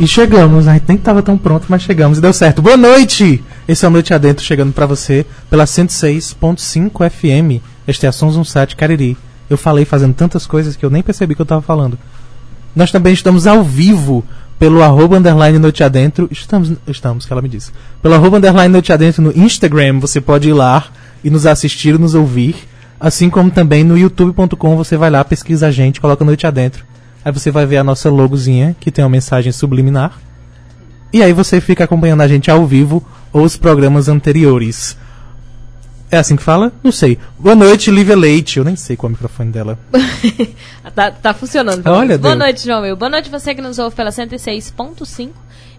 E chegamos, a gente nem tava tão pronto, mas chegamos e deu certo. Boa noite! Esse é o Noite Adentro chegando pra você pela 106.5 FM. Este é a Sons 17 Cariri. Eu falei fazendo tantas coisas que eu nem percebi que eu tava falando. Nós também estamos ao vivo pelo arroba underline Noite Adentro. Estamos, estamos, que ela me disse. Pelo arroba underline Noite Adentro no Instagram. Você pode ir lá e nos assistir, nos ouvir. Assim como também no youtube.com você vai lá, pesquisa a gente, coloca Noite Adentro. Aí você vai ver a nossa logozinha, que tem uma mensagem subliminar. E aí você fica acompanhando a gente ao vivo ou os programas anteriores. É assim que fala? Não sei. Boa noite, Lívia Leite. Eu nem sei qual é o microfone dela. tá, tá funcionando. Olha, Boa Deus. noite, João Will. Boa noite você que nos ouve pela 106.5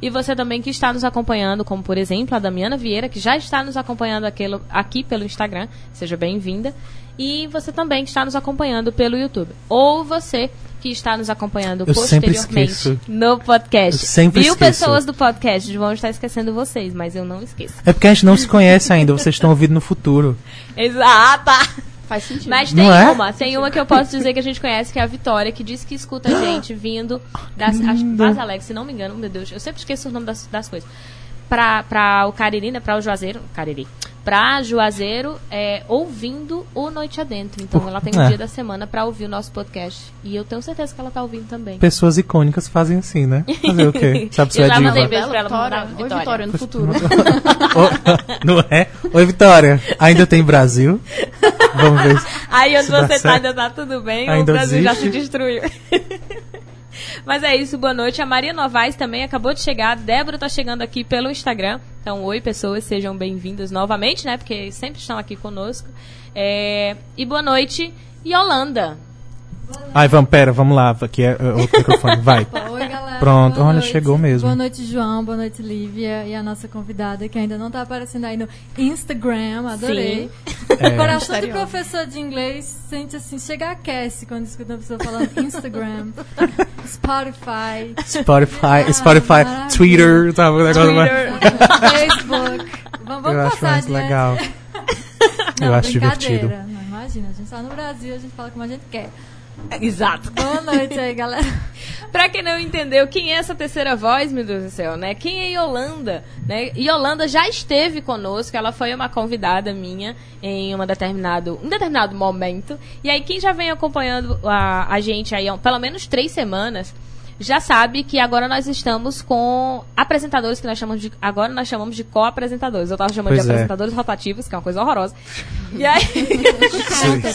e você também que está nos acompanhando, como por exemplo a Damiana Vieira, que já está nos acompanhando aquilo- aqui pelo Instagram. Seja bem-vinda. E você também que está nos acompanhando pelo YouTube. Ou você que está nos acompanhando Eu sempre posteriormente esqueço. no podcast. Eu sempre Viu, esqueço. pessoas do podcast? Vão estar esquecendo vocês, mas eu não esqueço. É porque a gente não se conhece ainda, vocês estão ouvindo no futuro. Exata! Faz sentido. Mas tem Não é? uma, tem uma que eu posso dizer que a gente conhece, que é a Vitória, que diz que escuta a gente vindo das. Vaz Alegre, se não me engano, meu Deus, eu sempre esqueço o nome das, das coisas. Pra, pra o Cariri, né? Pra o Juazeiro. Cariri. Pra Juazeiro, é, ouvindo o Noite Adentro. Então ela tem um É. dia da semana pra ouvir o nosso podcast. E eu tenho certeza que ela tá ouvindo também. Pessoas icônicas fazem assim, né? Fazer o quê? Sabe se Eu é já diva? mandei beijo pra ela, Vitória. Oi, Vitória. No futuro. Não é? Oi, Vitória. Ainda tem Brasil? Vamos ver. se- Aí onde você tá, ainda tá tudo bem, Ainda o Brasil já existe. se destruiu. Mas é isso, boa noite. A Maria Novaes também acabou de chegar. A Débora tá chegando aqui pelo Instagram. Então, oi, pessoas, sejam bem-vindas novamente, né? Porque sempre estão aqui conosco. É, E boa noite, Yolanda. Ai, vamos, pera, vamos lá. Aqui é é, outro microfone, vai. Oi, galera. Pronto, Boa olha, noite. chegou mesmo. Boa noite, João. Boa noite, Lívia. E a nossa convidada, que ainda não tá aparecendo aí no Instagram. Adorei. É. O coração de professor de inglês sente assim, chega a aquece quando escuta uma pessoa falando Instagram, Spotify, Spotify, Spotify, maravilha. Twitter, sabe? O negócio mais- Facebook. Vamos, vamos Eu acho passar mais adiante. legal. Não, Eu acho divertido. Não, imagina, a gente tá no Brasil, a gente fala como a gente quer. Exato. Boa noite aí, galera. Pra quem não entendeu, quem é essa terceira voz, meu Deus do céu, né? Quem é Yolanda? Né? Yolanda já esteve conosco, ela foi uma convidada minha em uma determinado, um determinado momento. E aí, quem já vem acompanhando a, a gente aí há pelo menos três semanas, já sabe que agora nós estamos com apresentadores que nós chamamos de. Agora nós chamamos de co-apresentadores. Eu tava chamando Pois de é. apresentadores rotativos, que é uma coisa horrorosa. E aí.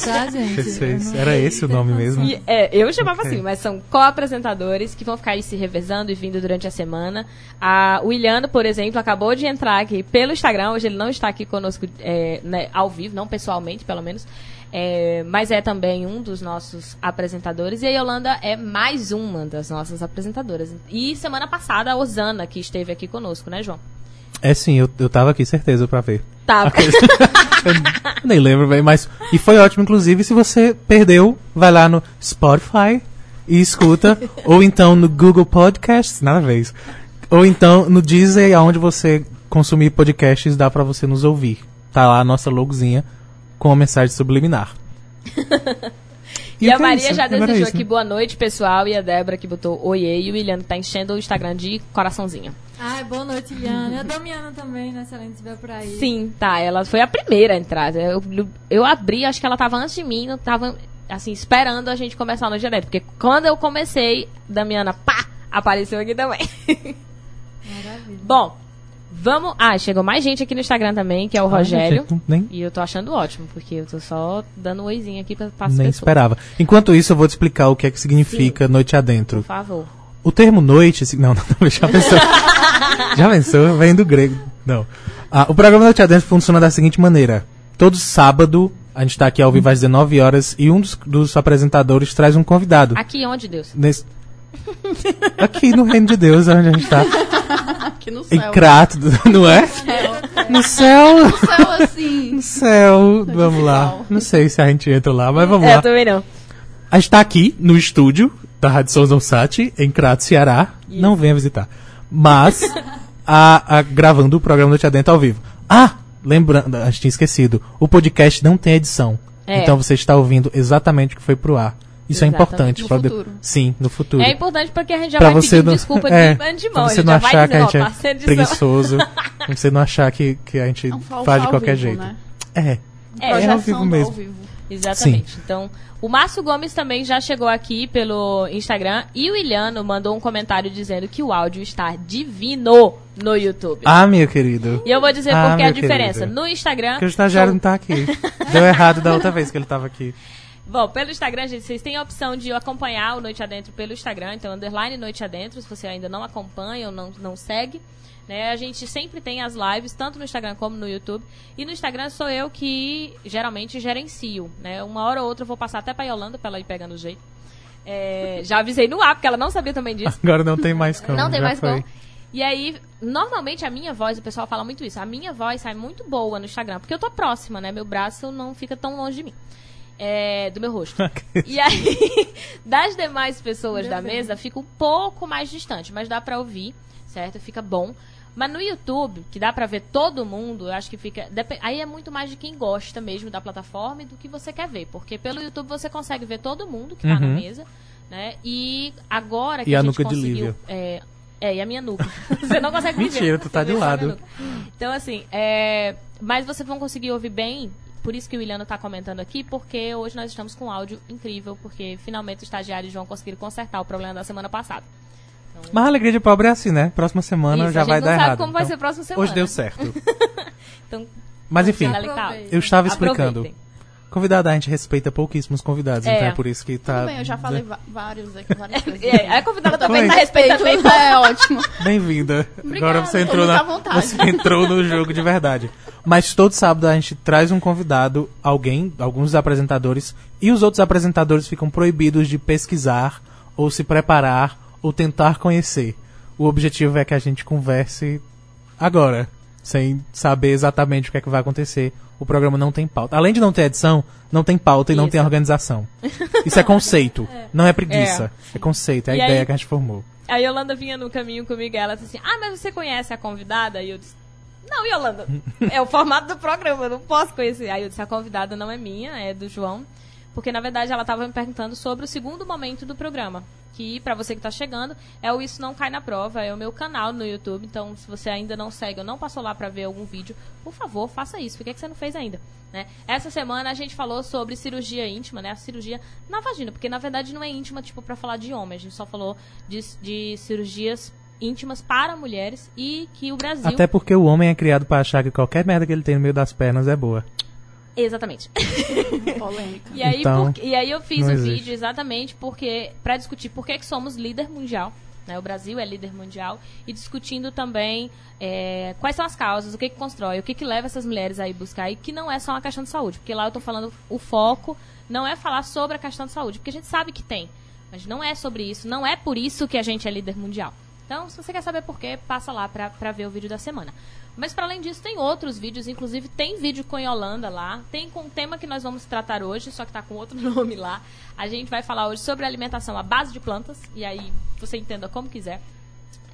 Tá, gente? Era esse o nome mesmo? E, é, eu chamava Ok. assim, mas são co-apresentadores que vão ficar aí se revezando e vindo durante a semana. A, o Iliano, por exemplo, acabou de entrar aqui pelo Instagram. Hoje ele não está aqui conosco é, né, ao vivo, não pessoalmente, pelo menos. É, mas é também um dos nossos apresentadores. E a Yolanda é mais uma das nossas apresentadoras. E semana passada a Osana, que esteve aqui conosco, né, João? É sim, eu, eu tava aqui, certeza, pra ver. Tá. Eu nem lembro bem, mas. E foi ótimo, inclusive, se você perdeu, vai lá no Spotify e escuta. ou então no Google Podcasts, nada a ver. Ou então no Deezer, aonde você consumir podcasts, dá pra você nos ouvir. Tá lá a nossa logozinha com a mensagem subliminar. E, a que é Maria isso, já agora é desejou isso, aqui né? boa noite, pessoal. E a Débora que botou oiê. E o Iliano que tá enchendo o Instagram de coraçãozinho. Ai, boa noite, Liana. E a Damiana também, né? Se ela estiver por aí. Sim, tá. Ela foi a primeira a entrar. Eu, eu abri, acho que ela tava antes de mim, não tava, assim, esperando a gente começar no direto. Porque quando eu comecei, Damiana, pá, apareceu aqui também. Maravilha. Bom, vamos. Ah, chegou mais gente aqui no Instagram também, que é o Rogério. Ah, gente, nem E eu tô achando ótimo, porque eu tô só dando um oizinho aqui pra, as nem pessoas. esperava. Enquanto isso, eu vou te explicar o que é que significa noite adentro. Por favor. O termo noite. se- Não, não, não, já pensou. já pensou? Vem do grego. Não. Ah, o programa Noite Adentro funciona da seguinte maneira: todo sábado, a gente está aqui ao vivo às 19 horas e um dos, dos apresentadores traz um convidado. Aqui onde, Deus? Nesse- Aqui no Reino de Deus, onde a gente está. Aqui no Em céu. Crato, não é? No céu. No céu, assim. No céu. Vamos lá. Não sei se a gente entra lá, mas vamos É, lá. eu também não. A gente tá aqui no estúdio da Rádio São Sat, em Crato, Ceará. Não venha visitar. Mas, a, a- gravando o programa Noite Adentro ao vivo. Ah, lembrando, a gente tinha esquecido. O podcast não tem edição. É. Então você está ouvindo exatamente o que foi pro ar. Isso é importante. No pra de- futuro. Sim, no futuro. É importante porque a gente já Pra vai você pedir não, desculpa é, de antemão. pra a você gente não já vai achar que a gente é de preguiçoso, pra você não achar que, que a gente É faz de qualquer vivo, jeito. Né? É. É, É ao vivo mesmo. ao vivo. Exatamente. Então, o Márcio Gomes também já chegou aqui pelo Instagram e o Iliano mandou um comentário dizendo que o áudio está divino no YouTube. Ah, meu querido. E eu vou dizer Ah, por que a diferença. querido. No Instagram. Porque o estagiário são- não tá aqui. Deu errado da outra vez que ele tava aqui. Bom, pelo Instagram, gente, vocês têm a opção de acompanhar o Noite Adentro pelo Instagram, então underline Noite Adentro, se você ainda não acompanha ou não, não segue. Né? A gente sempre tem as lives, tanto no Instagram como no YouTube. E no Instagram sou eu que geralmente gerencio. Né? Uma hora ou outra eu vou passar até pra Yolanda pra ela ir pegando o jeito. É, já avisei no ar, porque ela não sabia também disso. Agora não tem mais como. Não tem mais foi. como. E aí, normalmente a minha voz, o pessoal fala muito isso, a minha voz sai muito boa no Instagram, porque eu tô próxima, né? Meu braço não fica tão longe de mim. É, do meu rosto. e aí, das demais pessoas da mesa, fica um pouco mais distante, mas dá pra ouvir, certo? Fica bom. Mas no YouTube, que dá pra ver todo mundo, eu acho que fica. Aí é muito mais de quem gosta mesmo da plataforma e do que você quer ver. Porque pelo YouTube você consegue ver todo mundo que tá na Uhum. mesa, né? E agora que E a gente nuca de conseguiu. Lívia. É, é, e a minha nuca. Você não consegue me ver. Mentira, tu tá de a lado. Então, assim, é... mas vocês vão conseguir ouvir bem. Por isso que o Iliano tá comentando aqui, porque hoje nós estamos com um áudio incrível, porque finalmente os estagiários vão conseguir consertar o problema da semana passada. Mas a alegria de pobre é assim, né? Próxima semana Isso, já a gente vai não dar sabe errado. como vai Então, ser a próxima semana. Hoje deu certo. Então, Mas enfim, tá eu estava explicando. Aproveitem. Convidado, a gente respeita pouquíssimos convidados, É. então é por isso que tá. Tudo bem, eu já falei vários aqui, várias coisas. É, a convidada também Foi. tá respeitando bem. é ótimo. Bem-vinda. Agora você entrou na à vontade. você entrou no jogo de verdade. Mas todo sábado a gente traz um convidado, alguém, alguns apresentadores, e os outros apresentadores ficam proibidos de pesquisar ou se preparar ou tentar conhecer. O objetivo é que a gente converse agora, sem saber exatamente o que é que vai acontecer. O programa não tem pauta. Além de não ter edição, não tem pauta e não Isso. tem organização. Isso é conceito, não é preguiça. É, conceito, é a E ideia aí- que a gente formou. A Yolanda vinha no caminho comigo e ela disse assim: Ah, mas você conhece a convidada? E eu disse: Não, Yolanda, é o formato do programa, eu não posso conhecer. Aí eu disse: A convidada não é minha, é do João. Porque na verdade ela estava me perguntando sobre o segundo momento do programa. Que, pra você que tá chegando, é o Isso Não Cai na Prova, é o meu canal no YouTube. Então, se você ainda não segue ou não passou lá pra ver algum vídeo, por favor, faça isso. Por que, que você não fez ainda? Né? Essa semana a gente falou sobre cirurgia íntima, né? A cirurgia na vagina, porque na verdade não é íntima, tipo, pra falar de homem. A gente só falou de, de cirurgias íntimas para mulheres e que o Brasil. Até porque o homem é criado pra achar que qualquer merda que ele tem no meio das pernas é boa. Exatamente. Polêmica. E aí, Então, por- e aí eu fiz o existe. vídeo exatamente porque para discutir por que, que somos líder mundial. Né? O Brasil é líder mundial e discutindo também é, quais são as causas, o que, que constrói, o que, que leva essas mulheres a ir buscar e que não é só uma questão de saúde, porque lá eu estou falando o foco não é falar sobre a questão de saúde, porque a gente sabe que tem, mas não é sobre isso, não é por isso que a gente é líder mundial. Então, se você quer saber por quê, passa lá pra ver o vídeo da semana. Mas para além disso, tem outros vídeos, inclusive tem vídeo com Yolanda lá, tem com o tema que nós vamos tratar hoje, só que tá com outro nome lá. A gente vai falar hoje sobre alimentação à base de plantas, e aí você entenda como quiser.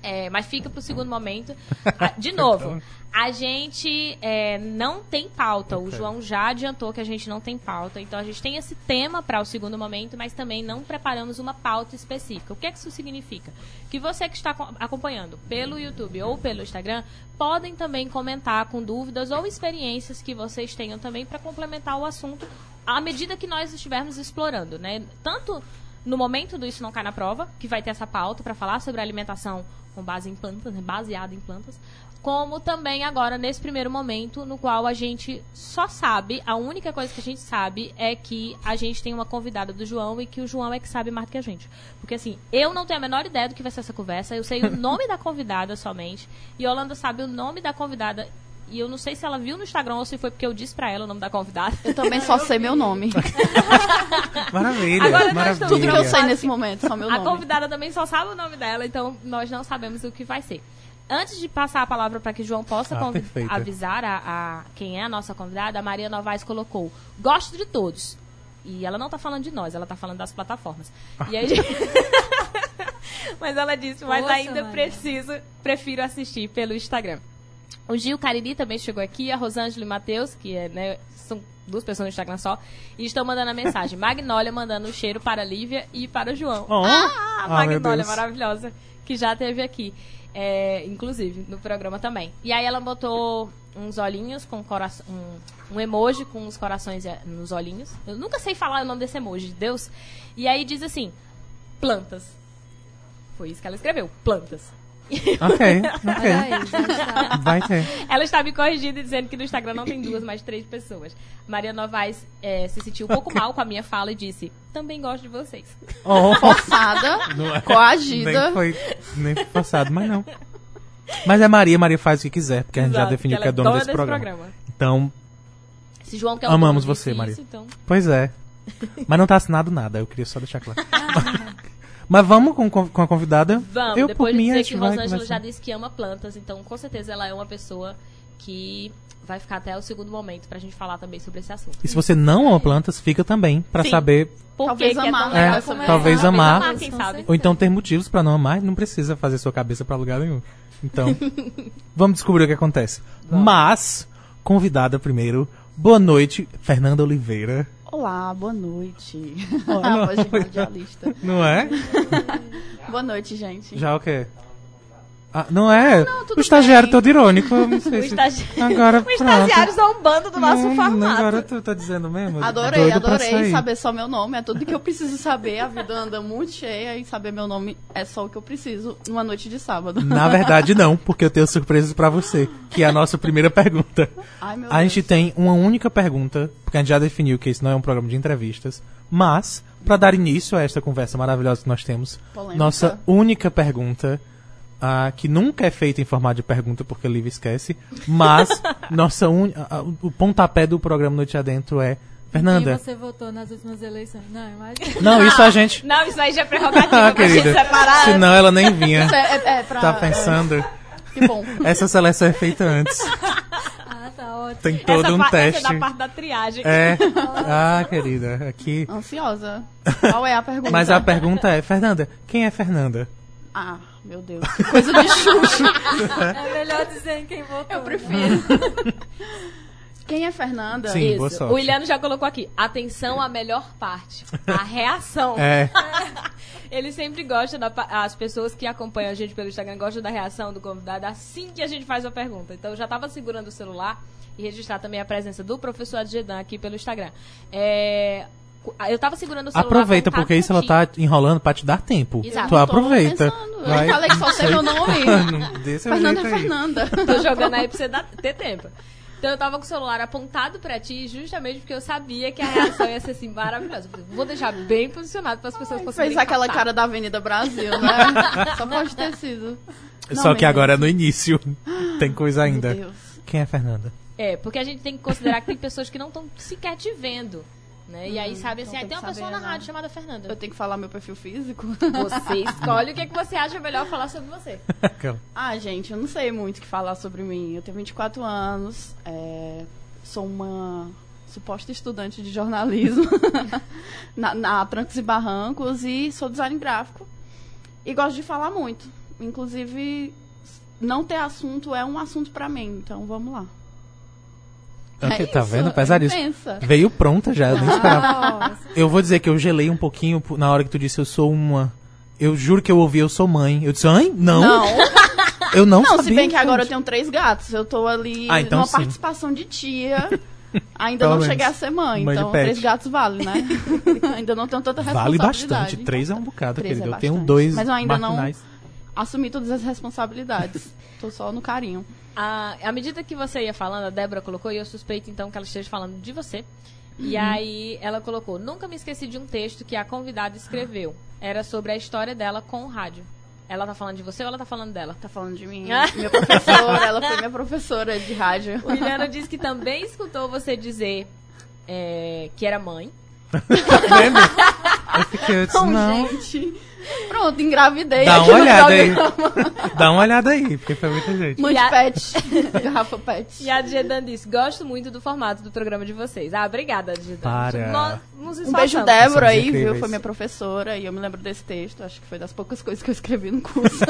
É, mas fica pro segundo momento. Ah, De novo, a gente é, não tem pauta. O João já adiantou que a gente não tem pauta. Então a gente tem esse tema para o segundo momento, mas também não preparamos uma pauta específica. O que, é que isso significa? Que você que está co- acompanhando pelo YouTube ou pelo Instagram podem também comentar com dúvidas ou experiências que vocês tenham também para complementar o assunto à medida que nós estivermos explorando, né? Tanto no momento do Isso Não Cai na Prova, que vai ter essa pauta para falar sobre alimentação com base em plantas, né, baseada em plantas, como também agora nesse primeiro momento no qual a gente só sabe, a única coisa que a gente sabe é que a gente tem uma convidada do João e que o João é que sabe mais do que a gente. Porque assim, eu não tenho a menor ideia do que vai ser essa conversa, eu sei o nome da convidada somente, e Yolanda sabe o nome da convidada e eu não sei se ela viu no Instagram ou se foi porque eu disse pra ela o nome da convidada. Eu também só sei meu nome. Maravilha, Agora nós maravilha. Tudo que eu sei nesse momento, só meu A nome. convidada também só sabe o nome dela, então nós não sabemos o que vai ser. Antes de passar a palavra para que o João possa Ah, avisar a, a- quem é a nossa convidada, a Maria Novaes colocou: Gosto de todos. E ela não tá falando de nós, ela tá falando das plataformas. E aí. mas ela disse, mas Poxa, ainda Maria. preciso, prefiro assistir pelo Instagram. O Gil Cariri também chegou aqui, a Rosângela e Matheus, que é, né, são duas pessoas no Instagram só, e estão mandando a mensagem. Magnólia mandando o cheiro para a Lívia e para o João. Oh. Ah, Ah, a meu Magnólia Deus. maravilhosa, que já teve aqui. É, inclusive, no programa também. E aí ela botou uns olhinhos com coração. Um, um emoji com os corações eh, nos olhinhos. Eu nunca sei falar o nome desse emoji, Deus. E aí diz assim: plantas. Foi isso que ela escreveu, plantas. Ok, ok. Vai ter. Ela está me corrigindo e dizendo que no Instagram não tem duas, mas três pessoas. Maria Novaes eh, se sentiu um pouco mal com a minha fala e disse: Também gosto de vocês. Oh, Forçada, é. coagida. Nem foi nem foi forçado, mas não. Mas é Maria, Maria faz o que quiser, porque a gente já definiu que é dona desse, programa. programa. Então, Se João quer o Amamos você, disse Maria. então... pois é. Mas não tá assinado nada, eu queria só deixar claro. Mas vamos com, com a convidada. Vamos, eu, depois por mim, de a dizer que Rosângela já disse que ama plantas, então com certeza ela é uma pessoa que vai ficar até o segundo momento pra gente falar também sobre esse assunto. E se você não ama plantas, fica também, pra Sim. saber. Por Talvez que que amar, é tão né? legal É, sobre talvez isso? amar. quem sabe. Ou então ter motivos pra não amar, não precisa fazer sua cabeça pra lugar nenhum. Então, vamos descobrir o que acontece. Mas, convidada primeiro, boa noite, Fernanda Oliveira. Olá, boa noite. Olá. A voz de radialista. Não é? Boa noite, gente. Já o quê? Ah, não é? tudo o estagiário bem. todo irônico. eu Não sei O se... estagi- Agora O pronto. estagiário zombando do nosso Não, formato. Agora tu tá dizendo mesmo? Adorei, Doido adorei saber só meu nome. É tudo que eu preciso saber. A vida anda muito cheia e saber meu nome é só o que eu preciso numa noite de sábado. Na verdade, não, porque eu tenho surpresas pra você, que é a nossa primeira pergunta. Ai, meu A Deus. gente tem uma única pergunta, porque a gente já definiu que isso não é um programa de entrevistas, mas, pra dar início a esta conversa maravilhosa que nós temos, Polêmica. nossa única pergunta, ah, que nunca é feita em formato de pergunta, porque a Lívia esquece, mas nossa un... o pontapé do programa Noite Adentro é, Fernanda, Quem você votou nas últimas eleições? Não, imagina. não, isso a gente... Não, isso aí já é prerrogativa Ah, pra gente querida, separar. senão ela nem vinha. Isso é, é, é pra... Tá pensando? Que bom. Essa seleção é feita antes. Ah, tá ótimo. Tem todo essa um pa- teste. Essa é da parte da triagem. É. Ah, querida, aqui. Ansiosa. Qual é a pergunta? Mas a pergunta é, Fernanda, quem é Fernanda? Ah, meu Deus. Que coisa de Xuxa. É melhor dizer em quem votou. Eu prefiro. Quem é Fernanda? Sim. boa Isso. sorte. O Iliano já colocou aqui. Atenção à melhor parte. A reação. É. Ele sempre gosta da. As pessoas que acompanham a gente pelo Instagram gostam da reação do convidado assim que a gente faz a pergunta. Então eu já estava segurando o celular e registrar também a presença do professor Adjedan aqui pelo Instagram. É, Eu tava segurando o celular. Aproveita, porque isso ela tá enrolando pra te dar tempo. Exato. Tu aproveita. pensando. Vai. Eu falei que só sei meu nome. Desse Fernanda jeito é aí. Fernanda. Tô jogando aí pra você dar- ter tempo. Então eu tava com o celular apontado pra ti, justamente porque eu sabia que a reação ia ser assim maravilhosa. Vou deixar bem posicionado para as pessoas conseguirem. Fez aquela captar. cara da Avenida Brasil, né? Só pode ter sido. Não, Só que agora é Deus. no início. Tem coisa Meu ainda. Deus. Quem é Fernanda? É, porque a gente tem que considerar que tem pessoas que não estão sequer te vendo. Né? E aí, sabe assim, então aí tem uma pessoa na né? rádio chamada Fernanda. Eu tenho que falar meu perfil físico? Você escolhe o que, é que você acha melhor falar sobre você. Ah, gente, eu não sei muito o que falar sobre mim. Eu tenho 24 anos, é, sou uma suposta estudante de jornalismo na, na Trancos e Barrancos e sou design gráfico. E gosto de falar muito. Inclusive, não ter assunto é um assunto pra mim, então vamos lá. Ok, É tá isso, vendo? é Pesadíssimo. intensa. Veio pronta já, eu nem esperava. Nossa. Eu vou dizer que eu gelei um pouquinho na hora que tu disse eu sou uma. Eu juro que eu ouvi eu sou mãe. Eu disse, mãe? Não. Não, Eu não, não, sabia. se bem que agora eu tenho três gatos. Eu tô ali Ah, então numa sim. participação de tia. Ainda Pelo não cheguei a ser mãe, Mãe então três gatos vale, né? ainda não tenho tanta Vale responsabilidade. bastante. Três é um bocado, Três querido. é eu tenho dois Mas eu ainda não- marginais. Assumi todas as responsabilidades. Tô só no carinho. À, à medida que você ia falando, a Débora colocou, e eu suspeito então que ela esteja falando de você. E Uhum. aí ela colocou: Nunca me esqueci de um texto que a convidada escreveu. Era sobre a história dela com o rádio. Ela tá falando de você ou ela tá falando dela? Tá falando de mim. Minha professora, ela foi minha professora de rádio. O Iliano disse que também escutou você dizer é, que era mãe. Lembra? Eu fiquei, eu disse, Não, não. gente. Pronto, engravidei. Dá aqui uma olhada aí. Dá uma olhada aí, porque foi muita gente. A- de pet. Garrafa pet. E a Diedan disse: Gosto muito do formato do programa de vocês. Ah, obrigada, Diedan. Para. Nós nos Um beijo. Débora, aí, viu? incríveis. Foi minha professora e eu me lembro desse texto. Acho que foi das poucas coisas que eu escrevi no curso.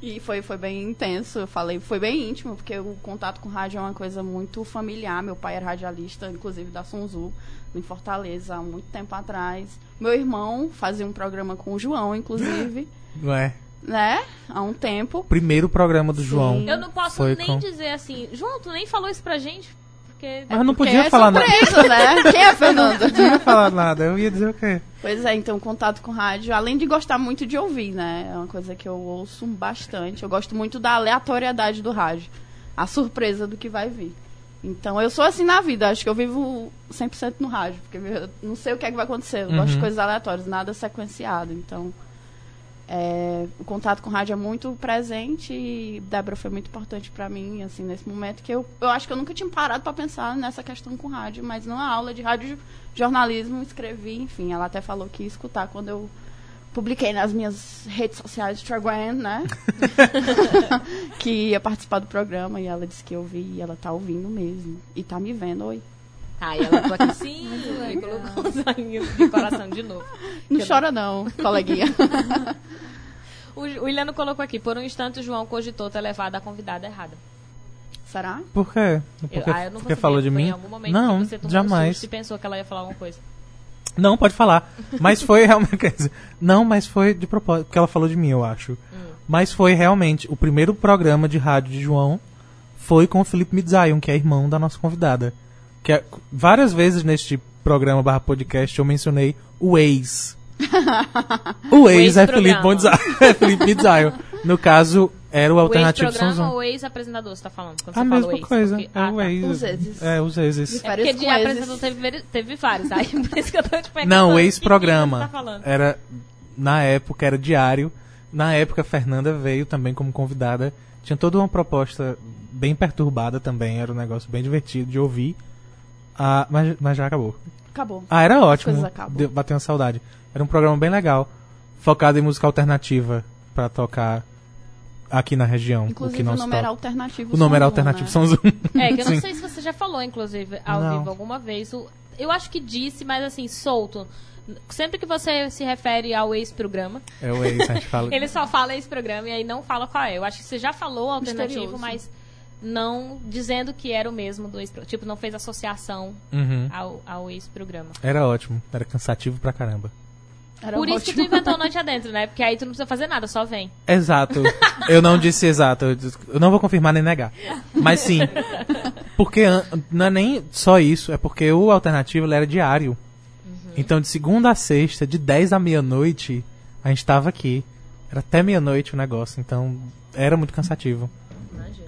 E foi, foi bem intenso, eu falei, foi bem íntimo, porque o contato com rádio é uma coisa muito familiar. Meu pai era radialista, inclusive da Sonzu, em Fortaleza, há muito tempo atrás. Meu irmão fazia um programa com o João, inclusive, Não é? né? Há um tempo. Primeiro programa do João. Eu não posso Foi nem com- dizer assim, João, tu nem falou isso pra gente, porque... Mas eu não podia é falar nada. né? Quem é Fernando? Não podia falar nada. Eu ia dizer o quê? Pois é, então contato com rádio, além de gostar muito de ouvir, né? É uma coisa que eu ouço bastante. Eu gosto muito da aleatoriedade do rádio. A surpresa do que vai vir. Então eu sou assim na vida, acho que eu vivo 100% no rádio, porque eu não sei o que é que vai acontecer. Eu gosto de Uhum. coisas aleatórias, nada sequenciado. Então é, o contato com rádio é muito presente e Débora foi muito importante pra mim, assim, nesse momento que eu, eu acho que eu nunca tinha parado pra pensar nessa questão com rádio, mas numa aula de rádio jornalismo escrevi, enfim, ela até falou que ia escutar quando eu publiquei nas minhas redes sociais, Instagram, né? que ia participar do programa e ela disse que eu vi e ela tá ouvindo mesmo. E tá me vendo, oi. Aí ela ficou aqui sim, e colocou os olhinhos de coração de novo. Não Que chora não, coleguinha. O, o Iliano colocou aqui, por um instante o João cogitou ter levado a convidada errada. Será? Por quê? Porque, Eu, ah, eu não porque falou de mim? Em algum momento Não, que você tomou um jamais. susto e pensou que ela ia falar alguma coisa. Não, pode falar. Mas foi realmente. Não, mas foi de propósito. Porque ela falou de mim, eu acho. Mas foi realmente. O primeiro programa de rádio de João foi com o Felipe Midzayon, que é irmão da nossa convidada. Que é- várias vezes neste programa barra podcast eu mencionei o ex. o ex é Felipe, ex-programa. Midzayon, é Felipe Midzayon. No caso, era o alternativo o ex-programa Sonzão. ou o ex-apresentador, você tá falando? Quando A você fala mesma o ex, coisa. porque- É ah, o tá. ex. Os exes. É, os exes. É Férias porque de apresentador teve, teve vários. Aí por isso que eu tô te perguntando. Não, o ex-programa. tá falando. era na época era diário. Na época a Fernanda veio também como convidada. Tinha toda uma proposta bem perturbada também, era um negócio bem divertido de ouvir. Ah, mas, mas já acabou. Acabou. Ah, era ótimo. coisas acabam. Deu- bateu uma saudade. Era um programa bem legal, focado em música alternativa pra tocar aqui na região. o que Inclusive não o nome era alternativo. O nome era alternativo né? São Zoom. É, que eu não sei se você já falou, inclusive, ao Não. vivo alguma vez. Eu acho que disse, mas assim, solto. Sempre que você se refere ao ex-programa, É o ex, a gente fala. ele só fala esse-programa e aí não fala qual é. Eu acho que você já falou alternativo, Misterioso. mas não dizendo que era o mesmo do ex-programa. Tipo, não fez associação Uhum. ao, ao ex-programa. Era ótimo, era cansativo pra caramba. Era Por isso que tu ótimo. inventou Noite Adentro, né? Porque aí tu não precisa fazer nada, só vem. Exato. Eu não disse exato. Eu, não vou confirmar nem negar. Mas sim. Porque não é nem só isso. É porque o alternativo era diário. Então, de segunda a sexta, de 10 à meia-noite, a gente tava aqui. Era até meia-noite o negócio. Então, era muito cansativo. Imagina.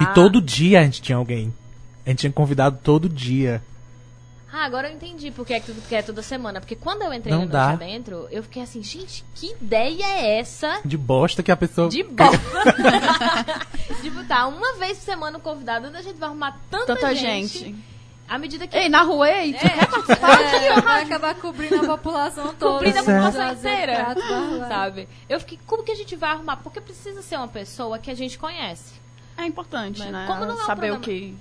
E Ah. todo dia a gente tinha alguém. A gente tinha convidado todo dia. Ah, agora eu entendi porque é que tu quer toda semana. Porque quando eu entrei Não no dá. Noite Adentro, eu fiquei assim, gente, que ideia é essa De bosta que a pessoa. de bola? de botar uma vez por semana o convidado, onde a gente vai arrumar tanta, Tanta gente. gente. À medida que Ei, na rua, ei, tu É. quer participar? É, vai acabar cobrindo a população toda. Cobrindo a população inteira. sabe? Eu fiquei, como que a gente vai arrumar? Porque precisa ser uma pessoa que a gente conhece. É importante, Mas né? como não é um Saber programa- o que.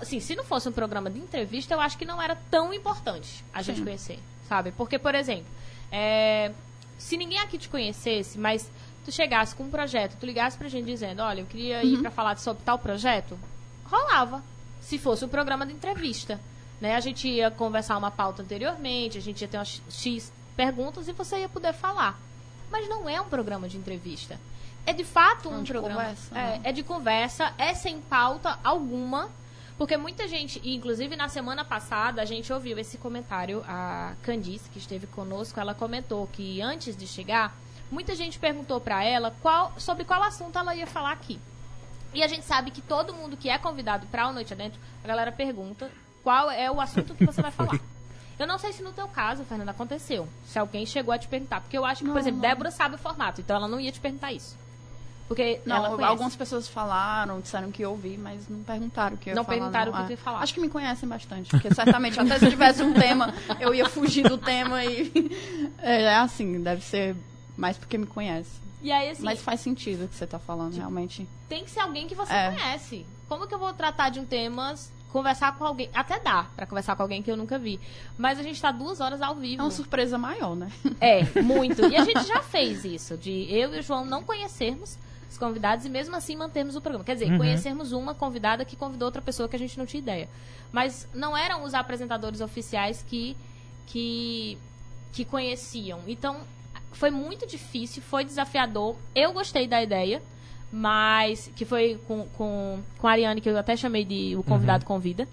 Assim, se não fosse um programa de entrevista, eu acho que não era tão importante a gente Sim. conhecer, sabe? Porque, por exemplo, é, se ninguém aqui te conhecesse, mas tu chegasse com um projeto, tu ligasse pra gente dizendo, olha, eu queria ir pra falar sobre tal projeto, rolava. Se fosse um programa de entrevista, né? A gente ia conversar uma pauta anteriormente, a gente ia ter umas X perguntas e você ia poder falar. Mas não é um programa de entrevista. É de fato um de programa. conversa, é, né? é de conversa, é sem pauta alguma. Porque muita gente, inclusive na semana passada, a gente ouviu esse comentário, a Candice, que esteve conosco, ela comentou que antes de chegar, muita gente perguntou pra ela qual, sobre qual assunto ela ia falar aqui. E a gente sabe que todo mundo que é convidado pra o Noite Adentro, a galera pergunta qual é o assunto que você vai falar. Eu não sei se no teu caso, Fernanda, aconteceu. Se alguém chegou a te perguntar. Porque eu acho que, por Não, exemplo, não. Débora sabe o formato, então ela não ia te perguntar isso. Porque Não, algumas pessoas falaram, disseram que ia ouvir, mas não perguntaram o que eu ia Não falar. perguntaram o que É. tu ia falar. Acho que me conhecem bastante, porque certamente até se tivesse um tema, eu ia fugir do tema e. É, é assim, deve ser mais porque me conhece. E aí, assim, Mas faz sentido o que você tá falando, realmente. tem que ser alguém que você É. conhece. Como que eu vou tratar de um tema, conversar com alguém? Até dá pra conversar com alguém que eu nunca vi. Mas a gente tá duas horas ao vivo. É uma surpresa maior, né? É, muito. E a gente já fez isso, de eu e o João não conhecermos, os convidados e mesmo assim mantermos o programa. Quer dizer, Uhum. conhecermos uma convidada que convidou outra pessoa que a gente não tinha ideia. Mas não eram os apresentadores oficiais que, que, que conheciam. Então, foi muito difícil, foi desafiador. Eu gostei da ideia, mas que foi com, com, com a Ariane, que eu até chamei de o convidado convida,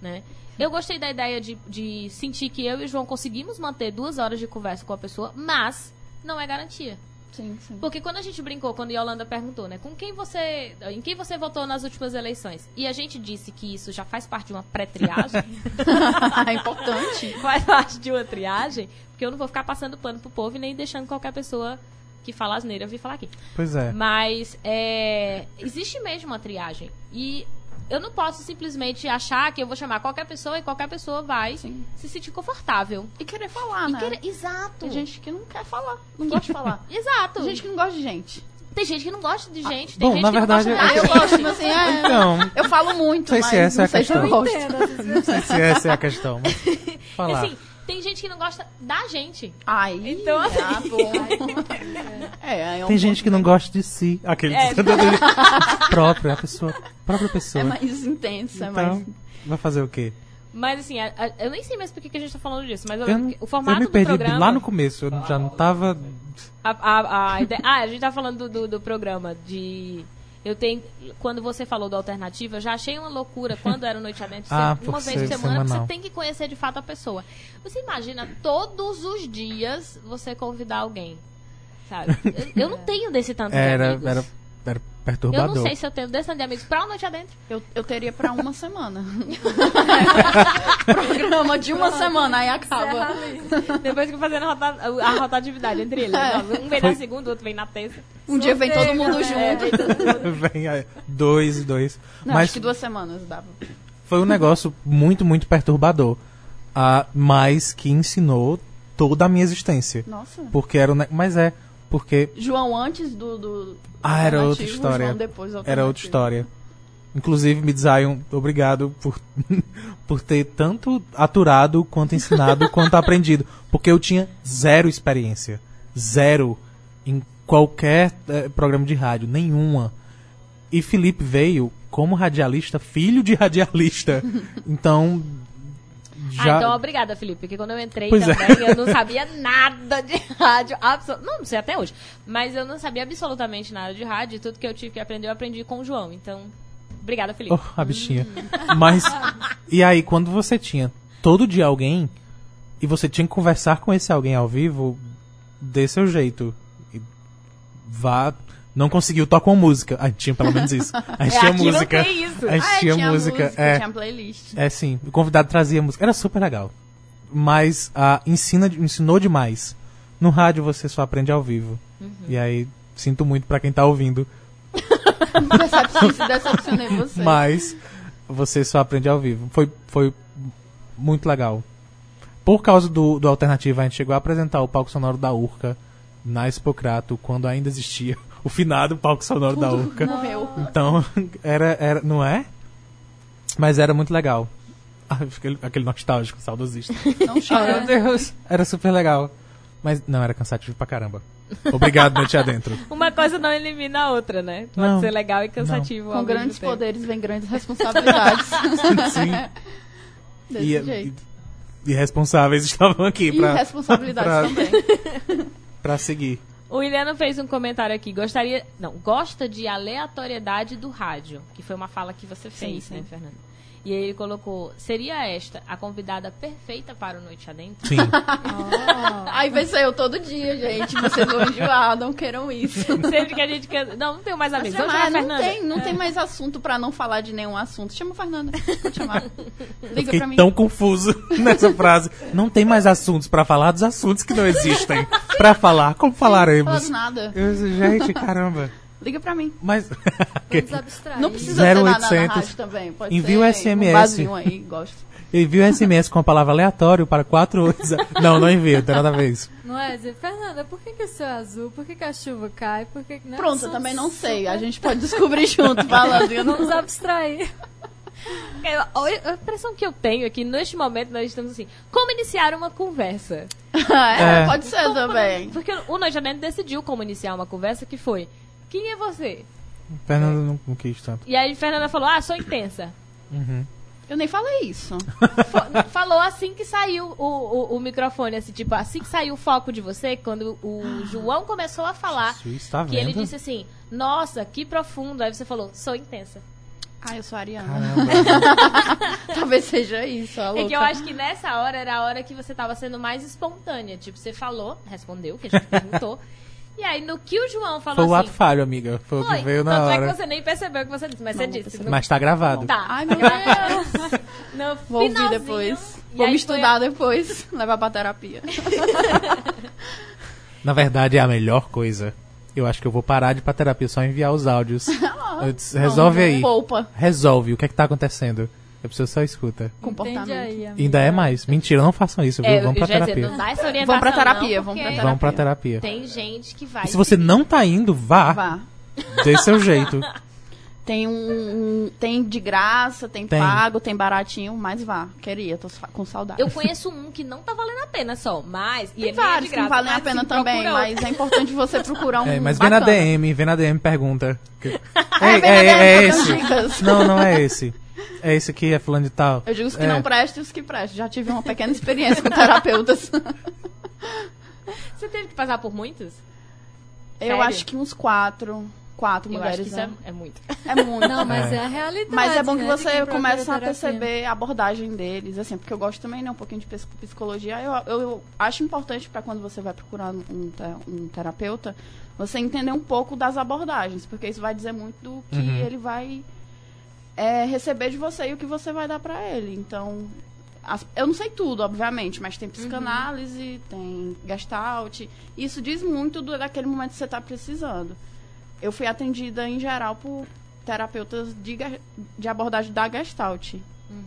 né? Eu gostei da ideia de, de sentir que eu e o João conseguimos manter duas horas de conversa com a pessoa, mas não é garantia. Sim, sim. Porque quando a gente brincou, quando a Yolanda perguntou, né, com quem você, em quem você votou nas últimas eleições? E a gente disse que isso já faz parte de uma pré-triagem, é importante. faz parte de uma triagem, porque eu não vou ficar passando pano pro povo e nem deixando qualquer pessoa que fala asneira vir falar aqui. Pois é. Mas é, existe mesmo uma triagem. E eu não posso simplesmente achar que eu vou chamar qualquer pessoa e qualquer pessoa vai Sim. se sentir confortável. E querer falar, E né? querer- Exato. Tem gente que não quer falar, não gosta de falar. Exato. Tem gente que não gosta de gente. Tem gente que não gosta de gente. Tem bom, gente na que verdade, não é gosta Ah, de eu gosto, mas assim, é, Então, eu falo muito, Não sei se mas essa é não a sei se eu questão. Gosto. entendo. não sei se essa é a questão. Mas falar. Assim, tem gente que não gosta da gente. Ai, Então, assim- ah, bom. É, é um Tem gente que não gosta de si. Aquele É. próprio, a pessoa. Própria É pessoa. mais intenso, é então, mais... vai fazer o quê? Mas assim, a- a- eu nem sei mais por que que a gente tá falando disso, mas eu Eu, o formato eu me do perdi programa. lá no começo. Eu já não tava. A, a, a ah, a gente tá falando do, do, do programa de. Eu tenho. Quando você falou do alternativa, eu já achei uma loucura quando era o Noite Adentro ser Ah, uma vez por semana, semanal. você tem que conhecer de fato a pessoa. Você imagina todos os dias você convidar alguém. Sabe? Eu, eu não tenho desse tanto de Era, amigos. era, era eu perturbador. não sei se eu tenho tanto de amigos pra uma noite adentro. Eu, eu teria pra uma semana. Programa de uma semana, aí acaba. Depois que fazendo a, rota- a rotatividade entre eles. É. Um vem na segunda, o outro vem na terça. Um dia vem todo mundo É, junto. vem aí, dois e dois. Não, Mas acho que duas semanas dava. foi um negócio muito, muito perturbador. Ah, mas que ensinou toda a minha existência. Nossa. Porque era um. Mas é, porque João antes do. do Ah, era outra história. João depois era outra história. Inclusive, Midzion, obrigado por, por ter tanto aturado, quanto ensinado, quanto aprendido. Porque eu tinha zero experiência. Zero em qualquer eh, programa de rádio. Nenhuma. E Felipe veio como radialista, filho de radialista. Então. Já, Ah, então obrigada, Felipe, porque quando eu entrei Pois é. também, eu não sabia nada de rádio. Absol... Não, não sei até hoje. Mas eu não sabia absolutamente nada de rádio. E tudo que eu tive que aprender, eu aprendi com o João. Então, obrigada, Felipe. Oh, a bichinha. Mas. E aí, quando você tinha todo dia alguém e você tinha que conversar com esse alguém ao vivo, dê seu jeito. E vá. Não conseguiu, toca uma música. A gente tinha pelo menos isso. A gente É, tinha não música. tem isso. A gente Ah, tinha, música. é, Tinha playlist. é sim. O convidado trazia música. Era super legal. Mas ah, ensina, ensinou demais. No rádio você só aprende ao vivo. Uhum. E aí, sinto muito pra quem tá ouvindo. Decepcionei você. Mas você só aprende ao vivo. Foi, foi muito legal. Por causa do, do Alternativa, a gente chegou a apresentar o palco sonoro da Urca na Expocrato, quando ainda existia o finado palco sonoro da Urca. Morreu. Então, era, era. Não é? Mas era muito legal. Ah, aquele, aquele nostálgico, saudosista. Não chora. meu Deus! Era super legal. Mas não, era cansativo pra caramba. Obrigado, Noite Adentro. Uma coisa não elimina a outra, né? Pode Não. ser legal e cansativo. ao Com grandes tempo. poderes vem grandes responsabilidades. Sim. Desse E, jeito. e, e responsáveis estavam aqui E pra, responsabilidades pra- também. pra seguir. O Williano fez um comentário aqui. Gostaria. Não, gosta de aleatoriedade do rádio. Que foi uma fala que você fez, sim. né, Fernando? E aí ele colocou: seria esta a convidada perfeita para o Noite Adentro? Sim. Oh. Aí vai ser eu todo dia, gente. Vocês vão enjoar, não queiram isso. Sempre que a gente quer. Não, não tenho mais amigos. Chamar Chamar, a não tem, não tem mais assunto pra não falar de nenhum assunto. Chama a Fernanda. Pode chamar. Liga fiquei pra mim. tão confuso nessa frase. Não tem mais assuntos pra falar dos assuntos que não existem. Pra falar, como Fala falaremos? do nada. Eu, gente, caramba. Liga pra mim. Mas. Não precisa ser na, na, na 0800. rádio também. Pode Envia ser o Um SMS. vasinho aí, gosto. Envia um SMS com a palavra aleatório para 48. Não, não envia, não tem nada a ver isso. Não é? Dizer, Fernanda, por que, que o céu é azul? Por que, que a chuva cai? Por que, que- né? Pronto, eu também não sei. A gente pode descobrir junto falando. Eu não- Vamos abstrair. Eu- A impressão que eu tenho é que neste momento nós estamos assim: como iniciar uma conversa? é, É. pode ser também. Porque o Adentro decidiu como iniciar uma conversa que foi. Quem é você? Fernanda não, não quis tanto. E aí Fernanda falou, ah, sou intensa. Uhum. Eu nem falei isso. Fo- falou assim que saiu o, o, o microfone, assim, tipo, assim que saiu o foco de você, quando o João começou a falar, Isso está que ele disse assim, nossa, que profundo. Aí você falou, sou intensa. Ah, eu sou ariana. Talvez seja isso, a É louca. que eu acho que nessa hora era a hora que você tava sendo mais espontânea. Tipo, você falou, respondeu, que a gente perguntou. E aí, no que o João falou Foi o ato assim. falho, amiga. Foi o que veio na tanto é que você nem percebeu o que você disse, mas Não, você disse. Mas tá gravado. tá. Ai, meu Deus. No Vou ouvir depois. Vou me foi estudar depois. Levar pra terapia. Na verdade, é a melhor coisa. Eu acho que eu vou parar de ir pra terapia, só enviar os áudios. Resolve Não, aí. Poupa. Resolve. O que é que tá acontecendo? A pessoa só escuta. Comportamento. Aí, E ainda é mais. Mentira, não façam isso, viu? É, Vamos pra eu já ia dizer, terapia. não dá essa orientação. Vamos pra terapia, não, vamos pra terapia. Vamos pra terapia. Tem gente que vai. E se você não tá indo, vá. Vá. Dê seu jeito. Tem um, um- Tem de graça, tem, Tem. pago, tem baratinho, mas vá. Queria, tô com saudade. Eu conheço um que não tá valendo a pena só, mas. e Tem é meio vários de que não graça, valem a pena também, mas é importante você procurar um. É, mas vem na. DM, vem na DM e pergunta. Que- É, É, é, é dando esse. Não, não é esse. É esse aqui, é fulano de tal. Eu digo os que É. não prestam e os que prestam. Já tive uma pequena experiência com terapeutas. Você teve que passar por muitos? Eu Sério? acho que uns quatro. Quatro Eu mulheres. acho que isso né? é, é muito. é... muito. Não, mas É. é, a realidade. Mas é bom que né, você comece a perceber a abordagem deles, assim, porque eu gosto também, né, um pouquinho de psicologia. Eu, eu, eu acho importante para quando você vai procurar um, um terapeuta, você entender um pouco das abordagens, porque isso vai dizer muito do que Uhum. ele vai é, receber de você e o que você vai dar para ele. Então, as- eu não sei tudo, obviamente, mas tem psicanálise, tem gestalt. Isso diz muito do, daquele momento que você está precisando. Eu fui atendida, em geral, por terapeutas de, de abordagem da gestalt.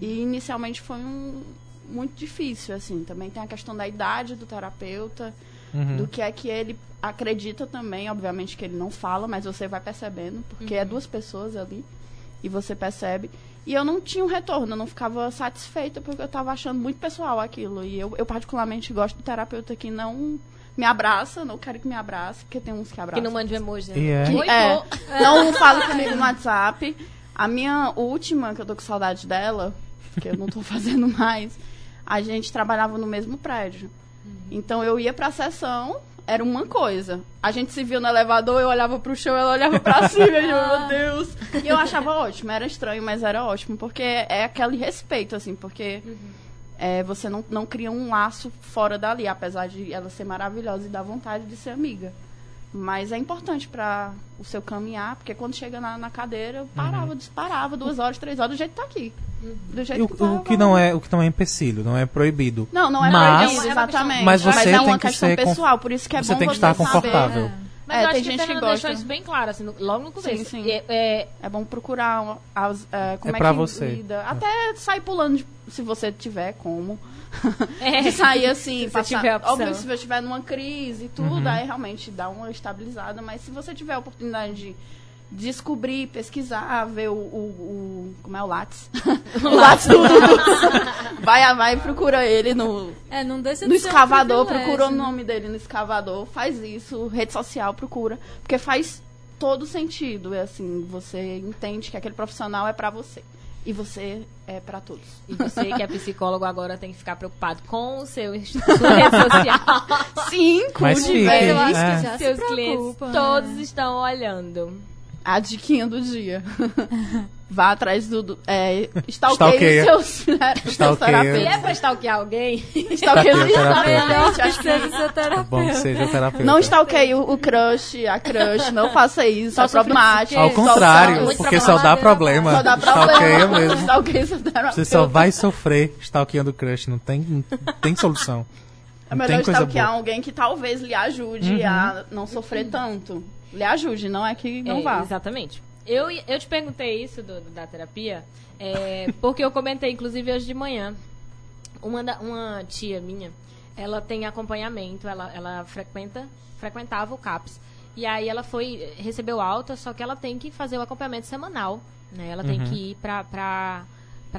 E inicialmente foi um, muito difícil, assim. Também tem a questão da idade do terapeuta, Uhum. do que é que ele acredita também. Obviamente que ele não fala, mas você vai percebendo, porque é duas pessoas ali e você percebe. E eu não tinha um retorno, eu não ficava satisfeita porque eu estava achando muito pessoal aquilo. E eu, eu particularmente gosto do terapeuta que não me abraça, não quero que me abrace, porque tem uns que Que abraçam. não mande emoji, né? E é. Oi, É, não fala comigo no WhatsApp. A minha última, que eu tô com saudade dela, que eu não tô fazendo mais, a gente trabalhava no mesmo prédio. Então eu ia pra sessão, era uma coisa. A gente se viu no elevador, eu olhava pro chão, ela olhava pra cima, e eu, meu Deus. E eu achava ótimo, era estranho, mas era ótimo, porque é aquele respeito, assim, porque é, você não, não cria um laço fora dali, apesar de ela ser maravilhosa e dar vontade de ser amiga. Mas é importante para o seu caminhar, porque quando chega na, na cadeira, eu parava, disparava, duas horas, três horas, do jeito que tá aqui. Do jeito E o, que tá, o que não é, o que não é empecilho, não é proibido. Não, não é Mas- proibido, exatamente. Mas você é tem uma que questão ser conf- pessoal, por isso que é você bom tem que você estar saber. confortável. Mas É, eu acho tem que gente o que Fernando deixou gosta. isso bem claro, assim, logo no começo. Sim, sim. É, é, É bom procurar as, é, como É é, pra que você. lida. Até sair pulando, de- se você tiver como. é, De sair assim, Se você passar. tiver. Óbvio, se você estiver numa crise e tudo, Uhum. aí realmente dá uma estabilizada. Mas se você tiver a oportunidade de descobrir, pesquisar, ver o. o- o- como é o Lattes? o Lattes do Dudu. vai, vai e procura ele no, É, não deixa no escavador, procura o né? nome dele no escavador, faz isso, rede social, procura. Porque faz todo sentido. É assim, você entende que aquele profissional é pra você. E você é pra todos. E você que é psicólogo agora tem que ficar preocupado com o seu rede social. Cinco Mas de fique, vez. Eu acho É. que já Seus se clientes todos né? estão olhando. A diquinha do dia. Vá atrás do. do é, Stalkeia. stalkeia os seus, seus Stalkeia. Se é terapeutas. pra stalkear alguém, Stalkeia Stalkeia o terapeuta. exatamente. Acho que Seja seu É terapeuta. bom que seja o terapeuta. não stalkeie o, o crush, a crush. Não faça isso. Só é problemático. Ao Só- contrário, muito porque só dá problema. Só dá Stalkeia problema. mesmo. Stalkeia seu terapeuta. Você só vai sofrer stalkeando o crush, não tem, não tem solução. É melhor stalkear boa. alguém que talvez lhe ajude Uhum. a não sofrer tanto. Lhe ajude, não é que não É, vá. Exatamente. Eu, eu te perguntei isso do- da terapia, é, porque eu comentei, inclusive, hoje de manhã. Uma, da- uma tia minha, ela tem acompanhamento, ela, ela frequenta, frequentava o CAPS. E aí ela foi, recebeu alta, só que ela tem que fazer o acompanhamento semanal. Né? Ela tem Uhum. que ir pra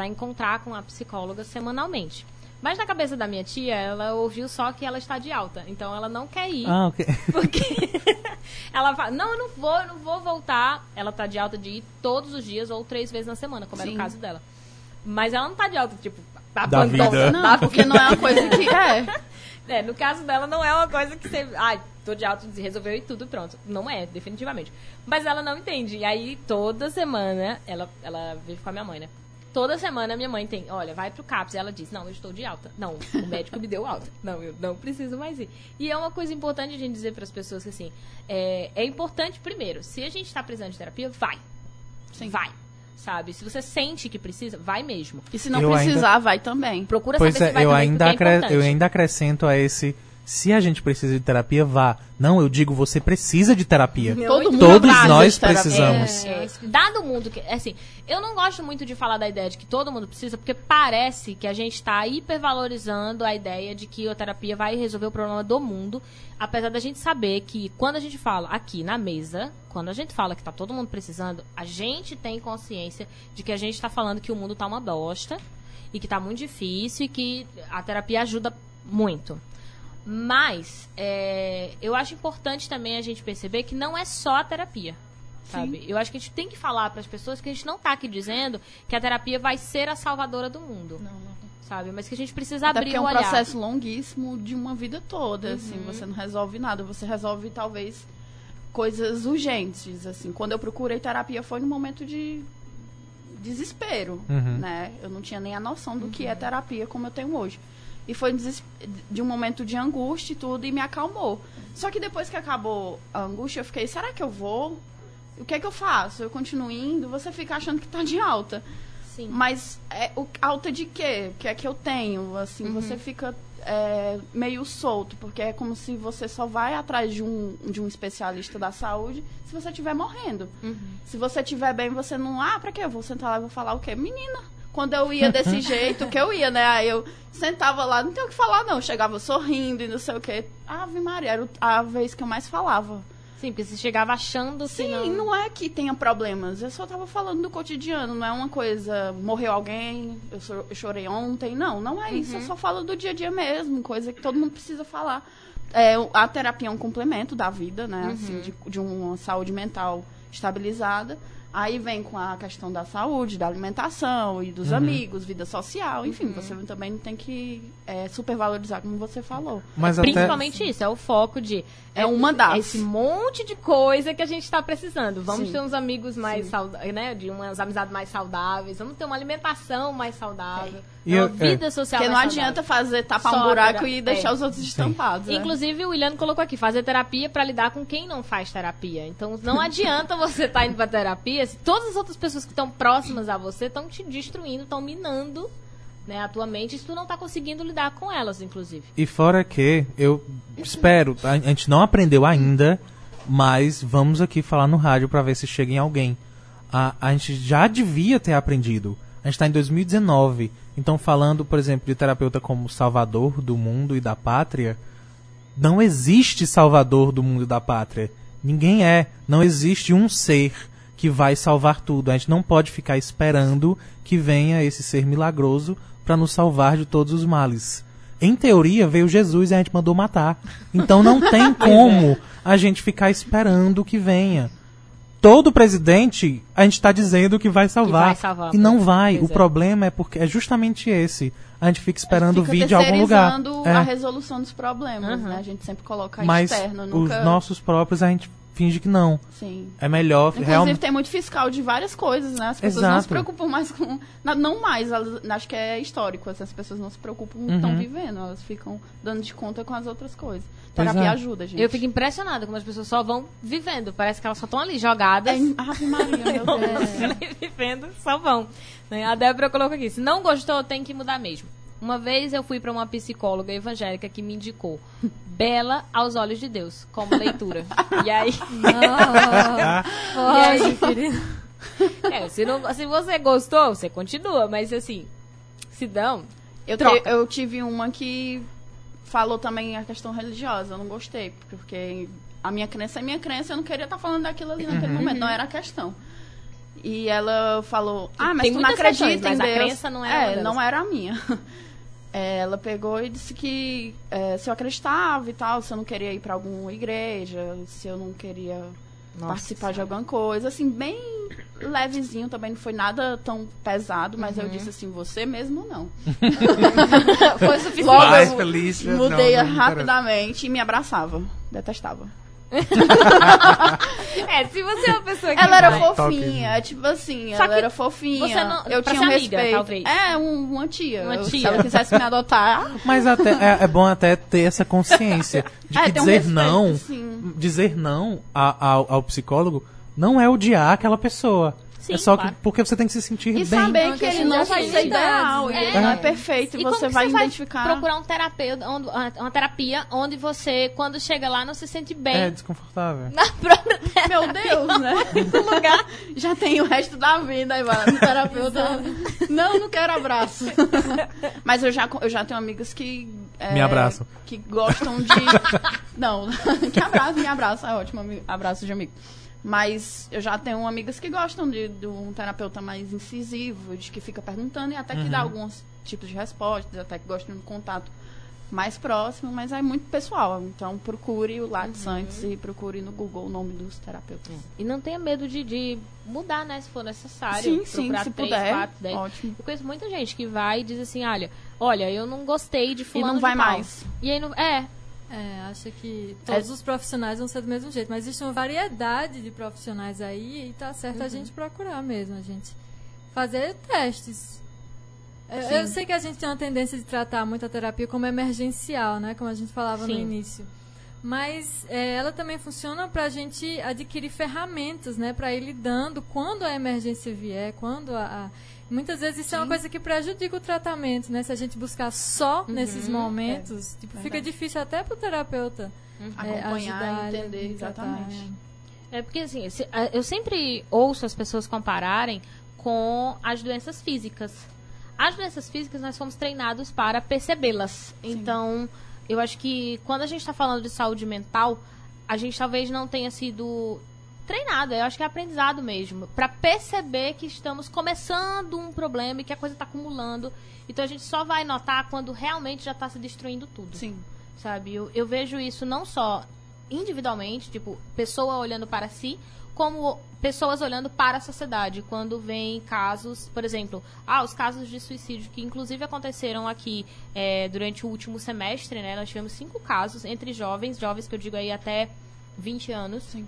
encontrar com a psicóloga semanalmente. Mas na cabeça da minha tia, ela ouviu só que ela está de alta. Então ela não quer ir. Ah, ok. Porque ela fala, não, eu não vou, eu não vou voltar. Ela tá de alta de ir todos os dias ou três vezes na semana, como era Sim. o caso dela. Mas ela não tá de alta, tipo, Da vida. abandona. Não, porque não é uma coisa que. É. É, no caso dela não é uma coisa que você. Ai, tô de alta, resolveu e tudo, pronto. Não é, definitivamente. Mas ela não entende. E aí, toda semana, ela, ela vive com a minha mãe, né? Toda semana minha mãe tem, olha, vai pro CAPS. E ela diz, não, eu estou de alta. Não, o médico me deu alta. Não, eu não preciso mais ir. E é uma coisa importante a gente dizer para as pessoas que, assim, é, é importante, primeiro, se a gente tá precisando de terapia, vai. Sim. Vai. Sabe? Se você sente que precisa, vai mesmo. E se não Eu precisar, vai também. Procura Pois saber é, se vai eu também, ainda, é acre- eu ainda acrescento a esse. Se a gente precisa de terapia, vá. Não, eu digo, você precisa de terapia. Todo mundo Todos nós precisamos. É, é, dado o mundo que. Assim, eu não gosto muito de falar da ideia de que todo mundo precisa, porque parece que a gente está hipervalorizando a ideia de que a terapia vai resolver o problema do mundo. Apesar da gente saber que quando a gente fala aqui na mesa, quando a gente fala que tá todo mundo precisando, a gente tem consciência de que a gente tá falando que o mundo tá uma bosta e que tá muito difícil e que a terapia ajuda muito. Mas é, eu acho importante também a gente perceber que não é só a terapia. Sabe? Eu acho que a gente tem que falar para as pessoas que a gente não tá aqui dizendo que a terapia vai ser a salvadora do mundo. Não, não. Sabe? Mas que a gente precisa Até abrir porque é o um olhar. processo longuíssimo de uma vida toda, assim, Uhum. você não resolve nada, você resolve talvez coisas urgentes, assim. Quando eu procurei terapia foi no momento de desespero, Uhum. né? Eu não tinha nem a noção do que é terapia como eu tenho hoje. E foi de um momento de angústia e tudo e me acalmou. Só que depois que acabou a angústia, eu fiquei, será que eu vou? O que é que eu faço? Eu continuo indo? Você fica achando que tá de alta. Sim. Mas é, o, alta de quê? O que é que eu tenho? Assim, você fica é, meio solto, porque é como se você só vai atrás de um, de um especialista da saúde se você estiver morrendo. Se você estiver bem, você não. Ah, pra quê? Eu vou sentar lá e vou falar o quê? Menina, quando eu ia desse jeito que eu ia, né? Aí eu sentava lá, não tem o que falar, não. Eu chegava sorrindo e não sei o quê. Ave Maria, era a vez que eu mais falava. Sim, porque você chegava achando Sim, não... não... é que tenha problemas. Eu só tava falando do cotidiano. Não é uma coisa, morreu alguém, eu, so- eu chorei ontem. Não, não é isso. Eu só falo do dia a dia mesmo, coisa que todo mundo precisa falar. É, a terapia é um complemento da vida, né? Assim, de, de uma saúde mental estabilizada. Aí vem com a questão da saúde, da alimentação e dos amigos, vida social. Enfim, você também tem que é, supervalorizar, como você falou. Mas até. Principalmente isso, é o foco de. É uma das. Esse monte de coisa que a gente está precisando. Vamos Sim. ter uns amigos mais saudáveis, né? De umas amizades mais saudáveis. Vamos ter uma alimentação mais saudável. E uma é. vida social Porque não adianta fazer tapar Só um buraco e deixar é. os outros estampados. né? Inclusive, o William colocou aqui, fazer terapia para lidar com quem não faz terapia. Então, não adianta você estar indo pra terapia se todas as outras pessoas que estão próximas a você estão te destruindo, estão minando né, a tua mente, e se tu não tá conseguindo lidar com elas, inclusive. E fora que, eu espero, a, gente não aprendeu ainda, mas vamos aqui falar no rádio pra ver se chega em alguém. A, a gente já devia ter aprendido. A gente tá em 2019. Então, falando, por exemplo, de terapeuta como salvador do mundo e da pátria, não existe salvador do mundo e da pátria. Ninguém é. Não existe um ser que vai salvar tudo. A gente não pode ficar esperando que venha esse ser milagroso para nos salvar de todos os males. Em teoria, veio Jesus e a gente mandou matar. Então não tem como a gente ficar esperando que venha. Todo presidente, a gente está dizendo que vai salvar. vai salvar, e não pois- vai. o é. problema é porque é justamente esse. A gente fica esperando Fica vir de algum lugar. terceirizando É. a resolução dos problemas, Uhum. né? A gente sempre coloca Mas externo, nunca... os nossos próprios a gente finge que não. Sim. É melhor Inclusive, realmente. tem muito fiscal de várias coisas, né? As pessoas não Exato. se preocupam mais com... Não mais, elas- acho que é histórico. As pessoas não se preocupam com o que estão Uhum. vivendo. Elas ficam dando de conta com as outras coisas. Terapia é. ajuda, gente. Eu fico impressionada como as pessoas só vão vivendo. Parece que elas só estão ali jogadas. É, Ave Maria, meu Deus. vivendo, só vão. Né? A Débora colocou aqui: se não gostou, tem que mudar mesmo. Uma vez eu fui para uma psicóloga evangélica que me indicou Bela aos Olhos de Deus, como leitura. e aí, Ah, pode, querido. é, se, não, se você gostou, você continua, mas assim, se não, Eu, Troca. eu tive uma que falou também a questão religiosa. Eu não gostei, porque- a minha crença é minha crença. Eu não queria estar falando daquilo ali naquele momento. Não era a questão. E ela falou: Ah, mas Tem tu não acredita questões, em mas a Deus. crença não era É, não era a minha. É, ela pegou e disse que é, se eu acreditava e tal, se eu não queria ir pra alguma igreja, se eu não queria Nossa participar de Senhora. alguma coisa, assim, bem levezinho também, não foi nada tão pesado, mas Uhum. eu disse assim, você mesmo não. Foi suficiente. Logo Vai, eu Felícia. mudei Não, não me rapidamente e me abraçava. Detestava. É, se você é uma pessoa que Ela era vai- fofinha, tipo assim, Só ela que era fofinha. você não- eu pra tinha um amiga, respeito. talvez. É, um- uma tia. Uma Eu- Se tia. ela quisesse me adotar, Mas até, é, é bom até ter essa consciência de É, que um dizer respeito, não, dizer não a- ao, ao psicólogo não é odiar aquela pessoa. Sim, é só claro. que, porque você tem que se sentir e bem. saber É uma que ele não vai ser ideal, né? ele não é É. perfeito, E você como que vai você identificar. procurar um terapeuta, onde- uma, terapia onde você, quando chega lá, não se sente bem É desconfortável. na própria Meu Deus, né? no lugar. Já tem o resto da vida aí vai no terapeuta. não, não quero abraço. Mas eu já, eu já tenho amigas que. é, Me abraçam. Que gostam de. não, que abraço, me abraça, é ótimo, abraço de amigo. Mas eu já tenho amigas que gostam de, de um terapeuta mais incisivo, de que fica perguntando e até que dá alguns tipos de respostas, até que gostam de um contato mais próximo, mas é muito pessoal. Então procure o Lattes antes e procure no Google o nome dos terapeutas. E não tenha medo de, de mudar, né, se for necessário. Sim, sim, Procurar se três, puder. quatro, dez. Ótimo. Eu conheço muita gente que vai e diz assim, olha, olha, eu não gostei de E fulano não vai mais. E aí não... É, É, acho que todos os profissionais vão ser do mesmo jeito, mas existe uma variedade de profissionais aí e tá certo a gente procurar mesmo, a gente fazer testes. Eu, Sim. eu sei que a gente tem uma tendência de tratar muito a terapia como emergencial, né, como a gente falava no Sim. início. Mas é, ela também funciona para a gente adquirir ferramentas, né, para ir lidando quando a emergência vier, quando a, a- muitas vezes isso é uma Sim. coisa que prejudica o tratamento, né? Se a gente buscar só nesses momentos, tipo, fica difícil até pro terapeuta é, Acompanhar ajudar e entender exatamente. É porque assim, se- eu sempre ouço as pessoas compararem com as doenças físicas. As doenças físicas nós fomos treinados para percebê-las. Então, eu acho que quando a gente está falando de saúde mental, a gente talvez não tenha sido treinado, eu acho que é aprendizado mesmo, para perceber que estamos começando um problema e que a coisa está acumulando. Então a gente só vai notar quando realmente já está se destruindo tudo Sim. sabe? Eu, eu vejo isso não só individualmente, tipo, pessoa olhando para si, como pessoas olhando para a sociedade. Quando vem casos, por exemplo, ah, os casos de suicídio que inclusive aconteceram aqui é, durante o último semestre, né? Nós tivemos cinco casos entre jovens, jovens que eu digo aí até 20 anos. Sim.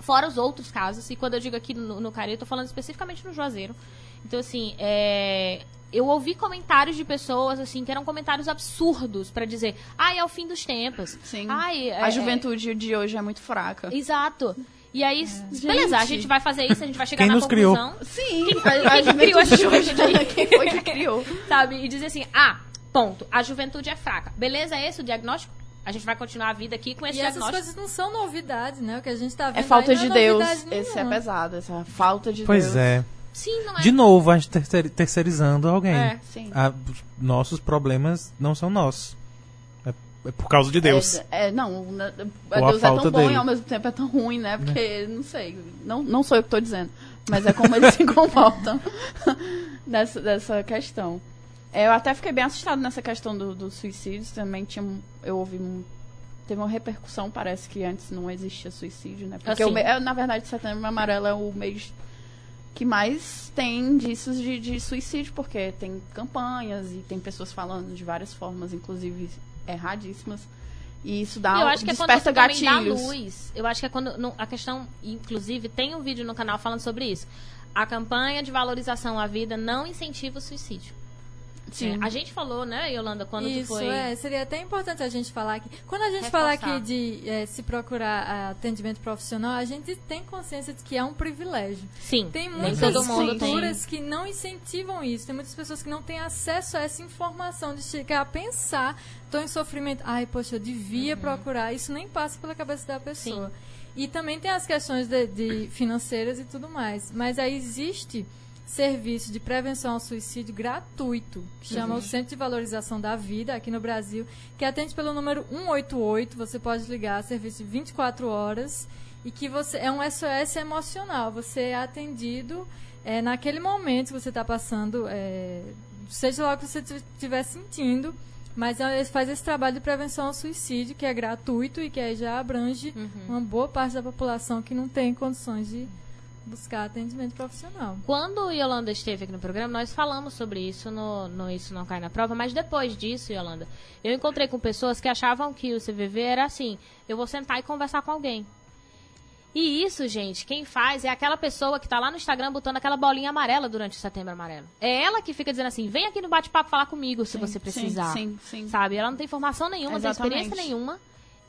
Fora os outros casos, e quando eu digo aqui no, no Cari, eu tô falando especificamente no Juazeiro. Então, assim, é, eu ouvi comentários de pessoas, assim, que eram comentários absurdos pra dizer, ai, é o fim dos tempos. Sim. Ai, é- a juventude de hoje é muito fraca. Exato. E aí, beleza, a Gente. gente vai fazer isso, a gente vai chegar Quem na nos criou? conclusão, Sim, Quem- a, quem que criou essa juventude de hoje, juventude? quem foi que criou? sabe? E dizer assim, ah, ponto, a juventude é fraca. Beleza, é esse o diagnóstico? A gente vai continuar a vida aqui com esse E essas diagnóstico. coisas não são novidade, né? O que a gente tá vendo É falta aí não de é Deus. Esse é pesado, essa falta de Pois Deus. é. Sim, não é? De novo, a gente terceir- terceirizando alguém. É. Sim. Os nossos problemas não são nossos. É, é por causa de Deus. É, é, não, a Deus é tão bom dele. e ao mesmo tempo é tão ruim, né? Porque, não sei, não, não sou eu que tô dizendo, mas é como eles se comportam dessa, dessa questão. É, eu até fiquei bem assustada nessa questão do, do suicídio, também tinha, eu ouvi, um- teve uma repercussão, parece que antes não existia suicídio, né? Porque Assim. me- é, na verdade, setembro amarelo é o mês que mais tem indícios de, de suicídio, porque tem campanhas e tem pessoas falando de várias formas, inclusive erradíssimas. E isso dá, eu acho que é quando desperta você também dá gatilhos. luz. Eu acho que é quando. no- a questão, inclusive, tem um vídeo no canal falando sobre isso. A campanha de valorização à vida não incentiva o suicídio. Sim. É, a gente falou, né, Yolanda, quando tu Isso, foi. é. Seria até importante a gente falar aqui. Quando a gente Reforçar. fala aqui de é, se procurar ah, atendimento profissional, a gente tem consciência de que é um privilégio. Sim. Tem muitas tem. culturas que não incentivam isso. Tem muitas pessoas que não têm acesso a essa informação de chegar a pensar, estou em sofrimento. Ai, poxa, eu devia Uhum. procurar. Isso nem passa pela cabeça da pessoa. E também tem as questões de, de financeiras e tudo mais. Mas aí existe serviço de prevenção ao suicídio gratuito, que chama Uhum. o Centro de Valorização da Vida, aqui no Brasil, que atende pelo número 188. Você pode ligar, serviço de 24 horas. E que você é um SOS emocional. Você é atendido é, naquele momento que você está passando é, seja lá o que você estiver sentindo, mas é- faz esse trabalho de prevenção ao suicídio, que é gratuito e que aí já abrange Uhum. uma boa parte da população que não tem condições de buscar atendimento profissional. Quando Yolanda esteve aqui no programa, nós falamos sobre isso no, no Isso Não Cai na Prova, mas depois disso, Yolanda, eu encontrei com pessoas que achavam que o CVV era assim, eu vou sentar e conversar com alguém. E isso, gente, quem faz é aquela pessoa que tá lá no Instagram botando aquela bolinha amarela durante o setembro amarelo. É ela que fica dizendo assim, vem aqui no bate-papo falar comigo se Sim, você precisar. Sim, sim. sim. Sabe? Ela não tem formação nenhuma, não tem experiência nenhuma.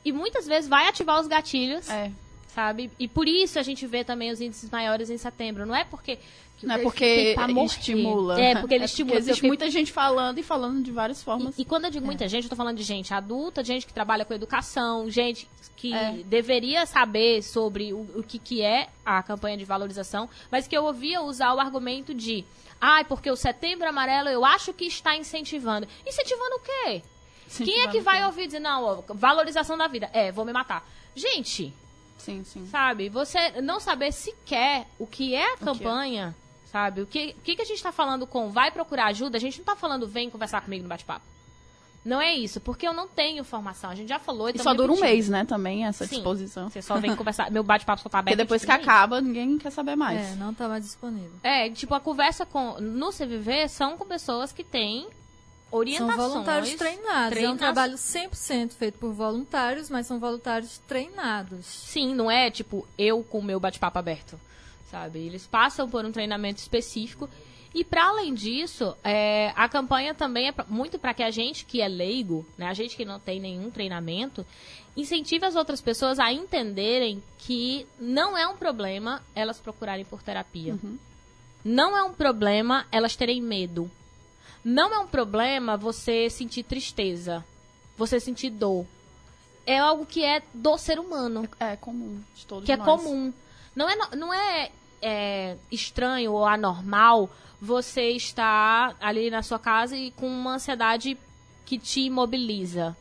E muitas vezes vai ativar os gatilhos É. sabe? E por isso a gente vê também os índices maiores em setembro. Não é porque. Não é porque morrer. estimula. É, porque ele estimula. existe eu fiquei- muita gente falando e falando de várias formas. E, e quando eu digo muita gente, eu tô falando de gente adulta, gente que trabalha com educação, gente que É. deveria saber sobre o, o que, que é a campanha de valorização, mas que eu ouvia usar o argumento de ai, porque o setembro amarelo eu acho que está incentivando. Incentivando o quê? Quem é que vai ouvir dizer, não, ó, valorização da vida? É, vou me matar. Gente, Sim, sim. sabe? Você não saber sequer o que é a é. campanha, sabe? O que, o que, que a gente tá falando com vai procurar ajuda? A gente não tá falando vem conversar comigo no bate-papo. Não é isso, porque eu não tenho formação. A gente já falou. E só dura um mês, né, também, essa Sim. disposição. Você só vem conversar. Meu bate-papo só tá aberto. Porque depois que acaba, ninguém quer saber mais. É, não está mais disponível. É, tipo, a conversa com. No CVV são com pessoas que têm orientações. São voluntários treinados. É um treina- trabalho 100% feito por voluntários, mas são voluntários treinados. Sim, não é tipo eu com o meu bate-papo aberto, sabe? Eles passam por um treinamento específico. E para além disso, é, a campanha também é muito para que a gente que é leigo, né, a gente que não tem nenhum treinamento, incentive as outras pessoas a entenderem que não é um problema elas procurarem por terapia. Não é um problema elas terem medo. Não é um problema você sentir tristeza, você sentir dor. É algo que é do ser humano É comum de todos que é nós. comum. Não é, não é, é, estranho ou anormal você estar ali na sua casa e com uma ansiedade que te imobiliza.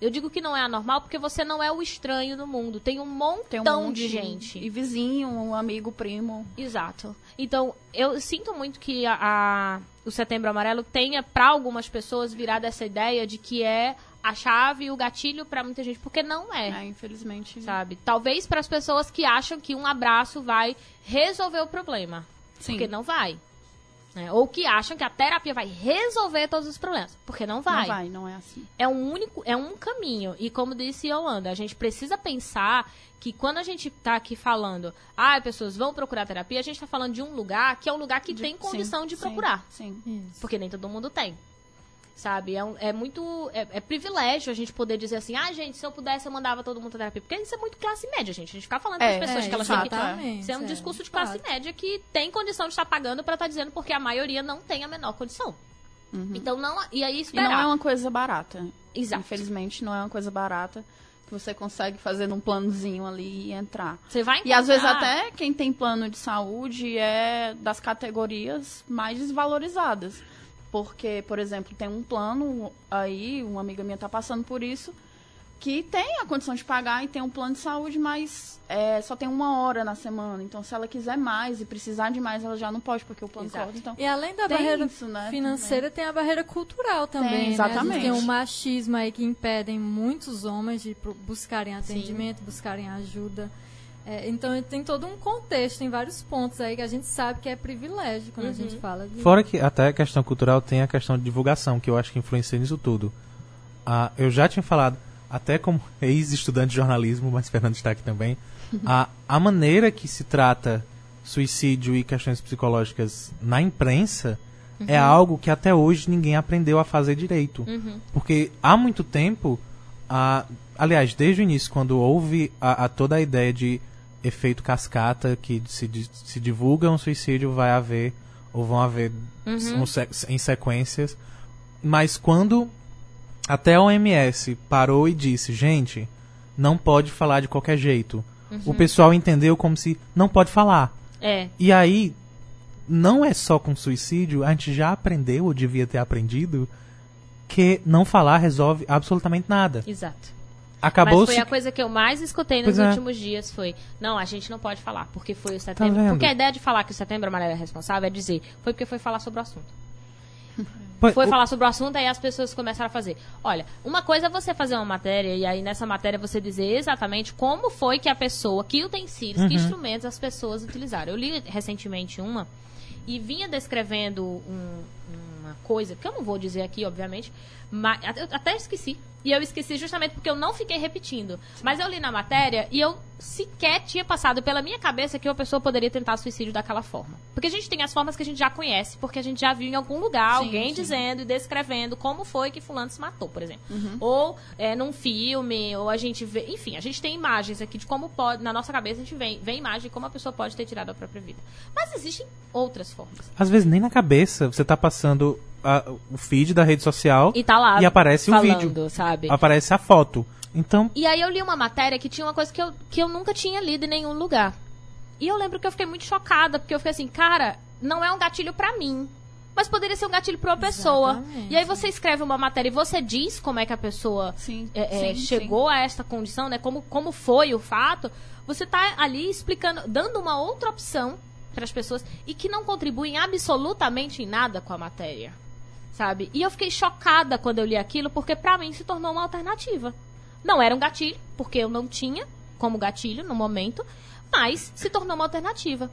Eu digo que não é anormal porque você não é o estranho do mundo. Tem um montão Tem um monte de gente. E vizinho, um amigo, primo. Exato. Então, eu sinto muito que a, a- o Setembro Amarelo tenha, para algumas pessoas, virado essa ideia de que é a chave e o gatilho para muita gente, porque não é É, infelizmente. sabe? Talvez para as pessoas que acham que um abraço vai resolver o problema, Sim. porque não vai. Né? Ou que acham que a terapia vai resolver todos os problemas, porque não vai. Não vai, não é assim. É um único, é um caminho. E como disse Yolanda, a gente precisa pensar que quando a gente tá aqui falando, ah, pessoas vão procurar terapia, a gente tá falando de um lugar que é um lugar que tem condição Sim, de sim, procurar. Sim. Isso. Porque nem todo mundo tem. Sabe? É, um- é muito. É, é privilégio a gente poder dizer assim, ah, gente, se eu pudesse, eu mandava todo mundo pra terapia. Porque isso é muito classe média, gente. A gente ficar falando É, para as pessoas é, que elas têm que. exatamente, Isso é um é, discurso de classe fato. média que tem condição de estar pagando pra estar dizendo porque a maioria não tem a menor condição. Então não. E aí Uhum. E esperar. não é uma coisa barata. Exato. Infelizmente, não é uma coisa barata que você consegue fazer num planozinho ali e entrar. Você vai E às vezes encontrar- até quem tem plano de saúde é das categorias mais desvalorizadas. Porque, por exemplo, tem um plano aí, uma amiga minha tá passando por isso, que tem a condição de pagar e tem um plano de saúde, mas é, só tem uma hora na semana. Então, se ela quiser mais e precisar de mais, ela já não pode, porque o plano Exato. corta. Então, E além da barreira isso, né, financeira, tem a barreira cultural também. Tem, né? Exatamente. gente tem um machismo aí que impedem muitos homens de buscarem atendimento, buscarem ajuda. É, então tem todo um contexto, tem vários pontos aí que a gente sabe que é privilégio quando a Uhum. gente fala de. Fora que até a questão cultural tem a questão de divulgação, que eu acho que influencia nisso tudo. Ah, eu já tinha falado, até como ex-estudante de jornalismo, mas Fernando está aqui também, a, a maneira que se trata suicídio e questões psicológicas na imprensa é algo que até hoje ninguém aprendeu a fazer direito. Uhum. Porque há muito tempo, a, aliás, desde o início, quando houve a, a toda a ideia de efeito cascata, que se, se divulga um suicídio, vai haver, ou vão haver um se- em sequências. Mas quando até a OMS parou e disse, gente, não pode falar de qualquer jeito. O pessoal entendeu como se não pode falar. É. E aí, não é só com suicídio, a gente já aprendeu, ou devia ter aprendido, que não falar resolve absolutamente nada. Exato. Acabou Mas foi se a coisa que eu mais escutei nos Pois é. últimos dias foi, não, a gente não pode falar, porque foi o setembro. vendo? porque a ideia de falar que o setembro amarelo é responsável é dizer, foi porque foi falar sobre o assunto. Foi o- falar sobre o assunto, aí as pessoas começaram a fazer. Olha, uma coisa é você fazer uma matéria, e aí nessa matéria você dizer exatamente como foi que a pessoa, que utensílios, que instrumentos as pessoas utilizaram. Eu li recentemente uma e vinha descrevendo um- uma coisa, que eu não vou dizer aqui, obviamente, mas eu até esqueci. E eu esqueci justamente porque eu não fiquei repetindo. Mas eu li na matéria e eu sequer tinha passado pela minha cabeça que uma pessoa poderia tentar suicídio daquela forma. Porque a gente tem as formas que a gente já conhece, porque a gente já viu em algum lugar Sim, alguém sim. dizendo e descrevendo como foi que fulano se matou, por exemplo. Uhum. Ou é, num filme, ou a gente vê. Enfim, a gente tem imagens aqui de como pode. Na nossa cabeça a gente vê, vê imagem de como a pessoa pode ter tirado a própria vida. Mas existem outras formas. Às vezes nem na cabeça você tá passando a- o feed da rede social E tá lá. E aparece o falando, vídeo. sabe? aparece a foto. Então, E aí eu li uma matéria que tinha uma coisa que eu, que eu nunca tinha lido em nenhum lugar. E eu lembro que eu fiquei muito chocada, porque eu fiquei assim, cara, não é um gatilho pra mim. Mas poderia ser um gatilho pra uma pessoa. Exatamente. E aí você escreve uma matéria e você diz como é que a pessoa Sim, é, é, sim, chegou a esta condição, né? Como, como foi o fato. Você tá ali explicando, dando uma outra opção para as pessoas e que não contribuem absolutamente em nada com a matéria. Sabe? E eu fiquei chocada quando eu li aquilo, porque pra mim se tornou uma alternativa. Não era um gatilho, porque eu não tinha como gatilho no momento, mas se tornou uma alternativa.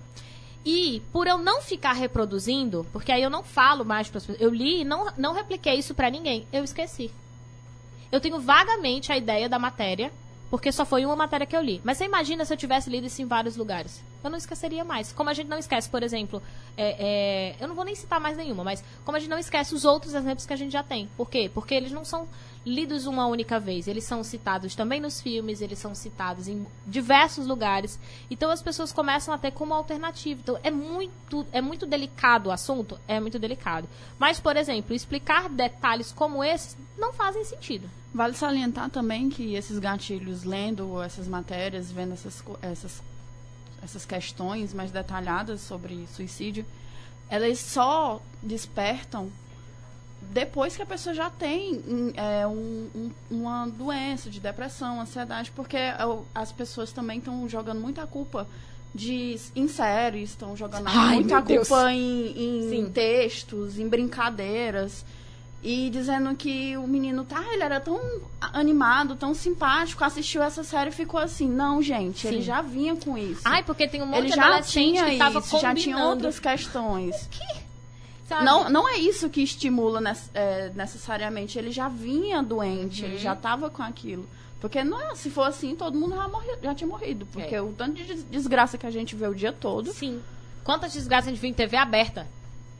E por eu não ficar reproduzindo, porque aí eu não falo mais para as pessoas, eu li e não, não repliquei isso pra ninguém, eu esqueci. Eu tenho vagamente a ideia da matéria, porque só foi uma matéria que eu li. Mas você imagina se eu tivesse lido isso em vários lugares? Eu não esqueceria mais. Como a gente não esquece, por exemplo, é, é, eu não vou nem citar mais nenhuma, mas como a gente não esquece os outros exemplos que a gente já tem. Por quê? Porque eles não são lidos uma única vez. Eles são citados também nos filmes, eles são citados em diversos lugares. Então as pessoas começam a ter como alternativa. Então é muito, é muito delicado o assunto, é muito delicado. Mas, por exemplo, explicar detalhes como esses não fazem sentido. Vale salientar também que esses gatilhos, lendo essas matérias, vendo essas, essas, essas questões mais detalhadas sobre suicídio, elas só despertam depois que a pessoa já tem hum, é, um- um- uma doença de depressão, ansiedade, porque é, o- as pessoas também estão jogando muita culpa de, em séries, estão jogando Ai, muita culpa em, em textos, em brincadeiras. E dizendo que o menino, tá, ele era tão animado, tão simpático, assistiu essa série e ficou assim. Não, gente, ele Sim. já vinha com isso. Ai, porque tem um monte ele de já adolescente tinha que tava isso, já tinha combinando, outras questões. Sabe? Não, não é isso que estimula é, necessariamente. Ele já vinha doente, Uhum. ele já tava com aquilo. Porque não é, se for assim, todo mundo já, morri, já tinha morrido. Porque É. o tanto de des- desgraça que a gente vê o dia todo. Sim. Quantas desgraças a gente viu em TV aberta,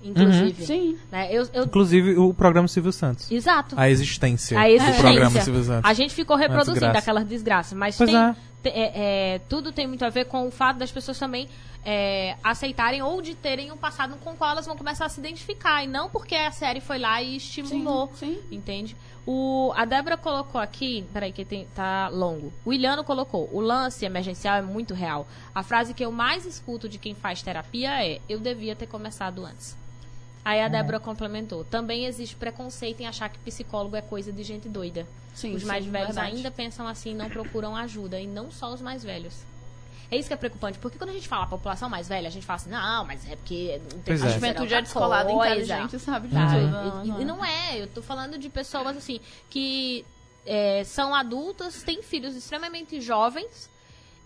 inclusive. Sim. Né? Eu, eu- inclusive o programa Silvio Santos. Exato. A existência, A existência. do programa Silvio Santos. A gente ficou reproduzindo desgraça. aquelas desgraças, mas Pois tem, é. É, é, tudo tem muito a ver com o fato das pessoas também é, aceitarem ou de terem um passado com o qual elas vão começar a se identificar, e não porque a série foi lá e estimulou. Sim, sim. Entende? O, a Débora colocou aqui, peraí que tem, tá longo. O Iliano colocou, o lance emergencial é muito real. A frase que eu mais escuto de quem faz terapia é, eu devia ter começado antes. Aí a Débora complementou, também existe preconceito em achar que psicólogo é coisa de gente doida. Sim, os sim, mais velhos verdade. ainda pensam assim e não procuram ajuda, e não só os mais velhos. É isso que é preocupante, porque quando a gente fala a população mais velha, a gente fala assim, não, mas é porque não tem Pois A é. juventude é descolada, inteligente, sabe de Tá? tudo. E- Não, e, não e é. não é, eu tô falando de pessoas assim que é, são adultas, têm filhos extremamente jovens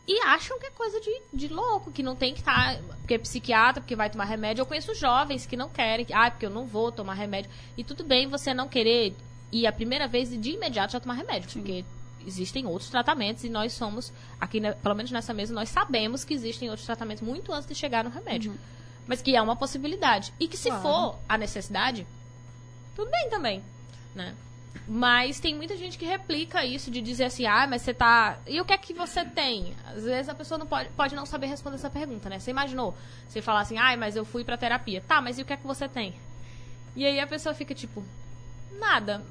e acham que é coisa de, de louco, que não tem que estar. porque é psiquiatra, porque vai tomar remédio. Eu conheço jovens que não querem, que, ah, porque eu não vou tomar remédio. E tudo bem você não querer ir a primeira vez e de imediato já tomar remédio, porque existem outros tratamentos e nós somos, aqui, pelo menos nessa mesa, nós sabemos que existem outros tratamentos muito antes de chegar no remédio. Mas que é uma possibilidade. E que se Claro. for a necessidade, tudo bem também, né? Mas tem muita gente que replica isso de dizer assim, ah, mas você tá. E o que é que você tem? Às vezes a pessoa não pode, pode não saber responder essa pergunta, né? Você imaginou? Você falar assim, ah, mas eu fui pra terapia. Tá, mas e o que é que você tem? E aí a pessoa fica tipo, nada.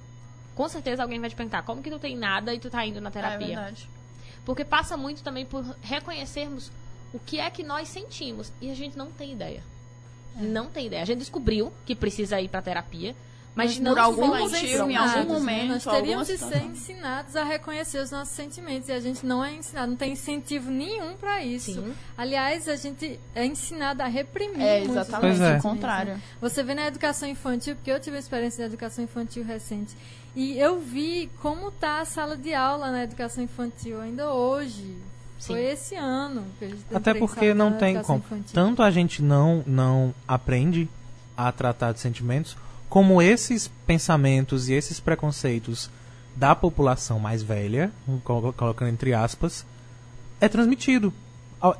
Com certeza alguém vai te perguntar, como que tu tem nada e tu tá indo na É terapia? verdade. Porque passa muito também por reconhecermos o que é que nós sentimos. E a gente não tem ideia. Não tem ideia. A gente descobriu que precisa ir pra terapia, Mas por algum motivo, em algum né? momento, Nós teríamos de ser ensinados a reconhecer os nossos sentimentos e a gente não é ensinado, não tem incentivo nenhum para isso. Sim. Aliás, a gente é ensinado a reprimir É, muitos exatamente, é. o contrário. Você vê na educação infantil, porque eu tive uma experiência de educação infantil recente, e eu vi como tá a sala de aula na educação infantil ainda hoje. Sim. Foi esse ano que a gente Até porque não tem como. infantil. Tanto a gente não, não aprende a tratar de sentimentos, como esses pensamentos e esses preconceitos da população mais velha, colo- colocando entre aspas, é transmitido.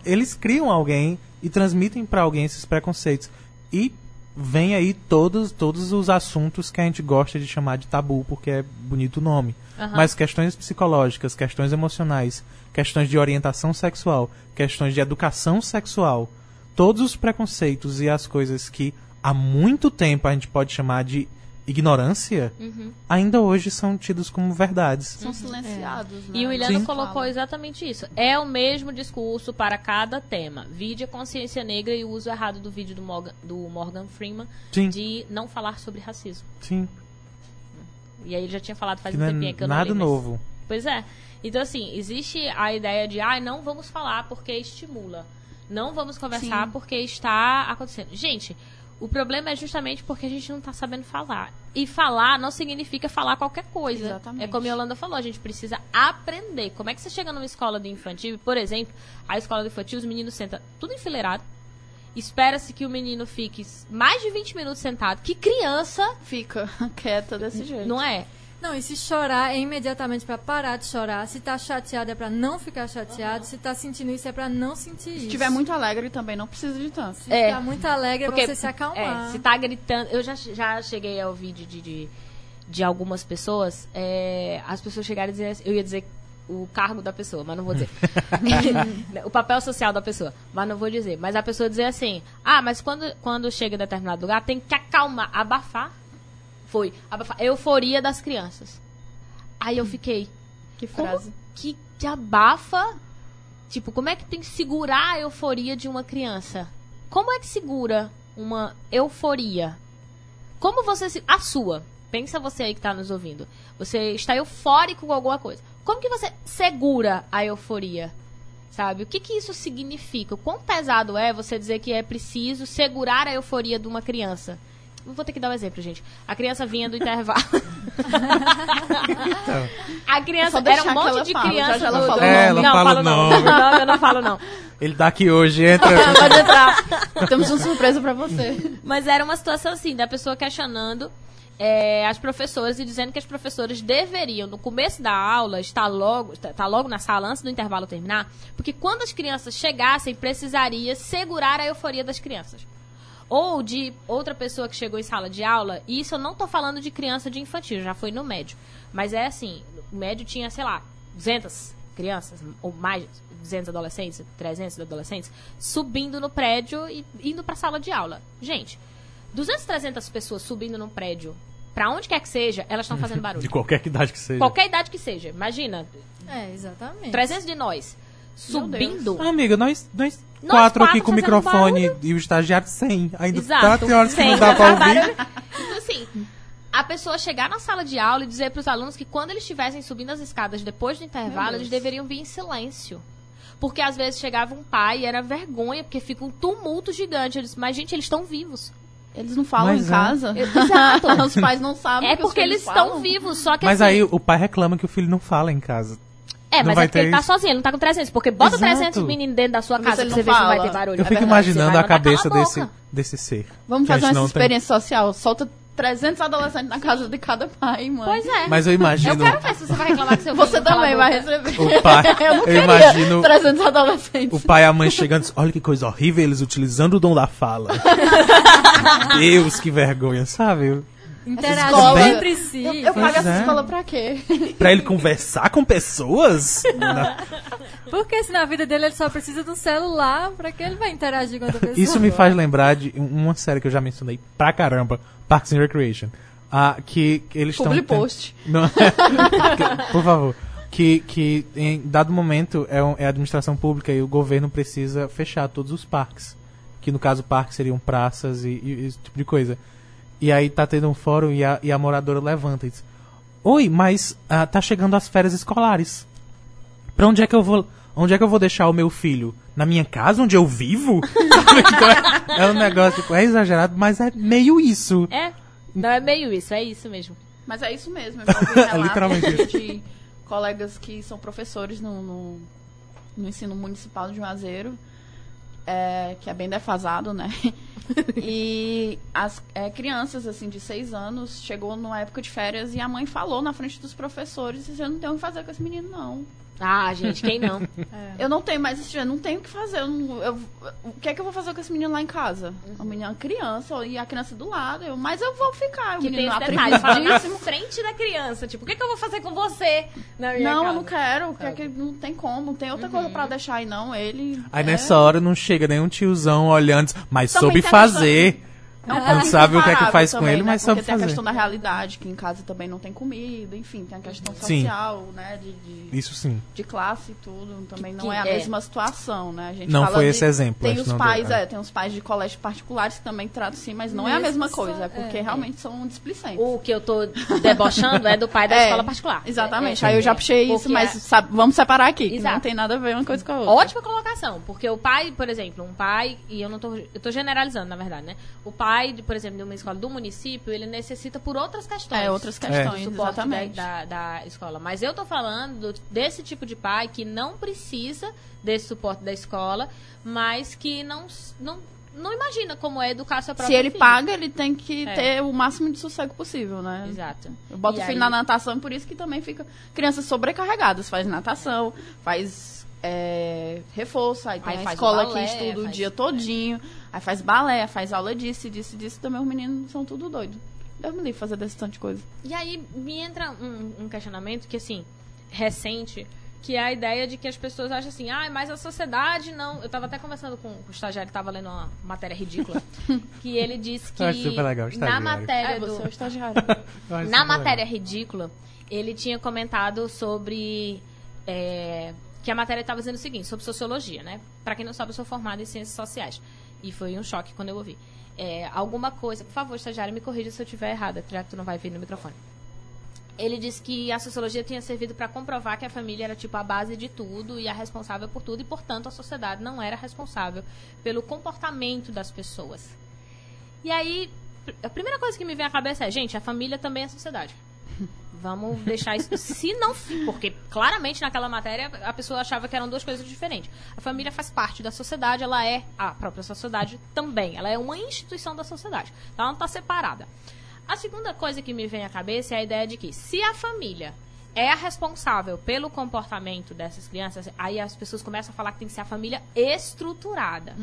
Eles criam alguém e transmitem para alguém esses preconceitos. E vem aí todos, todos os assuntos que a gente gosta de chamar de tabu, porque é bonito o nome. Aham. Mas questões psicológicas, questões emocionais, questões de orientação sexual, questões de educação sexual, todos os preconceitos e as coisas que há muito tempo a gente pode chamar de ignorância, Uhum. ainda hoje são tidos como verdades. São silenciados, né? E o Iliano Sim. colocou exatamente isso. É o mesmo discurso para cada tema. Vide a consciência negra e o uso errado do vídeo do Morgan, do Morgan Freeman Sim, de não falar sobre racismo. sim. E aí ele já tinha falado faz Que um não tempinho é que eu não nada li, mas- novo. Pois é. Então, assim, existe a ideia de, ah, não vamos falar porque estimula. Não vamos conversar Sim. porque está acontecendo. Gente, o problema é justamente porque a gente não está sabendo falar. E falar não significa falar qualquer coisa. Exatamente. É como a Yolanda falou, a gente precisa aprender. Como é que você chega numa escola de infantil, por exemplo, a escola de infantil, os meninos sentam tudo enfileirado. Espera-se que o menino fique mais de 20 minutos sentado. Que criança, Fica quieta desse jeito. não é? Não, e se chorar é imediatamente pra parar de chorar. Se tá chateado é pra não ficar chateado. Se tá sentindo isso é pra não sentir isso. Se estiver muito alegre também não precisa de tanto. Se É. tá muito alegre é pra você se acalmar. É, se tá gritando. Eu já, já cheguei ao vídeo de, de, de algumas pessoas. é, as pessoas chegaram e dizer assim, Eu ia dizer o cargo da pessoa, mas não vou dizer. o papel social da pessoa, mas não vou dizer. Mas a pessoa dizer assim: Ah, mas quando, quando chega em determinado lugar, tem que acalmar, abafar. Foi. Abafar. Euforia das crianças. Aí eu fiquei. Que frase. que, que abafa? Tipo, como é que tem que segurar a euforia de uma criança? Como é que segura uma euforia? Como você se. A sua. Pensa você aí que tá nos ouvindo. Você está eufórico com alguma coisa. Como que você segura a euforia? Sabe? O que, que isso significa? O quão pesado é você dizer que é preciso segurar a euforia de uma criança? Vou ter que dar um exemplo, gente. A criança vinha do intervalo. A criança era um monte de fala, criança já já ela o É, ela não, fala falo não. não. Não, eu não falo não. Ele tá aqui hoje, entra. Pode entrar. Temos uma surpresa pra você. Mas era uma situação assim, da pessoa questionando é, as professoras e dizendo que as professoras deveriam, no começo da aula, estar logo, estar logo na sala antes do intervalo terminar, porque quando as crianças chegassem, precisaria segurar a euforia das crianças. Ou de outra pessoa que chegou em sala de aula, e isso eu não tô falando de criança de infantil, já foi no médio. Mas é assim, o médio tinha, sei lá, 200 crianças, ou mais, 200 adolescentes, 300 adolescentes, subindo no prédio e indo pra sala de aula. Gente, 200, 300 pessoas subindo num prédio, pra onde quer que seja, elas estão fazendo De barulho. qualquer idade que seja. Qualquer idade que seja. Imagina, É, exatamente. 300 de nós subindo. Ah, amiga, nós, nós, Nós quatro aqui quatro com o microfone e o estagiário sem. Ainda Exato. tá, tem horas que não dá pra ouvir. Então, assim, a pessoa chegar na sala de aula e dizer para os alunos que quando eles estivessem subindo as escadas depois do intervalo, eles deveriam vir em silêncio. Porque às vezes chegava um pai e era vergonha, porque fica um tumulto gigante. Eu disse, mas gente, eles estão vivos. Eles não falam Mas em é. casa? Exato. Os pais não sabem É porque eles estão falam. vivos, só que Mas assim, aí o pai reclama que o filho não fala em casa. É, não mas vai é porque ele tá isso. sozinho, ele não tá com 300. Porque bota Exato. 300 meninos dentro da sua casa se pra você não ver se vai fala. ter barulho. Eu É fico verdade, imaginando vai a cabeça a desse, desse ser. Vamos fazer uma não tem. experiência social. Solta 300 adolescentes na casa de cada pai e mãe. Pois é. Mas eu imagino. Eu quero ver se você vai reclamar que seu Você filho não cala também vai receber. O pai, Eu não eu imagino 300 adolescentes. o pai e a mãe chegando e diz, olha que coisa horrível, eles utilizando o dom da fala. Deus, que vergonha, sabe? Interagir escola- entre si. Eu, eu pago Pois essa é. escola pra quê? Pra ele conversar com pessoas? Não. Porque se na vida dele ele só precisa de um celular, pra que ele vai interagir com outra pessoa? Isso me faz lembrar de uma série que eu já mencionei pra caramba, Parks and Recreation. Ah, que, que eles estão... Public post. Não. Por favor. Que, que em dado momento é, um- é a administração pública e o governo precisa fechar todos os parques. Que no caso parques seriam praças e, e esse tipo de coisa. E aí tá tendo um fórum e a, e a moradora levanta e diz: Oi, mas ah, tá chegando as férias escolares. Pra onde é que eu vou. Onde é que eu vou deixar o meu filho? Na minha casa, onde eu vivo? então é, é um negócio, tipo, é exagerado, mas é meio isso. É, não é meio isso, é isso mesmo. Mas é isso mesmo. Relatos Literalmente isso. de colegas que são professores no, no, no ensino municipal de Juazeiro, é, que é bem defasado, né? E as é, crianças, assim, de seis anos, chegou numa época de férias e a mãe falou na frente dos professores, eu não tenho o que fazer com esse menino, não. Ah, gente, quem não? Eu não tenho mais, eu não tenho o que fazer. Eu não- eu- o que é que eu vou fazer com esse menino lá em casa? A menina é uma criança e a criança do lado. Eu, mas eu vou ficar. O Que tem menino esse detalhe, na frente da criança. Tipo, o que, que eu vou fazer com você na minha Não, casa? eu não quero. O que é que não tem como? Não tem outra coisa pra deixar aí, não. Ele. Aí é- nessa hora não chega nenhum tiozão olhando, mas Também soube tem a fazer. É não pouquinho sabe o que é que faz com também, ele, né? mas Porque sabe tem a fazer. questão da realidade, que em casa também não tem comida, enfim, tem a questão Sim. social, né? De, de, Isso sim. de classe e tudo. Também não que é a é. mesma situação, né? A gente Não fala foi de- esse exemplo, Tem os não pais, deu, é. é, tem os pais de colégios particulares que também tratam sim, mas não é a mesma coisa, é porque é. realmente são displicentes. O que eu tô debochando é do pai da É, escola particular. Exatamente. É, é, Aí eu já é. puxei isso, mas é- sabe, vamos separar aqui, não tem nada a ver uma coisa com a outra. Ótima colocação, porque o pai, por exemplo, um pai, e eu não tô, eu tô generalizando, na verdade, né? O pai, de, por exemplo, de uma escola do município, ele necessita por outras questões. É, outras questões, suporte da, exatamente. da, da escola. Mas eu tô falando do- desse tipo de pai que não precisa desse suporte da escola, mas que não, não, não imagina como é educar seu Se próprio ele paga, ele tem que É. ter o máximo de sossego possível, né? Exato. Eu boto E o filho aí- na natação, por isso que também fica crianças sobrecarregadas. Faz natação, faz é, reforço, aí tem Aí a escola o balé, que estuda o faz- dia todinho, aí faz balé, faz aula disso, disso, disso. Também os meninos são tudo doido. Deus me livre fazer desse tanto de coisa. E aí me entra um, um questionamento que, assim, recente, que é a ideia de que as pessoas acham assim, ah, mas a sociedade não. Eu tava até conversando com o estagiário que tava lendo uma matéria ridícula, que ele disse que Eu acho super legal, na estagiário. matéria É, do, você é o estagiário. Eu acho na matéria ridícula, ele tinha comentado sobre. é, que a matéria estava dizendo o seguinte, sobre sociologia, né? Pra quem não sabe, eu sou formada em ciências sociais. E foi um choque quando eu ouvi. É, alguma coisa. Por favor, estagiário, me corrija se eu estiver errada, já que tu não vai vir no microfone. Ele disse que a sociologia tinha servido para comprovar que a família era tipo a base de tudo e a responsável por tudo, e portanto a sociedade não era responsável pelo comportamento das pessoas. E aí, a primeira coisa que me vem à cabeça é, gente, a família também é sociedade. Vamos deixar isso. Se não. Porque claramente naquela matéria a pessoa achava que eram duas coisas diferentes. A família faz parte da sociedade, ela é a própria sociedade também. Ela é uma instituição da sociedade. Então ela não está separada. A segunda coisa que me vem à cabeça é a ideia de que se a família é a responsável pelo comportamento dessas crianças, aí as pessoas começam a falar que tem que ser a família estruturada.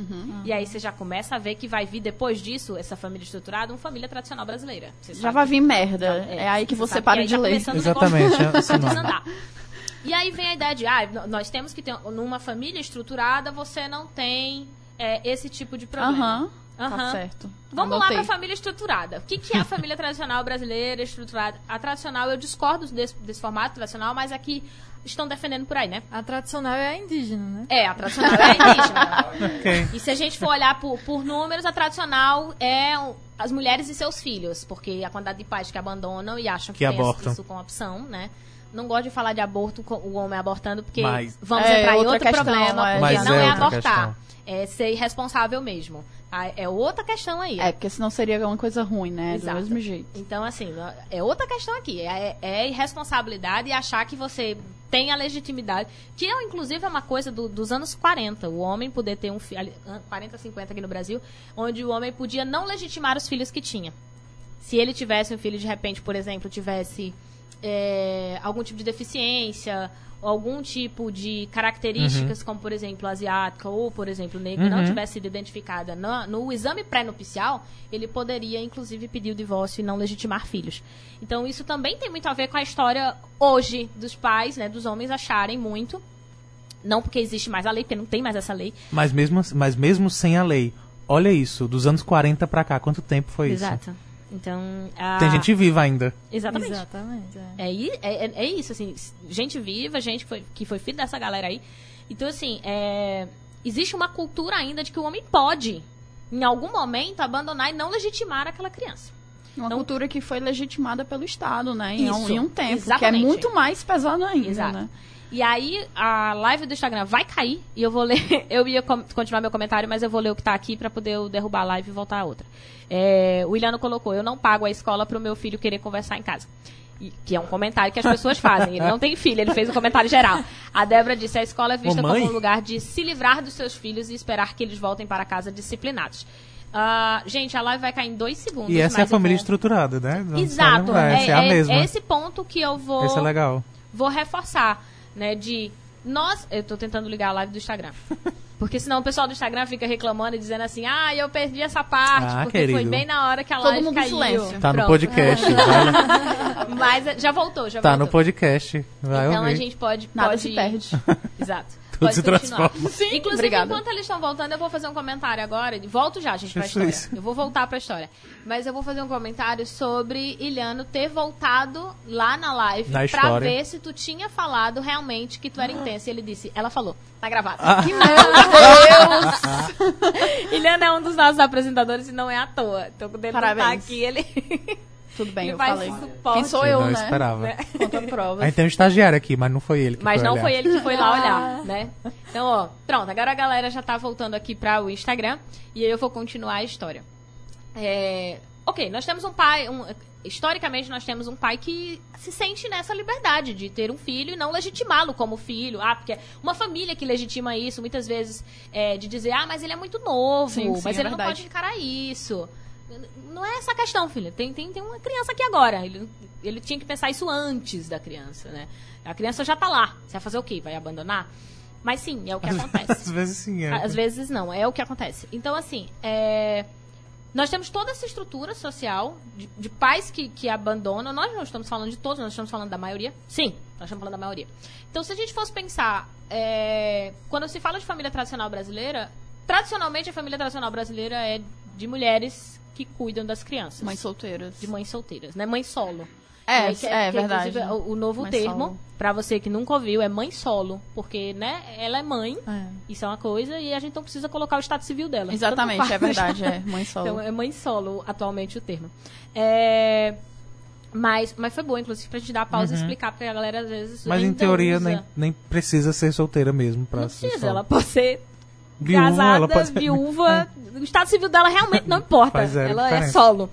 E aí você já começa a ver que vai vir depois disso, essa família estruturada, uma família tradicional brasileira. Você Já vai vir merda. É, É aí que você você para de ler. Exatamente, é. E aí vem a ideia de, ah, nós temos que ter, numa família estruturada, você não tem é, esse tipo de problema. Aham. Aham. Tá certo. Vamos lá Anotei. para a família estruturada. O que, que é a família tradicional brasileira estruturada? A tradicional, eu discordo desse, desse formato tradicional, mas aqui estão defendendo por aí, né? A tradicional é a indígena, né? É, a tradicional é a indígena. Ok. E se a gente for olhar por, por números, a tradicional é as mulheres e seus filhos, porque a quantidade de pais que abandonam e acham que, Que abortam. isso com opção, né? Não gosto de falar de aborto com o homem abortando, porque Mas- vamos É, entrar em outro questão, problema, é. porque Mas não é é, abortar. questão. É ser irresponsável mesmo. Ah, É outra questão aí. É, porque senão seria uma coisa ruim, né? Exato. Do mesmo jeito. Então, assim, é outra questão aqui. É, é irresponsabilidade e achar que você tem a legitimidade. Que, é, inclusive, é uma coisa do- dos anos 40. O homem poder ter um filho. 40, 50 aqui no Brasil. Onde o homem podia não legitimar os filhos que tinha. Se ele tivesse um filho, de repente, por exemplo, tivesse é, algum tipo de deficiência. Algum tipo de características, como por exemplo asiática ou por exemplo negra, não Uhum. tivesse sido identificada no, no exame pré-nupcial, ele poderia inclusive pedir o divórcio e não legitimar filhos. Então isso também tem muito a ver com a história hoje dos pais, né, dos homens acharem muito, não porque existe mais a lei, porque não tem mais essa lei. Mas mesmo, mas mesmo sem a lei, olha isso, dos anos 40 pra cá, quanto tempo foi isso? Exato. Então, a- Tem gente viva ainda. Exatamente. Exatamente. é. É, é, é- é isso, assim, gente viva, gente que foi, que foi filho dessa galera aí. Então, assim, é, existe uma cultura ainda de que o homem pode, em algum momento, abandonar e não legitimar aquela criança. Uma Então, cultura que foi legitimada pelo Estado, né? Em, um, Isso, em um tempo. Que é exatamente. muito mais pesado ainda, Exato. né? E aí, a live do Instagram vai cair e eu vou ler. Eu ia continuar meu comentário, mas eu vou ler o que tá aqui pra poder eu derrubar a live e voltar a outra. É, o Iliano colocou: Eu não pago a escola pro meu filho querer conversar em casa. E- que é um comentário que as pessoas fazem. Ele não tem filho, ele fez um comentário geral. A Débora disse: A escola é vista como um lugar de se livrar dos seus filhos e esperar que eles voltem para casa disciplinados. Ah, gente, a live vai cair em dois segundos. E essa é a família vou- estruturada, né? Exato. É, Essa é a é- mesma. é esse ponto que eu vou Esse é legal. vou reforçar, né, de nós, eu tô tentando ligar a live do Instagram. Porque senão o pessoal do Instagram fica reclamando e dizendo assim: "Ah, eu perdi essa parte Ah, porque foi querido. bem na hora que a Todo live mundo caiu". silêncio. Tá no Pronto. podcast. vai- Mas já voltou, já tá no voltou. podcast. Vai Então ouvir. a gente pode Nada pode se perde. Exato. Tudo Pode se continuar. transforma. Sim, Inclusive, obrigada. enquanto eles estão voltando, eu vou fazer um comentário agora. Volto já, gente, pra história. Eu vou voltar pra história. Mas eu vou fazer um comentário sobre Iliano ter voltado lá na live Na pra ver se tu tinha falado realmente que tu era intensa. E ele disse, ela falou, tá gravado. Ah. Que meu Deus! Iliano é um dos nossos apresentadores e não é à toa. Então, quando ele tá aqui, ele, Tudo bem, ele eu faz falei. suporte. Quem sou eu, não né? esperava. Conta prova. A gente tem um estagiário aqui, mas não foi ele que Mas foi não olhar. foi ele que foi lá olhar, né? Então, ó, pronto, agora a galera já tá voltando aqui para o Instagram e aí eu vou continuar a história. É, ok, nós temos um pai, um- historicamente nós temos um pai que se sente nessa liberdade de ter um filho e não legitimá-lo como filho. Ah, porque uma família que legitima isso, muitas vezes, é, de dizer, ah, mas ele é muito novo, Sim, sim, mas é ele não verdade. pode encarar isso. Não é essa questão, filha. Tem, tem, tem uma criança aqui agora. Ele, ele tinha que pensar isso antes da criança, né? A criança já tá lá. Você vai fazer o quê? Vai abandonar? Mas sim, é o que acontece. Às vezes sim, é. Às vezes não, é o que acontece. Então, assim, é, nós temos toda essa estrutura social de, de pais que, que abandonam. Nós não estamos falando de todos, nós estamos falando da maioria. Sim, nós estamos falando da maioria. Então, se a gente fosse pensar, é, quando se fala de família tradicional brasileira, tradicionalmente a família tradicional brasileira é de mulheres que cuidam das crianças. Mães solteiras. de mães solteiras, né? Mãe solo. É, Né, que é que, verdade. inclusive, O, o novo Mãe termo, pra você que nunca ouviu, é mãe solo. Porque, né, ela é mãe, É. isso é uma coisa, e a gente não precisa colocar o estado civil dela. Exatamente, é verdade, é. Mãe solo. Então, é mãe solo, atualmente, o termo. É, Mas, mas foi bom, inclusive, pra gente dar a pausa e explicar, porque a galera às vezes. Uhum. Mas em teoria usa. nem, nem precisa ser solteira mesmo pra Não ser precisa, solo. ela pode ser Viúva, casada, ela pode viúva. O estado civil dela realmente não importa. Ela é diferença. solo.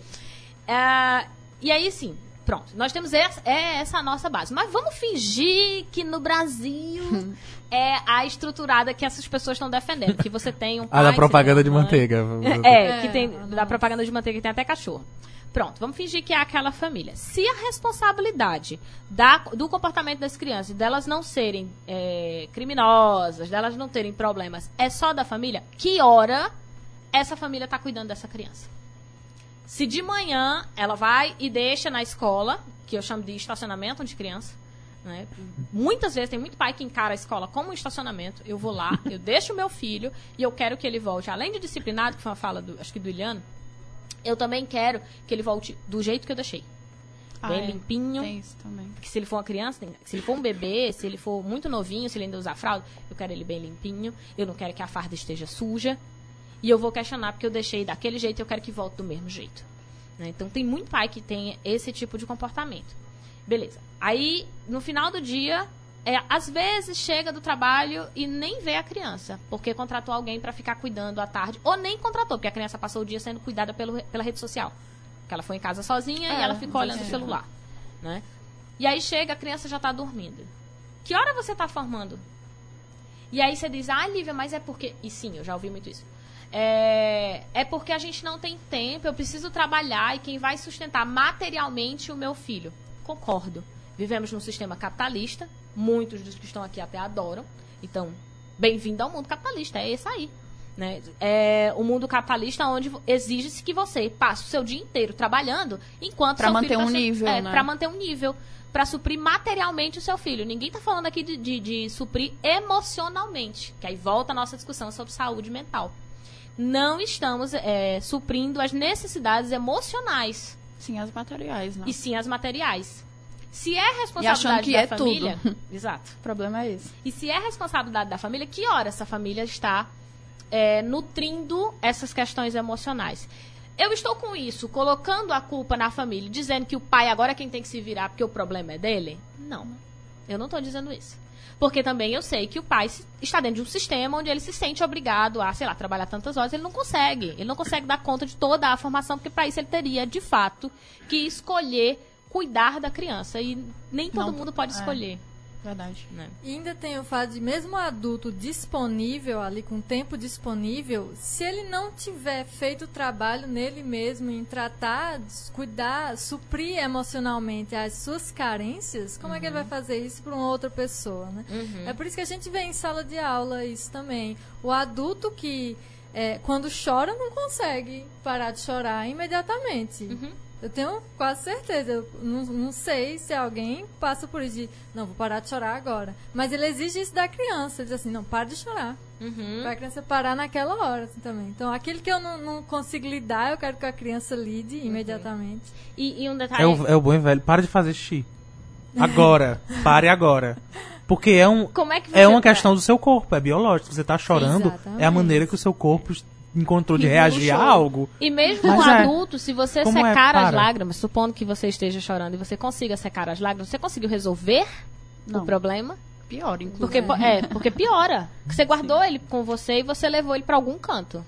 É, e aí, sim, pronto. Nós temos essa, é essa a nossa base. Mas vamos fingir que no Brasil é a estruturada que essas pessoas estão defendendo. Que você tem um pai, Ah, da propaganda de mãe. manteiga. É, É, que tem a da propaganda de manteiga que tem até cachorro. Pronto, vamos fingir que é aquela família. Se a responsabilidade da- do comportamento das crianças, delas não serem é, criminosas, delas não terem problemas, é só da família, que hora essa família está cuidando dessa criança? Se de manhã ela vai e deixa na escola, que eu chamo de estacionamento de criança, né? Muitas vezes tem muito pai que encara a escola como um estacionamento. Eu vou lá, eu deixo o meu filho e eu quero que ele volte, além de disciplinado, que foi uma fala do, acho que do Iliano, eu também quero que ele volte do jeito que eu deixei. Ah, Bem é. limpinho. Tem isso também. Que se ele for uma criança, tem- se ele for um bebê, se ele for muito novinho, se ele ainda usar fralda, eu quero ele bem limpinho. Eu não quero que a farda esteja suja. E eu vou questionar porque eu deixei daquele jeito, eu quero que volte do mesmo jeito. né? Então tem muito pai que tem esse tipo de comportamento. Beleza. Aí, no final do dia, é, às vezes chega do trabalho e nem vê a criança, porque contratou alguém para ficar cuidando à tarde, ou nem contratou, porque a criança passou o dia sendo cuidada pelo, pela rede social. Porque ela foi em casa sozinha e É, ela ficou olhando o celular. Né? E aí chega, a criança já tá dormindo. Que hora você tá formando? E aí você diz, ah, Lívia, mas é porque. E sim, eu já ouvi muito isso. É, é porque a gente não tem tempo, eu preciso trabalhar e quem vai sustentar materialmente o meu filho. Concordo. Vivemos num sistema capitalista, muitos dos que estão aqui até adoram. Então, bem-vindo ao mundo capitalista, é esse aí. Né? É o mundo capitalista onde exige-se que você passe o seu dia inteiro trabalhando enquanto seu manter tá um sendo- nível, é, né? pra manter um nível, para suprir materialmente o seu filho. Ninguém tá falando aqui de, de, de suprir emocionalmente, que aí volta a nossa discussão sobre saúde mental. Não estamos é, suprindo as necessidades emocionais, Sim, as materiais, né? e sim as materiais. Se é responsabilidade que da é família, tudo. exato. O problema é esse. E se é responsabilidade da família, que hora essa família está é, nutrindo essas questões emocionais? eu estou com isso, colocando a culpa na família, dizendo que o pai agora é quem tem que se virar porque o problema é dele? Não. Eu não estou dizendo isso. Porque também eu sei que o pai está dentro de um sistema onde ele se sente obrigado a, sei lá, trabalhar tantas horas. Ele não consegue. Ele não consegue dar conta de toda a formação, porque para isso ele teria, de fato, que escolher cuidar da criança. E nem todo Não, mundo pode é. escolher. Verdade. Né? E ainda tem o fato de, mesmo o adulto disponível ali, com tempo disponível, se ele não tiver feito o trabalho nele mesmo em tratar, cuidar, suprir emocionalmente as suas carências, como é que ele vai fazer isso para uma outra pessoa, né? É por isso que a gente vê em sala de aula isso também. O adulto que, é, quando chora, não consegue parar de chorar imediatamente. Uhum. Eu tenho quase certeza. Eu não, não sei se alguém passa por isso de, não, vou parar de chorar agora. Mas ele exige isso da criança. Ele diz assim, não, para de chorar. Uhum. Para a criança parar naquela hora assim, também. Então, aquilo que eu não, não consigo lidar, eu quero que a criança lide imediatamente. E, e um detalhe. É o, é o bom e velho. Para de fazer xixi. Agora. Pare agora. Porque é, um, Como é que você é uma tá- questão do seu corpo, é biológico. Você tá chorando, Exatamente. é a maneira que o seu corpo encontrou de reagir a algo. E mesmo Mas um é. adulto, se você Como é? secar as Para. lágrimas, supondo que você esteja chorando e você consiga secar as lágrimas, você conseguiu resolver Não. o problema? Pior, inclusive. Porque, po- é, porque piora. Que você guardou ele com você e você levou ele pra algum canto.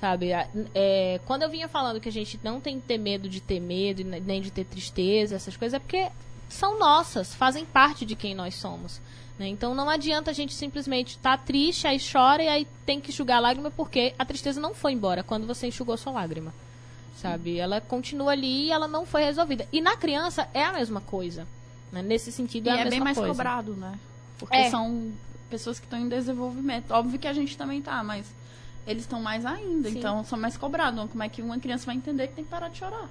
Sabe? É, quando eu vinha falando que a gente não tem que ter medo de ter medo, ne- nem de ter tristeza, essas coisas, é porque são nossas, fazem parte de quem nós somos. Né? Então não adianta a gente simplesmente estar triste, aí chora e aí tem que enxugar a lágrima porque a tristeza não foi embora quando você enxugou sua lágrima. Sabe? Ela continua ali e ela não foi resolvida. E na criança é a mesma coisa. né? Nesse sentido E é a é mesma bem mais coisa. cobrado, né? Porque É. são pessoas que estão em desenvolvimento. Óbvio que a gente também tá, mas eles estão mais ainda, Sim. então são mais cobrados. Como é que uma criança vai entender que tem que parar de chorar?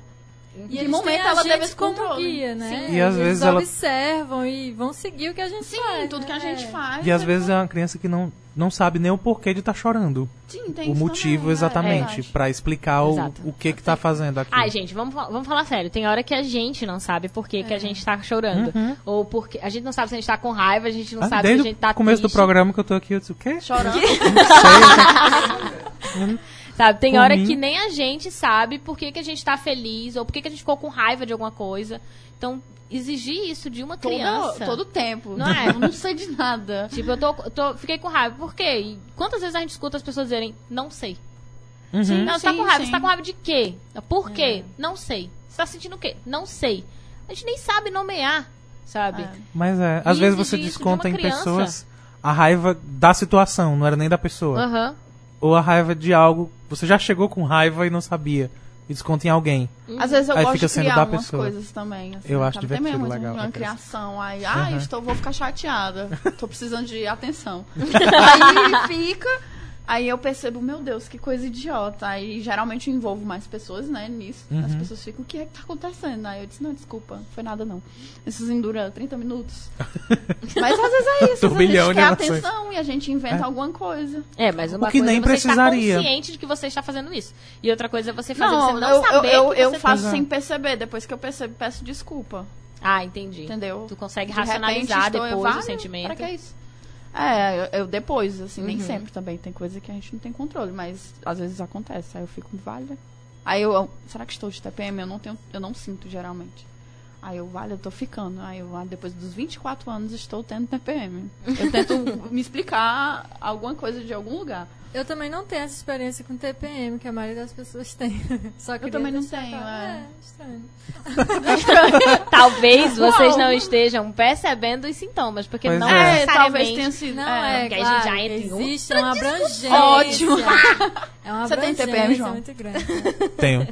Uhum. E que momento ela esse como controle? guia, né? Sim. E às Eles vezes ela- observam e vão seguir o que a gente Sim, faz. tudo né? que a gente É. faz. E às é- vezes é uma criança que não, não sabe nem o porquê de estar chorando. Sim, tem o motivo também, é exatamente, verdade. pra explicar o, Exato. o que que tá fazendo aqui. Ai, gente, vamos, vamos falar sério. Tem hora que a gente não sabe por que, que a gente tá chorando. Ou porque a gente não sabe se a gente tá com raiva, a gente não Ah, sabe se a desde gente tá o começo do programa que eu tô aqui, eu disse, o quê? Chorando. Sabe, tem Por hora mim- que nem a gente sabe por que, que a gente tá feliz ou por que, que a gente ficou com raiva de alguma coisa. Então, exigir isso de uma criança. Todo, tempo. Não é? Eu não sei de nada. Tipo, eu tô, eu tô- fiquei com raiva. Por quê? E quantas vezes a gente escuta as pessoas dizerem, não sei. Uhum. Não, você tá sim, com raiva. sim. Você tá com raiva de quê? Por quê? Não sei. Você tá sentindo o quê? Não sei. A gente nem sabe nomear, sabe? É. Mas é, às E vezes você de desconta uma em pessoas a raiva da situação, não era nem da pessoa. Aham. Ou a raiva de algo, você já chegou com raiva e não sabia. E desconta em alguém. Às vezes eu Aí gosto fica de sendo criar da umas pessoa. coisas também. Assim, Eu acho divertido, mesmo legal, Uma criação. Aí, ah, Uhum. estou, vou ficar chateada. Tô precisando de atenção. aí fica. Aí eu percebo, meu Deus, que coisa idiota. Aí geralmente eu envolvo mais pessoas, né, nisso. As Uhum. pessoas ficam, o que é que tá acontecendo? Aí eu disse, não, desculpa, não foi nada não. Isso dura 30 minutos. Mas às vezes é isso. Às vezes a gente quer emoções. atenção e a gente inventa É. alguma coisa. É, mas uma O que coisa nem é você precisaria. estar consciente de que você está fazendo isso. E outra coisa é você fazer Não, você não eu, eu, saber eu, que eu você faço fez. sem perceber. Depois que eu percebo, peço desculpa. Ah, entendi. Entendeu? Tu consegue De racionalizar eu, depois o "Vale, sentimento. Pra que é isso? É, eu, eu depois, assim, nem Uhum. sempre também. Tem coisa que a gente não tem controle, mas às vezes acontece. Aí eu fico, vale. Aí eu, eu- será que estou de TPM? Eu não tenho, eu não sinto geralmente. Aí eu, vale, eu tô ficando. Aí eu, ah, depois dos 24 anos, estou tendo TPM. Eu tento me explicar alguma coisa de algum lugar. Eu também não tenho essa experiência com TPM, que a maioria das pessoas tem. Só Eu queria também não tenho, é. É, estranho. Talvez vocês não estejam percebendo os sintomas, porque Pois não é. É, necessariamente... talvez tenha sido. Não, é, porque a claro, gente já entra em existe uma abrangência. Ótimo. É uma Você tem TPM, João? muito grande. Tenho.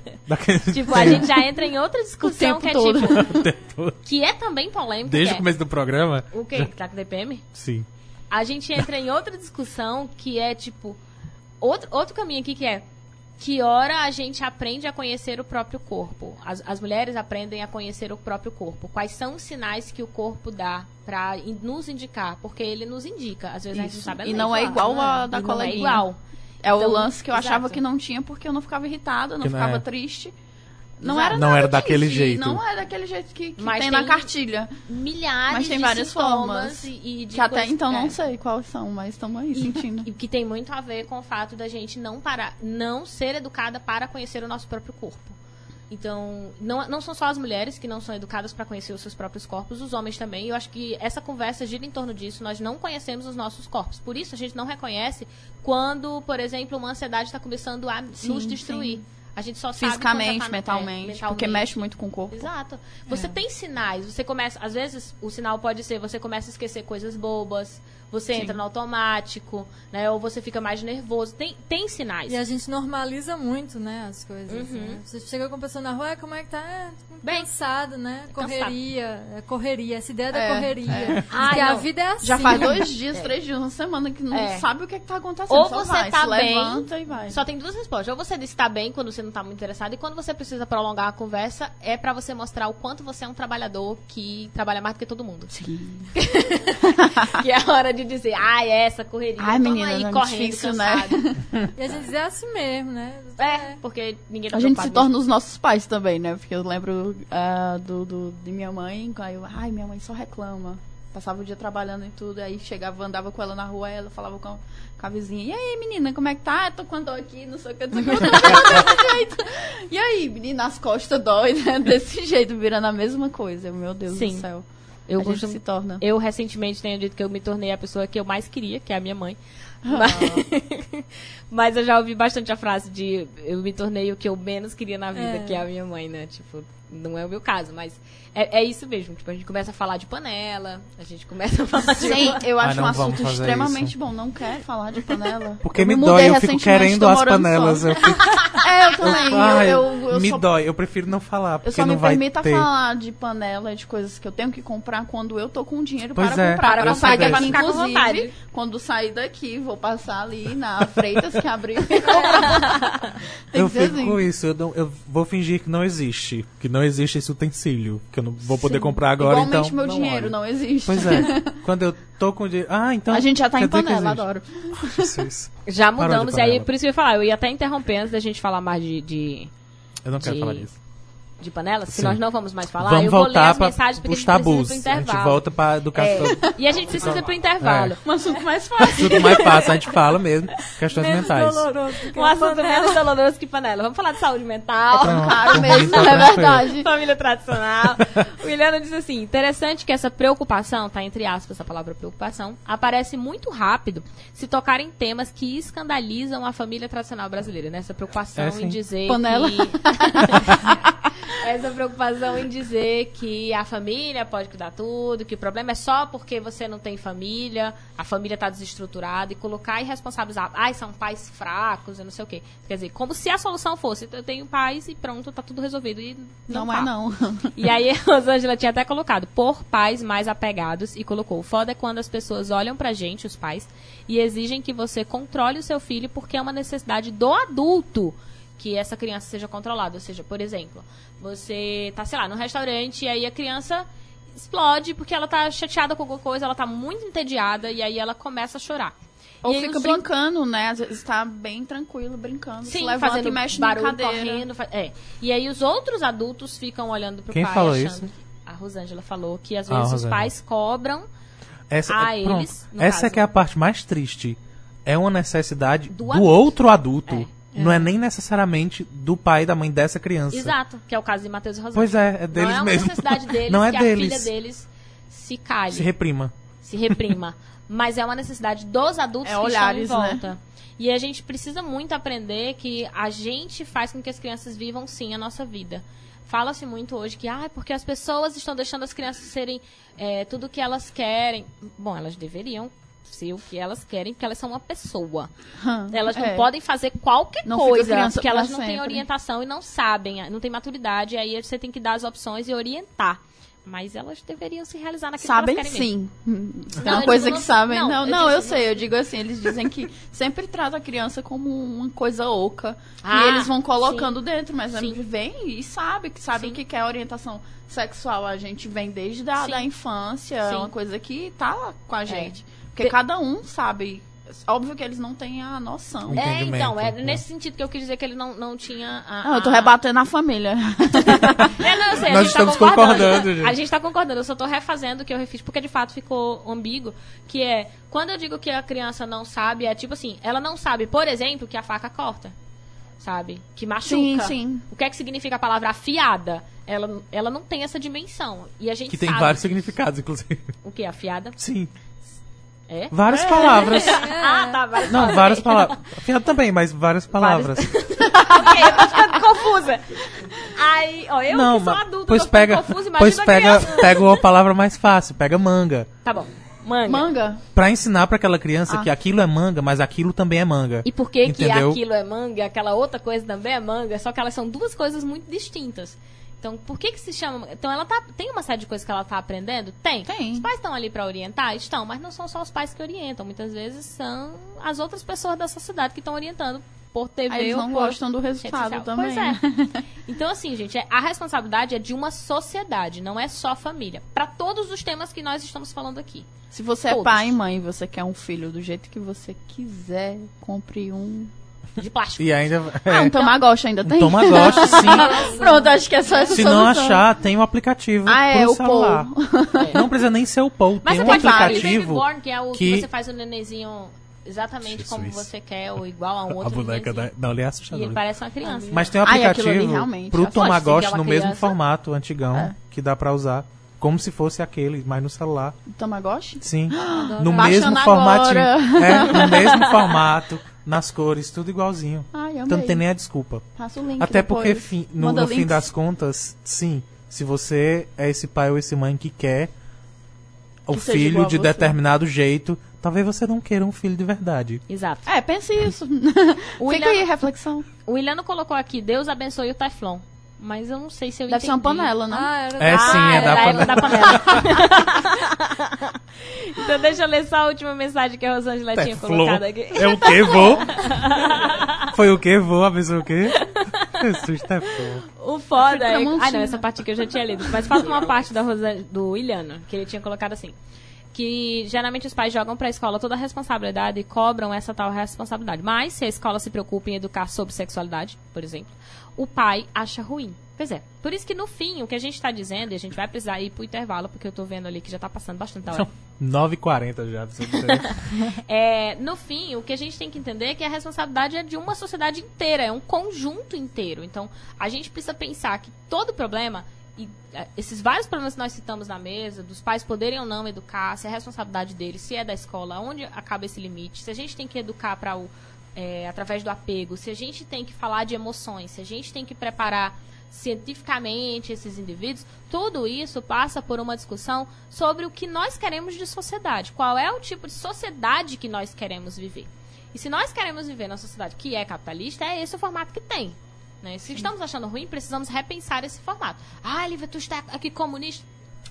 Tipo, a gente já entra em outra discussão O tempo que é todo. tipo... Que é também polêmica. Desde que o é, começo do programa? O quê? Que tá com DPM? Sim. A gente entra em outra discussão que é tipo... Outro, outro caminho aqui que é... Que hora a gente aprende a conhecer o próprio corpo? As, as mulheres aprendem a conhecer o próprio corpo. Quais são os sinais que o corpo dá pra in- nos indicar? Porque ele nos indica. Às vezes a gente não Isso. sabe a E não é igual a da E não é coleguinha. igual. É o Então, lance que eu achava exato. que não tinha porque eu não ficava irritada, não Que não ficava é. triste. Não era, Não era daquele jeito. Não é daquele jeito que, que Mas tem, tem na cartilha. Milhares Mas tem de várias sintomas formas. e, e de Que até então é. não sei quais são, mas estamos aí sentindo. E que tem muito a ver com o fato da gente não parar, não ser educada para conhecer o nosso próprio corpo. Então, não, não são só as mulheres que não são educadas para conhecer os seus próprios corpos, os homens também. E eu acho que essa conversa gira em torno disso. Nós não conhecemos os nossos corpos. Por isso, a gente não reconhece quando, por exemplo, uma ansiedade está começando a Sim, nos destruir. sim. A gente só sabe já Fisicamente, tá no- é, mentalmente, porque mexe muito com o corpo. Exato. Você tem sinais, você começa, às vezes o sinal pode ser você começa a esquecer coisas bobas, você Sim. entra no automático, né, ou você fica mais nervoso. Tem tem sinais. E a gente normaliza muito, né, as coisas. Uhum. né? Você chega com a pessoa na rua, "Ah, como é que tá? É, Bem, cansado, né? Correria, é correria, essa ideia da É, correria. Ai, Porque a vida é assim. Já faz dois dias, três dias, uma semana que não É. sabe o que, é que tá acontecendo. Ou só você vai, tá se bem, levanta e vai. Só tem duas respostas. Ou você diz que tá bem quando você não tá muito interessado, e quando você precisa prolongar a conversa, é pra você mostrar o quanto você é um trabalhador que trabalha mais do que todo mundo. Sim. que é a hora de dizer, ai, é essa correria. Ai, menina, aí não é correndo, difícil, né? cansado. E a gente é assim mesmo, né? É, porque ninguém tá A gente se torna os nossos pais também, né? Porque eu lembro ah, do, do- de minha mãe, aí eu, ai, minha mãe só reclama. Passava o dia trabalhando e tudo, aí chegava, andava com ela na rua, ela falava com, com a vizinha, e aí, menina, como é que tá? Tô com dor aqui, não sei o que, não sei o que. Desse jeito. E aí, menina, as costas dói, né? Desse jeito, virando a mesma coisa. Eu, Meu Deus Sim. do céu. Eu a gente costumo- se torna. Eu recentemente tenho dito que eu me tornei a pessoa que eu mais queria, que é a minha mãe. Ah. Mas, mas eu já ouvi bastante a frase de eu me tornei o que eu menos queria na vida, É. que é a minha mãe, né? Tipo, não é o meu caso, mas é, é isso mesmo. Tipo, a gente começa a falar de panela, a gente começa a falar de. Sim, eu Ah, acho não um assunto extremamente isso. bom. Não quer falar de panela? Porque Eu me mudei dói, eu fico recentemente, querendo as panelas. só. Eu fico, É, eu também. Eu, Ai, eu, eu me só dói, eu prefiro não falar, Eu porque só não me vai permito ter. falar de panela, de coisas que eu tenho que comprar quando eu tô com dinheiro Pois para é, comprar. eu dessa. daqui, Ficar com inclusive, vontade. quando sair daqui, vou passar ali na Freitas que abriu e comprar. Tem Eu que ser fico assim. com isso, eu, não- eu vou fingir que não existe. Que não existe esse utensílio. Que eu não vou poder comprar agora, Igualmente então. meu não dinheiro olho. não existe. Pois é. Quando eu tô com dinheiro. Ah, então. A gente já tá em panela, adoro. Isso, isso. Já mudamos, e aí por isso que eu ia falar, eu ia até interromper antes da gente falar mais de, de, Eu não quero De- falar disso. De panelas, se nós não vamos mais falar, Vamos eu vou ler voltar as para mensagens porque os a gente precisa tabus. ir pro A gente intervalo. volta pra educação. É, e a gente precisa ir pro intervalo. Um assunto mais fácil. Tudo mais fácil, a gente fala mesmo. Questões Menos mentais. doloroso Um assunto panela. menos doloroso que panela. Vamos falar de saúde mental. Pronto, Caro por mim mesmo, tá é verdade. Família tradicional. O Iliano diz assim: interessante que essa preocupação, tá entre aspas a palavra preocupação, aparece muito rápido se tocar em temas que escandalizam a família tradicional brasileira, né? Essa preocupação É, em dizer Panela. que. essa preocupação em dizer que a família pode cuidar tudo, que o problema é só porque você não tem família, a família está desestruturada e colocar e responsabilizar. Ai, são pais fracos, eu não sei o quê. Quer dizer, como se a solução fosse: eu tenho pais e pronto, tá tudo resolvido. E não, Não tá. é não. E aí a Rosângela tinha até colocado por pais mais apegados e colocou: o foda é quando as pessoas olham pra gente, os pais, e exigem que você controle o seu filho porque é uma necessidade do adulto que essa criança seja controlada. Ou seja, por exemplo, você tá, sei lá, no restaurante e aí a criança explode porque ela tá chateada com alguma coisa, ela tá muito entediada e aí ela começa a chorar. Ou E fica os brincando, né? Às vezes tá bem tranquilo, brincando. se Sim, levanta fazendo e mexe barulho, na cadeira. correndo. fa- É. E aí os outros adultos ficam olhando pro Quem pai falou achando isso? A Rosângela falou que às Ah, vezes os Rosângela. pais cobram Essa, a é- pronto. eles, Essa caso. é que é a parte mais triste. É uma necessidade Do do, adulto. outro adulto. É. Não é nem necessariamente do pai e da mãe dessa criança. Exato, que é o caso de Matheus e Rosângela. Pois é, é deles Não é uma mesmo. necessidade deles Não é que deles. a filha deles se calhe, Se se, reprima. reprima. Mas é uma necessidade dos adultos É que olhares, estão em né? volta. E a gente precisa muito aprender que a gente faz com que as crianças vivam sim a nossa vida. Fala-se muito hoje que, ah, porque as pessoas estão deixando as crianças serem é, tudo o que elas querem. Bom, elas deveriam ser o que elas querem, porque elas são uma pessoa. Hum, Elas não é. podem fazer qualquer Não coisa, porque elas não têm orientação e não sabem, não têm maturidade, aí você tem que dar as opções e orientar. Mas elas deveriam se realizar naquilo Sabem mesmo. sim. Tem Não, uma coisa digo que não- sabem. não, Não, eu não, eu sei. Eu digo assim, eles dizem que sempre trata a criança como uma coisa oca. Ah, e eles vão colocando dentro, mas a Sim. gente vem e sabe, que sabe Sim. o que que é orientação sexual. A gente vem desde a Sim. da infância, é Sim. uma coisa que tá lá com a gente. Porque cada um sabe Óbvio que eles não têm a noção. É. É, então, é né? nesse sentido que eu quis dizer que ele não, não tinha. A, Não, eu tô a- rebatendo a família. É, não, eu sei, a Nós gente tá estamos concordando. concordando, gente. A gente tá concordando, eu só tô refazendo o que eu refiz, porque de fato ficou ambíguo, que é, quando eu digo que a criança não sabe, é tipo assim, ela não sabe, por exemplo, que a faca corta, sabe? Que machuca. Sim, sim. O que é que significa a palavra afiada? Ela, ela não tem essa dimensão. E a gente Que tem sabe vários significados, inclusive. o que afiada. Sim. É? Várias palavras. Ah, tá, várias Não, palavras. várias palavras. Afiado também, mas várias palavras. ok, eu tô ficando confusa. Aí, ó, eu não, que sou mas adulta, pois tô pega, confusa, imagina pois a pega, criança. pega uma palavra mais fácil, pega manga. Tá bom, manga. Manga? Pra ensinar pra aquela criança Ah. que aquilo é manga, mas aquilo também é manga. E por que, que Entendeu? aquilo é manga e aquela outra coisa também é manga? Só que elas são duas coisas muito distintas. Então, por que que se chama... Então, ela tá... Tem uma série de coisas que ela tá aprendendo? Tem. Tem. Os pais estão ali pra orientar? Estão. Mas não são só os pais que orientam. Muitas vezes são as outras pessoas da sociedade que estão orientando por TV Aí eles ou não por gostam do resultado também. Pois é. Então, assim, gente, é- a responsabilidade é de uma sociedade, não é só família. Pra todos os temas que nós estamos falando aqui. Se você Todos. é pai e mãe e você quer um filho do jeito que você quiser, compre um. De plástico. E ainda. Ah, É, um Tamagotchi ainda tem? toma gosto, sim. Pronto, acho que é só essa Se não solução. achar, tem um aplicativo Ah, é, pro o celular. Não precisa nem ser o. Mas tem você um pode fazer o aplicativo. Que é o que... que- você faz o nenenzinho exatamente como você quer, ou igual a um outro A boneca da. Não, ele é E assustador. ele parece uma criança. Mas tem um Ai, aplicativo realmente pro. Tamagotchi é uma no mesmo criança. formato antigão É. que dá pra usar. Como se fosse aquele, mas no celular. Tamagotchi? Sim. Adoro. No Baixando mesmo formatinho. É, no mesmo formato, nas cores, tudo igualzinho. Ai, amei. Então não tem nem a desculpa. Passa o link Até depois. porque, fim- no, no fim das contas, sim. Se você é esse pai ou esse mãe que quer o Que igual filho de determinado jeito, talvez você não queira um filho de verdade. Exato. É, pense isso. O Fica aí, William, reflexão. o Williano colocou aqui, Deus abençoe o Teflon. Mas eu não sei se eu Deve ser uma entendi. panela, né? Ah, era É, da- sim, Ah, é da época panela. da panela. então deixa eu ler só a última mensagem que a Rosângela tinha Teflon. colocado aqui. É o que, vô? Foi o que, vô? Avisou o quê? Jesus, Teflon. O foda é. Ah, não, essa parte aqui eu já tinha lido. Mas falta uma parte da Rosa... do Williano, que ele tinha colocado assim. Que geralmente os pais jogam pra escola toda a responsabilidade e cobram essa tal responsabilidade. Mas se a escola se preocupa em educar sobre sexualidade, por exemplo, o pai acha ruim. Pois é. Por isso que no fim, o que a gente tá dizendo, e a gente vai precisar ir pro intervalo, porque eu tô vendo ali que já tá passando bastante da hora. São 9h40 já. É, no fim, o que a gente tem que entender é que a responsabilidade é de uma sociedade inteira, é um conjunto inteiro. Então, a gente precisa pensar que todo problema, e é, esses vários problemas que nós citamos na mesa, dos pais poderem ou não educar, se é responsabilidade deles, se é da escola, onde acaba esse limite, se a gente tem que educar para o. é, através do apego, se a gente tem que falar de emoções, se a gente tem que preparar cientificamente esses indivíduos, tudo isso passa por uma discussão sobre o que nós queremos de sociedade. Qual é o tipo de sociedade que nós queremos viver? E se nós queremos viver na sociedade que é capitalista, é esse o formato que tem. Né? Se estamos achando ruim, precisamos repensar esse formato. Ah, Lívia, tu está aqui comunista?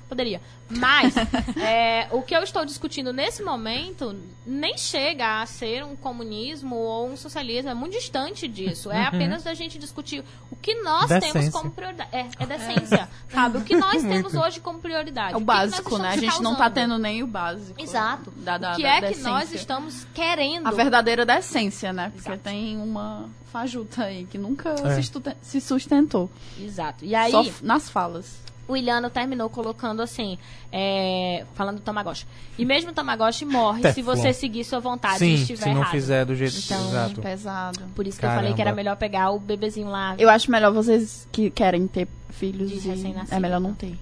Poderia. Mas é, o que eu estou discutindo nesse momento nem chega a ser um comunismo ou um socialismo. É muito distante disso. É apenas da gente discutir o que nós temos Decência. como prioridade. É, é decência. Sabe? O que nós temos hoje como prioridade. É o que que básico, né? A gente não tá causando? tendo nem o básico. Exato. Da, da, o que da é que decência. nós estamos querendo? A verdadeira decência, né? Porque Exato. tem uma fajuta aí que nunca É. se, se sustentou. Exato. E aí, Só nas falas. o Iliano terminou colocando assim, é, falando do Tamagotchi. E mesmo o Tamagotchi morre se Teflon. você seguir sua vontade e Sim, estiver se não errado. fizer do jeito Então, exato. Pesado. Por isso que eu falei que era Caramba. melhor pegar o bebezinho lá. Eu acho melhor vocês que querem ter filhos De e recém-nascido. é melhor não ter.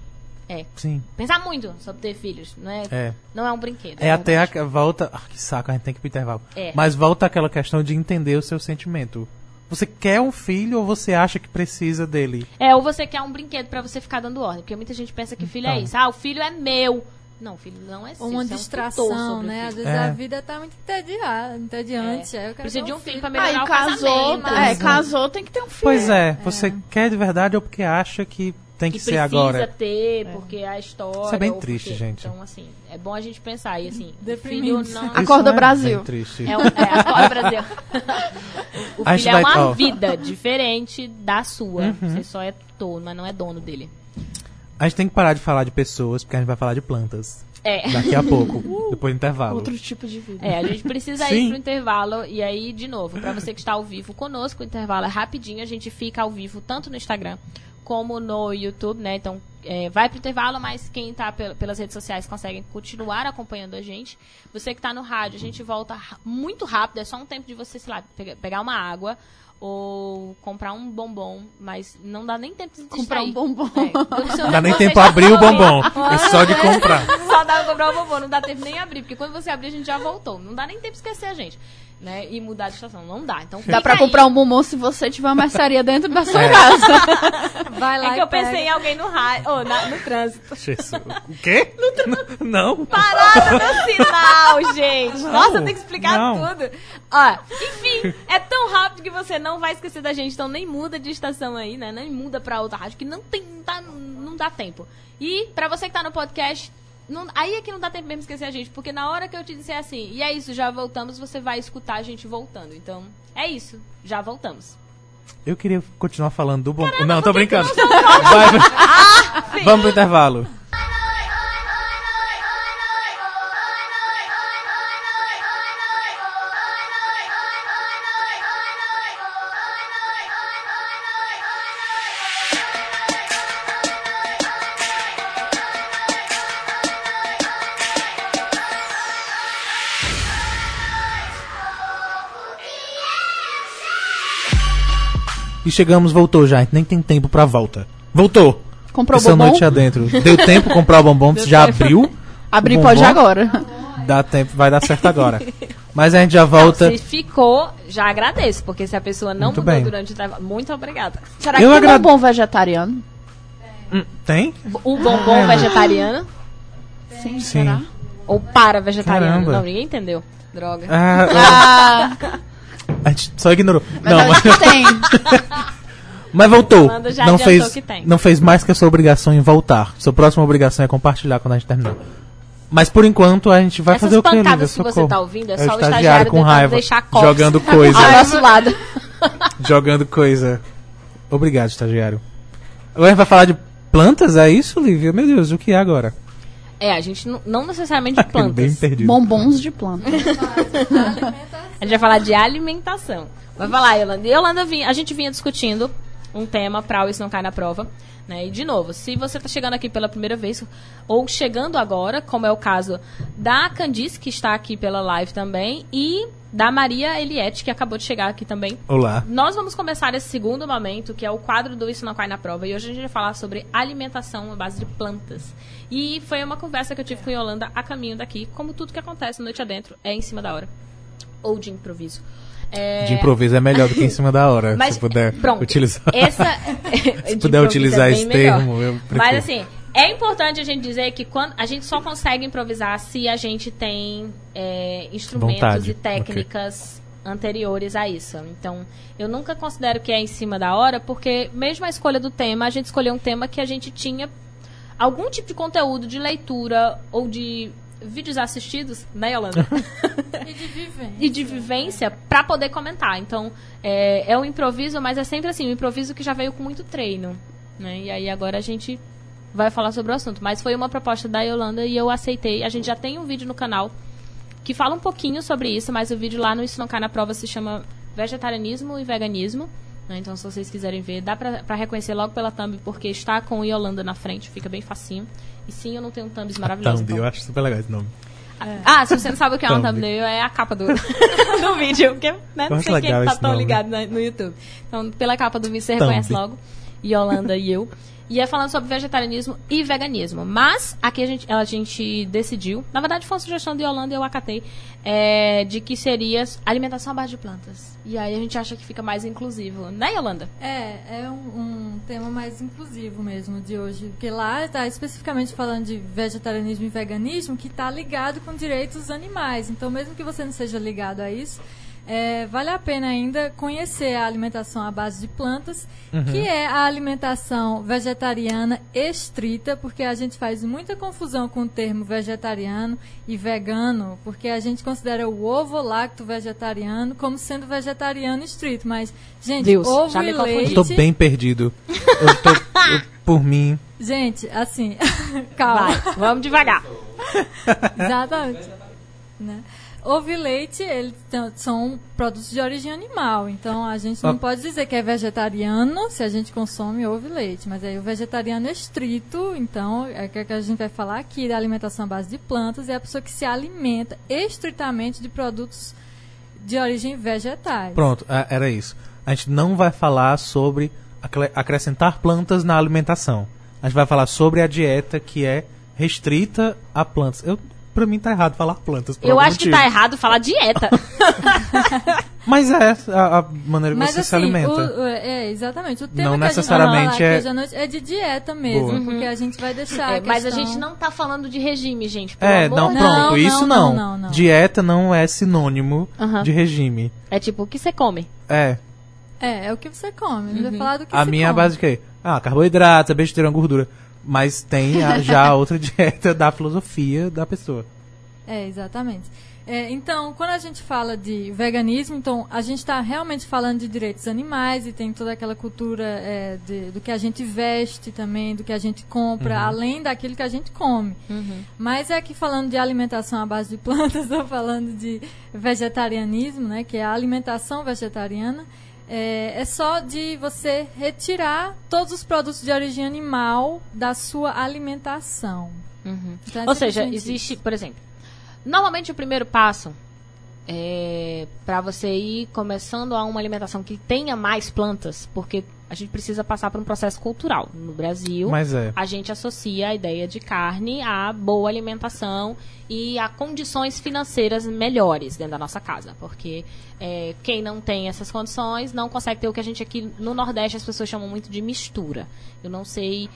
Sim, Pensar muito sobre ter filhos, não é, é. não é um brinquedo. É até a volta. Ah, que saco, a gente tem que ir pro intervalo. É. Mas volta aquela questão de entender o seu sentimento. Você quer um filho ou você acha que precisa dele? É, ou você quer um brinquedo pra você ficar dando ordem. Porque muita gente pensa que filho é Então. isso. Ah, o filho é meu. Não, o filho não é seu. Uma você é um distração, né? Às vezes É. a vida tá muito entediada, entediante. Quero Precisa de um um filho filho. pra melhorar Aí o casou, casamento. é, casou, tem que ter um filho. Pois é, você quer de verdade ou porque acha que tem que, que ser precisa agora? ter, porque a história. Isso é bem triste, porque- gente. Então, assim, é bom a gente pensar. E assim, o filho não. Acorda, Isso é Brasil. bem triste. É, um, é acorda, Brasil. o A gente filho é uma vida diferente da sua. Uhum. Você só é dono, mas não é dono dele. A gente tem que parar de falar de pessoas, porque a gente vai falar de plantas. É. Daqui a pouco, depois do intervalo. Outro tipo de vida. É, a gente precisa ir pro intervalo. E aí, de novo, pra você que está ao vivo conosco, o intervalo é rapidinho. A gente fica ao vivo tanto no Instagram como no YouTube, né? Então, é, vai pro intervalo, mas quem tá pel- pelas redes sociais consegue continuar acompanhando a gente. Você que tá no rádio, a gente volta muito rápido. É só um tempo de você, sei lá, pega- pegar uma água ou comprar um bombom, mas não dá nem tempo de se Comprar um bombom. É, Não dá nem tempo já abrir o bombom. É só de comprar. só dá pra comprar o bombom, não dá tempo nem abrir, porque quando você abrir a gente já voltou. Não dá nem tempo de esquecer a gente, né? E mudar de estação, não dá. Então Dá aí. comprar um bombom se você tiver uma mercearia dentro da sua É. casa. Vai lá É que eu pensei pega. em alguém no rádio, ou na- no trânsito. Jesus. O quê? Não. Parada no sinal, gente. Nossa, tem que explicar não. tudo. Ó, enfim, é tão rápido que você não vai esquecer da gente, então nem muda de estação aí, né? Nem muda pra outra rádio, que não tem, não dá, não dá tempo. E pra você que tá no podcast, não- aí é que não dá tempo mesmo de esquecer a gente, porque na hora que eu te disser assim, e é isso, já voltamos, você vai escutar a gente voltando. Então, é isso, já voltamos. Eu queria continuar falando do bombom. Não, tô brincando. Vai, vai. Vamos pro intervalo. Chegamos, voltou já. A gente nem tem tempo pra volta. Voltou. Comprou o Essa bombom? noite adentro. Deu tempo comprar o bombom, você já abriu. Abrir o pode bombom. agora. Dá tempo, vai dar certo agora. Mas a gente já volta. Se ficou, já agradeço, porque se a pessoa não Muito mudou bem. durante o trabalho. Muito obrigada. Será Eu que tem agrade- bombom vegetariano? Hum, Tem? O bombom vegetariano Sim, Sim. será? ou para vegetariano? Caramba. Não, ninguém entendeu. Droga. Ah, Ah, a gente só ignorou. mas Não, mas, tem. mas voltou. Não fez, não fez mais que a sua obrigação em voltar. Sua próxima obrigação é compartilhar quando a gente terminar. Mas por enquanto a gente vai Essas fazer o que, Lívia? pancadas que você Socorro. tá ouvindo é É só o estagiário estagiário com raiva, jogando coisa. Ao nosso lado. jogando coisa. Obrigado, estagiário. Agora vai falar de plantas, é isso, Lívia? Meu Deus, o que é agora? É, a gente não, não necessariamente de Bem plantas. perdido. Bombons de planta. A gente vai falar de alimentação. Vai falar, Yolanda. E Yolanda, vinha- a gente vinha discutindo um tema para o Isso Não Cai na Prova. Né? E, de novo, se você está chegando aqui pela primeira vez, ou chegando agora, como é o caso da Candice, que está aqui pela live também, e da Maria Eliette, que acabou de chegar aqui também. Olá. Nós vamos começar esse segundo momento, que é o quadro do Isso Não Cai na Prova. E hoje a gente vai falar sobre alimentação à base de plantas. E foi uma conversa que eu tive com Yolanda a caminho daqui, como tudo que acontece noite adentro é em cima da hora. Ou de improviso. É, De improviso é melhor do que em cima da hora, mas, se puder pronto, utilizar. Essa, Se puder utilizar esse termo, eu prefiro. Mas assim, é importante a gente dizer que quando a gente só consegue improvisar se a gente tem é, instrumentos Vontade, e técnicas anteriores a isso. Então, eu nunca considero que é em cima da hora, porque mesmo a escolha do tema, a gente escolheu um tema que a gente tinha algum tipo de conteúdo de leitura ou de vídeos assistidos, né, Yolanda? E de vivência. e de vivência para poder comentar. Então, é, é um improviso, mas é sempre assim, um improviso que já veio com muito treino. Né? E aí agora a gente vai falar sobre o assunto. Mas foi uma proposta da Yolanda e eu aceitei. A gente já tem um vídeo no canal que fala um pouquinho sobre isso, mas o vídeo lá no Isso Não Cai na Prova se chama Vegetarianismo e Veganismo. Né? Então, se vocês quiserem ver, dá pra, pra reconhecer logo pela thumb, porque está com Yolanda na frente, fica bem facinho. E sim, eu não tenho thumbs maravilhosos. Thumb, então. eu acho super legal esse nome. Ah, se você não sabe o que é um Thumb. thumbnail, é a capa do, do vídeo. Porque, né, não acho sei quem tá tão nome. ligado na- no YouTube. Então, pela capa do vídeo, você Thumb. reconhece logo. Yolanda e eu. E é falando sobre vegetarianismo e veganismo. Mas, aqui a gente, a gente decidiu, na verdade foi uma sugestão de Yolanda e eu acatei, é, de que seria alimentação à base de plantas. E aí a gente acha que fica mais inclusivo. Né, Yolanda? É, é um, um tema mais inclusivo mesmo de hoje, porque lá está especificamente falando de vegetarianismo e veganismo que está ligado com direitos animais. Então, mesmo que você não seja ligado a isso, é, vale a pena ainda conhecer a alimentação à base de plantas, que é a alimentação vegetariana estrita, porque a gente faz muita confusão com o termo vegetariano e vegano, porque a gente considera o ovo lacto vegetariano como sendo vegetariano estrito, mas gente, Deus, ovo e leite Eu tô bem perdido. Eu tô, eu Por mim, Gente, assim, calma. Vai, vamos devagar. Exatamente. Né? Ovo e leite, eles são produtos de origem animal. Então a gente não Ah. pode dizer que é vegetariano se a gente consome ovo e leite. Mas aí o vegetariano é estrito, então é o que a gente vai falar aqui da alimentação à base de plantas, é a pessoa que se alimenta estritamente de produtos de origem vegetais. pronto, é- era isso. A gente não vai falar sobre acre- acrescentar plantas na alimentação. A gente vai falar sobre a dieta que é restrita a plantas. Eu, pra mim tá errado falar plantas. Eu acho que motivo. tá errado falar dieta. Mas é a, a maneira que Mas você assim, se alimenta. o- o- é, exatamente. O tema Não que a gente necessariamente vai falar é- aqui hoje à noite é de dieta mesmo, Boa. porque a gente vai deixar É, a mas a gente não tá falando de regime, gente. pelo É, amor não, pronto, Não, isso não, não. não, não. Dieta não é sinônimo de regime. É tipo, o que você come? É. É, é o que você come. Não Uhum. vai falar do que A se minha é a come. base de quê? Ah, carboidrato, besteira, gordura. Mas tem a- já a outra dieta da filosofia da pessoa. É, exatamente. É, então, quando a gente fala de veganismo, então a gente está realmente falando de direitos animais e tem toda aquela cultura é, de- do que a gente veste também, do que a gente compra, além daquilo que a gente come. Mas é aqui falando de alimentação à base de plantas, estou falando de vegetarianismo, né, que é a alimentação vegetariana. É, é só de você retirar todos os produtos de origem animal da sua alimentação. Então, é Ou seja, existe, por exemplo, normalmente o primeiro passo é para você ir começando a uma alimentação que tenha mais plantas, porque a gente precisa passar por um processo cultural. No Brasil, Mas é. a gente associa a ideia de carne à boa alimentação e a condições financeiras melhores dentro da nossa casa. Porque é, quem não tem essas condições não consegue ter o que a gente aqui no Nordeste as pessoas chamam muito de mistura. Eu não sei.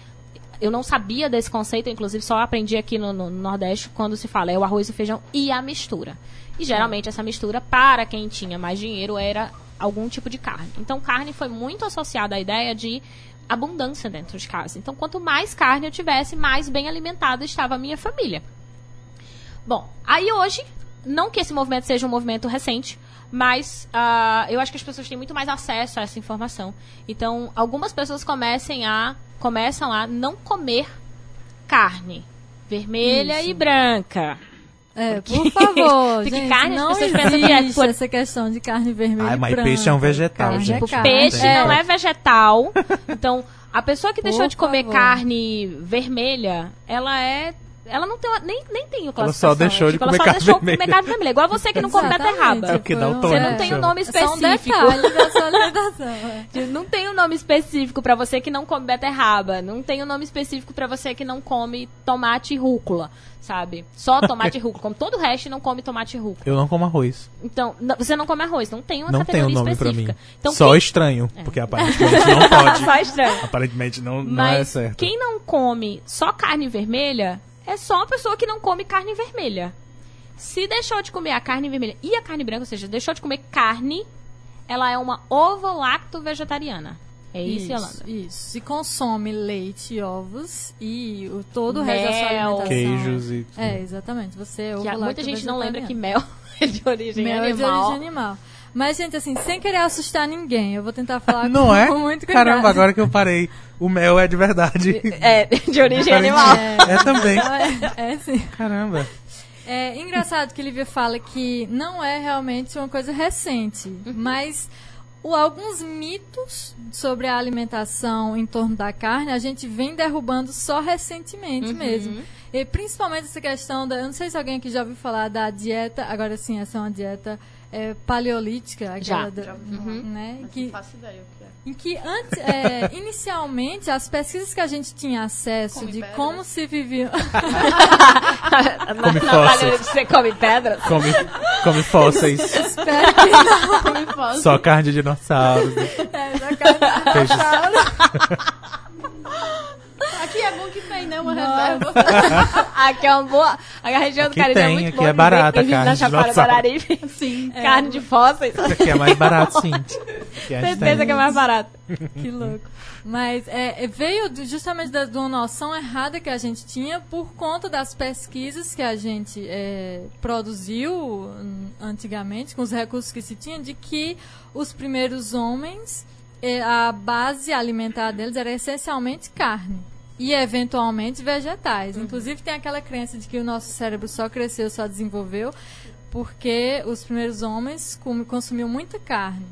Eu não sabia desse conceito, inclusive só aprendi aqui no, no Nordeste quando se fala é o arroz e o feijão e a mistura. E geralmente essa mistura, para quem tinha mais dinheiro, era algum tipo de carne. Então, carne foi muito associada à ideia de abundância dentro de casa. Então, quanto mais carne eu tivesse, mais bem alimentada estava a minha família. Bom, aí hoje, não que esse movimento seja um movimento recente, mas ah, eu acho que as pessoas têm muito mais acesso a essa informação. Então, algumas pessoas comecem a, começam a não comer carne vermelha Isso. e branca. É, Porque- por favor, porque gente, carne, as não pessoas pensam que é por- essa questão de carne vermelha Ai, mas branca. peixe é um vegetal, Carne gente. É carne. Peixe É. não é vegetal. Então, a pessoa que deixou Por de comer favor. carne vermelha, ela é. Ela não tem. Nem, nem tem o Ela classificação. só deixou é, de tipo, comer ela só carne vermelha. comer carne vermelha. Igual você que não come beterraba. É porque dá o tom Você de não tem um nome É específico. é. Não tem um nome específico pra você que não come beterraba. Não tem um nome específico pra você que não come tomate e rúcula, sabe? Só tomate e rúcula. Como todo o resto não come tomate e rúcula. Eu não como arroz. Então, não- você não come arroz. Não tem uma não tem um categoria nome pra mim. específica. Então, Só quem- estranho, porque aparentemente não pode. Só estranho. Aparentemente não, não é Mas certo. quem não come só carne vermelha é só uma pessoa que não come carne vermelha. Se deixou de comer a carne vermelha e a carne branca, ou seja, deixou de comer carne, ela é uma ovo-lacto vegetariana. É isso, Yolanda? Isso. Se consome leite e ovos e o, todo o resto da sua Mel. alimentação. Queijos e. É, exatamente. Você é ovo Que a- muita gente não lembra que mel é de origem Mel é de animal. origem animal. Mas, gente, assim, sem querer assustar ninguém, eu vou tentar falar Não com, é? com muito cuidado. Caramba, agora que eu parei. O mel é de verdade. É, de origem Diferente. animal. É também. É, é sim. Caramba. É engraçado que Lívia fala que não é realmente uma coisa recente, mas o- alguns mitos sobre a alimentação em torno da carne a gente vem derrubando só recentemente mesmo. E principalmente essa questão da. Eu não sei se alguém aqui já ouviu falar da dieta, agora sim, essa é uma dieta é, paleolítica, aquela Já. da- Já falar. né? Mas Que, não faço ideia o que é. em que antes, é, inicialmente as pesquisas que a gente tinha acesso Come de pedras. como se vivia Come Na fósseis. palha você come pedras? Come, come fósseis. Espero que não. Como faço? Só carne de dinossauro. É, da carne- Peixes. Aqui é bom que né? Uma reserva. Aqui é uma boa. A região do Aqui Caribe é tem, muito aqui boa. é barata carne na de Chapada. Guararibe. Sim. Carne de fósseis. Aqui é mais barato, sim. Certeza que é mais barato. Que louco. Mas é, é, veio justamente da, de uma noção errada que a gente tinha por conta das pesquisas que a gente é, produziu antigamente, com os recursos que se tinha, de que os primeiros homens eh, a base alimentar deles era essencialmente carne. E eventualmente vegetais. Inclusive tem aquela crença de que o nosso cérebro só cresceu, só desenvolveu, porque os primeiros homens consumiam muita carne.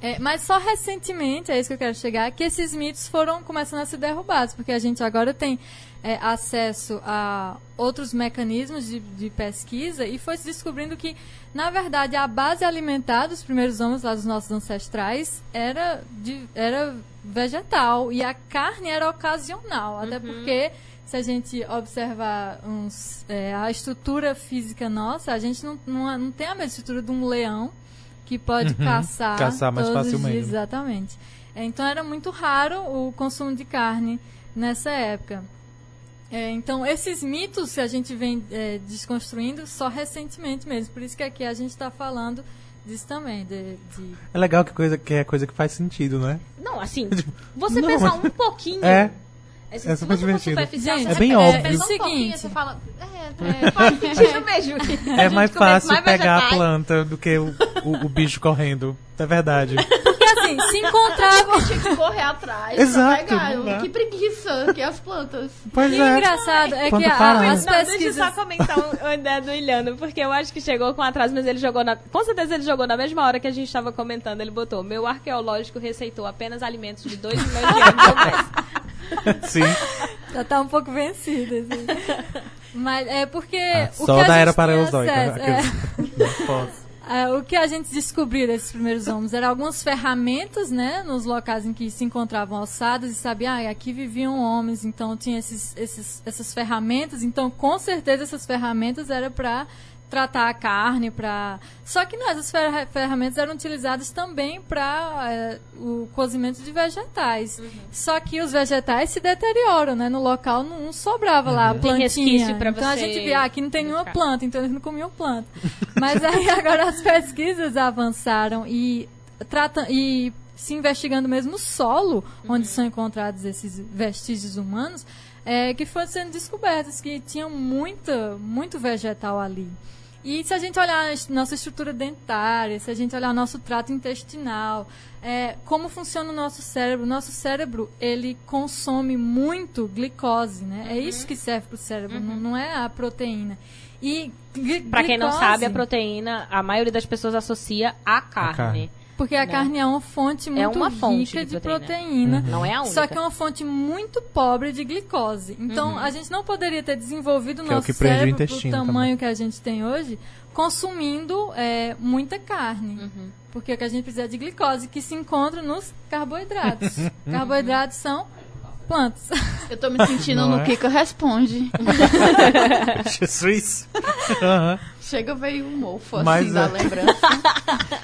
É, mas só recentemente, é isso que eu quero chegar, que esses mitos foram começando a ser derrubados, porque a gente agora tem é, acesso a outros mecanismos de, de pesquisa e foi se descobrindo que, na verdade, a base alimentar dos primeiros homens, lá dos nossos ancestrais, era, de, era vegetal e a carne era ocasional, até porque se a gente observar uns, é, a estrutura física nossa, a gente não, não, não tem a mesma estrutura de um leão que pode Uhum. caçar, Caçar mais todos os facilmente. dias, exatamente. É, Então era muito raro o consumo de carne nessa época. É, então esses mitos que a gente vem é, desconstruindo só recentemente mesmo. Por isso que aqui a gente está falando disso também. De, de- É legal que, coisa, que é coisa que faz sentido, né? Não, assim, você Não, pensar mas- um pouquinho. É. assim, é se super você for divertido. superficial, Gente, você é bem óbvio. um É o pouquinho, seguinte. Você fala, é, é, faz sentido mesmo. A É mais fácil mais pegar a vegetais. planta do que o, o, o bicho correndo. É verdade. Se encontravam. Tinha que correr atrás Exato, pra pegar. dá. Que preguiça que as plantas. Pois E o é. engraçado é que a- para, as Não, deixa eu pesquisas. só comentar um- uma ideia do Ilhano, porque eu acho que chegou com atraso, mas ele jogou na. Com certeza ele jogou na mesma hora que a gente estava comentando. Ele botou: Meu arqueológico receitou apenas alimentos de 2 milhões de anos. Sim. Já tá um pouco vencida. Assim. Mas é porque. Ah, o só que a da gente era tem paleozoica. acesso- é. É, o que a gente descobriu desses primeiros homens? Eram algumas ferramentas, né, nos locais em que se encontravam ossadas e sabia, ah, aqui viviam homens, então tinha esses, esses, essas ferramentas, então com certeza essas ferramentas eram para tratar a carne, para só que não, essas fer- ferramentas eram utilizadas também para o cozimento de vegetais. Só que os vegetais se deterioram, né, no local não sobrava lá a Tem plantinha. pra então a gente via, ah, aqui não tem nenhuma planta, então eles não comiam planta. Mas aí agora as pesquisas avançaram e tratam e se investigando mesmo o solo onde são encontrados esses vestígios humanos, é, que foram sendo descobertos que tinha muita, muito vegetal ali. E se a gente olhar a nossa estrutura dentária, se a gente olhar nosso trato intestinal, é, como funciona o nosso cérebro? O nosso cérebro, ele consome muito glicose, né? É isso que serve para o cérebro, não, não é a proteína. E Pra quem não sabe, a proteína, a maioria das pessoas associa a carne. carne. Porque a né? carne é uma fonte muito uma fonte rica de de proteína. proteína. Não é a única. Só que é uma fonte muito pobre de glicose. Então, a gente não poderia ter desenvolvido o Que é o nosso que o cérebro pro intestino tamanho que a gente tem hoje, consumindo é, muita carne. Porque o que a gente precisa é de glicose, que se encontra nos carboidratos. carboidratos são plantas. Eu tô me sentindo Não no é? Kika Responde. Jesus. Aham. Chega veio um mofo Mas assim da é. lembrança.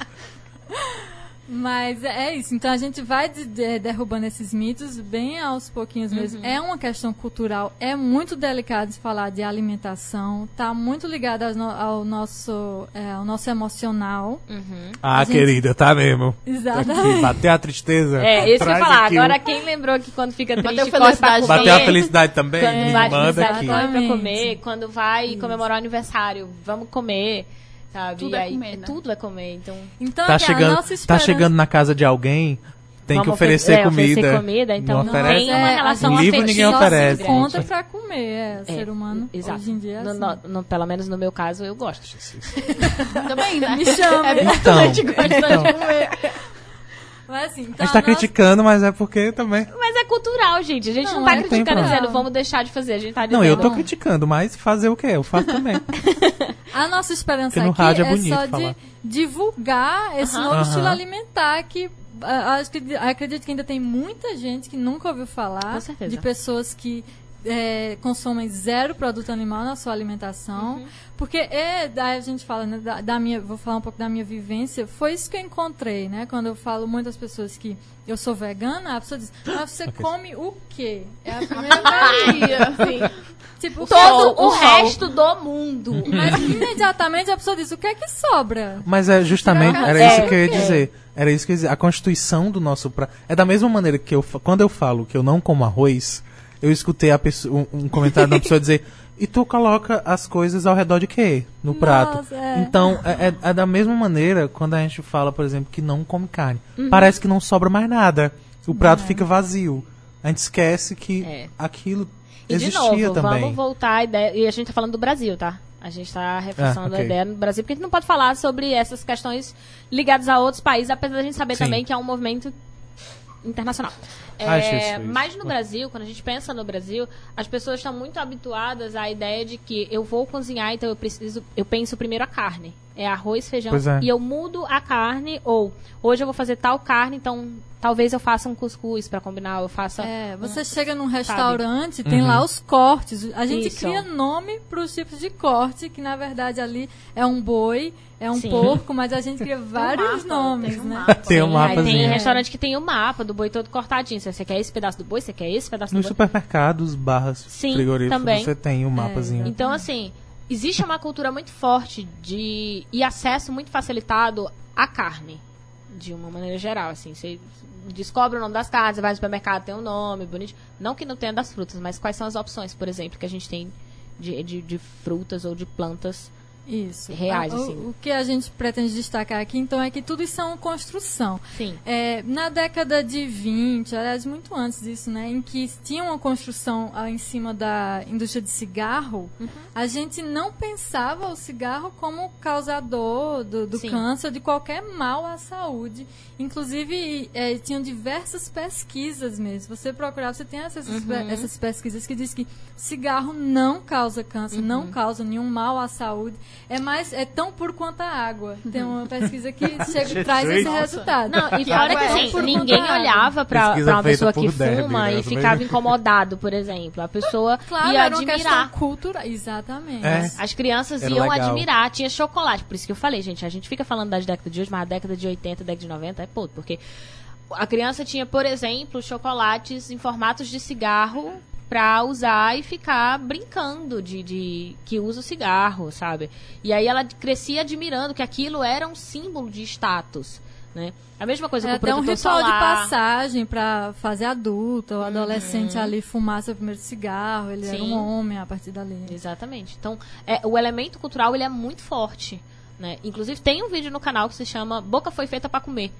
Mas é isso. Então a gente vai de- de- derrubando esses mitos bem aos pouquinhos mesmo. É uma questão cultural. É muito delicado de falar de alimentação. Tá muito ligado ao, no- ao nosso, é, ao nosso emocional. Ah, gente- querida, tá mesmo. Exatamente. bateu a tristeza. É, isso que eu falar. aqui o- Agora, quem lembrou que quando fica triste, Bateu corre pra felicidade comer. Bateu a felicidade também? Quando Me vai manda aqui. corre pra comer. Quando vai comemorar o aniversário, vamos comer. Sabe? Tudo e é aí, comer, né? Tudo é comer. Então, Então, Tá chegando, tá chegando na casa de alguém, tem que Vamos oferecer oferecer- é, oferecer comida. comida, então não não oferece. tem uma É, relação Um livro ninguém oferece. se encontra pra comer, é, É, ser humano. Exato. Hoje em dia é No- assim. no- no- pelo menos no meu caso, eu gosto. Também, né? Me chama. É Então, importante gostar então. de comer. Mas assim, então A gente tá a nossa- criticando, mas é porque também. Mas é cultural, gente. A gente não, Não, tá é criticando dizendo vamos deixar de fazer. A gente tá dizendo. Não, eu tô criticando, mas fazer o quê? Eu faço também. A nossa esperança aqui rádio é é, bonito só falar. de divulgar esse novo Aham. estilo alimentar que ah, acho que acredito que ainda tem muita gente que nunca ouviu falar de pessoas que é, consomem zero produto animal na sua alimentação. Uhum. Porque é, daí a gente fala, né, da, da minha, vou falar um pouco da minha vivência, foi isso que eu encontrei, né? Quando eu falo muitas pessoas que eu sou vegana, a pessoa diz, mas você come o quê? É a primeira assim. tipo, o Todo o, o sol. resto do mundo. Mas imediatamente a pessoa diz, o que é que sobra? Mas é justamente, era É. isso que eu ia dizer. Era isso que eu ia dizer. A constituição do nosso prato. É da mesma maneira que eu, quando eu falo que eu não como arroz, eu escutei a pessoa, um, um comentário da pessoa dizer: E tu coloca as coisas ao redor de quê? No prato. Nossa, é. Então, é, é- é da mesma maneira quando a gente fala, por exemplo, que não come carne. Uhum. Parece que não sobra mais nada. O prato fica vazio. A gente esquece que É. aquilo E de existia novo, também. vamos voltar à ideia. E a gente tá falando do Brasil, tá? A gente tá reforçando Ah, ok. a ideia no Brasil, porque a gente não pode falar sobre essas questões ligadas a outros países, apesar da gente saber Sim. também que é um movimento internacional. Ah, achei É, mas no Brasil, quando a gente pensa no Brasil, as pessoas estão muito habituadas à ideia de que eu vou cozinhar, então eu preciso, eu penso primeiro a carne. É arroz, feijão é. e eu mudo a carne ou hoje eu vou fazer tal carne, então talvez eu faça um cuscuz pra combinar, eu faça É, você um- chega num restaurante, tem Uhum. lá os cortes. A gente Isso. cria nome para os tipos de corte, que na verdade ali é um boi, é um Sim. porco, mas a gente cria vários mapa, nomes, tem um né? mapa. Tem um mapazinho. tem restaurante que tem o mapa do boi todo cortadinho. Se você quer esse pedaço do boi, você quer esse pedaço do Nos boi. supermercados, barras Sim, frigoríficos, também. você tem o mapazinho. Então, assim, existe uma cultura muito forte de e acesso muito facilitado à carne, de uma maneira geral, assim. Você descobre o nome das carnes, vai no supermercado, tem um nome, bonito. Não que não tenha das frutas, mas quais são as opções, por exemplo, que a gente tem de, de, de frutas ou de plantas. Isso. Reais, O- o, assim. O que a gente pretende destacar aqui, então, é que tudo isso é uma construção. Sim. É, na década de 20, aliás, muito antes disso, né, em que tinha uma construção ah, em cima da indústria de cigarro, Uhum. a gente não pensava o cigarro como causador do, do câncer, de qualquer mal à saúde. Inclusive, é, tinham diversas pesquisas mesmo. Você procurava, você tem essas, Uhum. pe- essas pesquisas que diz que cigarro não causa câncer, Uhum. não causa nenhum mal à saúde. É mais, é tão puro quanto a água. Tem uma pesquisa que chega, traz esse resultado. Não, e fora que é assim, por ninguém olhava pra uma pessoa que por Debbie, fuma né? e ficava incomodado, por exemplo. A pessoa Claro, ia era uma questão admirar. cultural. Exatamente. É. As crianças Era iam legal. admirar, tinha chocolate. Por isso que eu falei, gente, a gente fica falando das décadas de hoje, mas a década de 80, década de 90 é podre, porque a criança tinha, por exemplo, chocolates em formatos de cigarro pra usar e ficar brincando de, de que usa o cigarro, sabe? E aí ela crescia admirando que aquilo era um símbolo de status, né? A mesma coisa É com o até um protetor ritual de solar. passagem pra fazer adulto, o adolescente ali fumar seu primeiro cigarro, ele era Sim. um homem a partir dali. Exatamente. Então, é, o elemento cultural ele é muito forte. Né? Inclusive, tem um vídeo no canal que se chama Boca Foi Feita para Comer.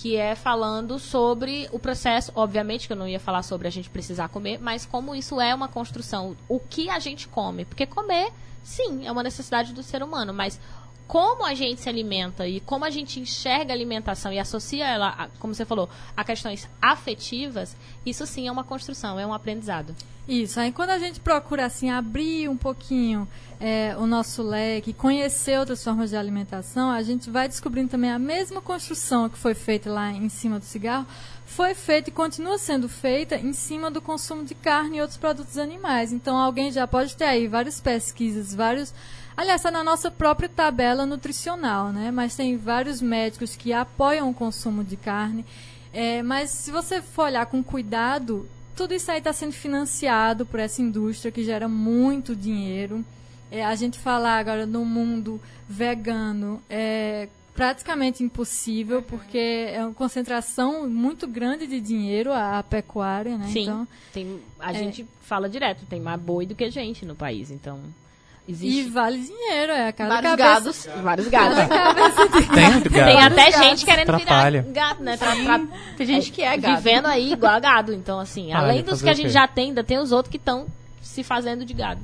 Que é falando sobre o processo. Obviamente que eu não ia falar sobre a gente precisar comer, mas como isso é uma construção. O que a gente come. Porque comer, sim, é uma necessidade do ser humano, mas como a gente se alimenta e como a gente enxerga a alimentação e associa ela, a- como você falou, a questões afetivas, isso sim é uma construção, é um aprendizado. Isso, aí quando a gente procura assim abrir um pouquinho é, o nosso leque, conhecer outras formas de alimentação, a gente vai descobrindo também a mesma construção que foi feita lá em cima do cigarro, foi feita e continua sendo feita em cima do consumo de carne e outros produtos animais. Então alguém já pode ter aí várias pesquisas, vários Aliás, está na nossa própria tabela nutricional, né? Mas tem vários médicos que apoiam o consumo de carne. É, mas se você for olhar com cuidado, tudo isso aí está sendo financiado por essa indústria que gera muito dinheiro. É, a gente falar agora no mundo vegano é praticamente impossível, porque é uma concentração muito grande de dinheiro a, a pecuária, né? Sim. Então, Tem, a É. gente fala direto, tem mais boi do que gente no país, então e existe vale dinheiro, é cada Vários cabeça, gados. vários gados. Tem gado. Tem até gados. gente querendo Atrapalha. virar gado, né? Tra- tra- Tem gente que é gado. Vivendo aí igual a gado. Então, assim, Olha, além dos que a gente já tem, ainda tem os outros que estão se fazendo de gado.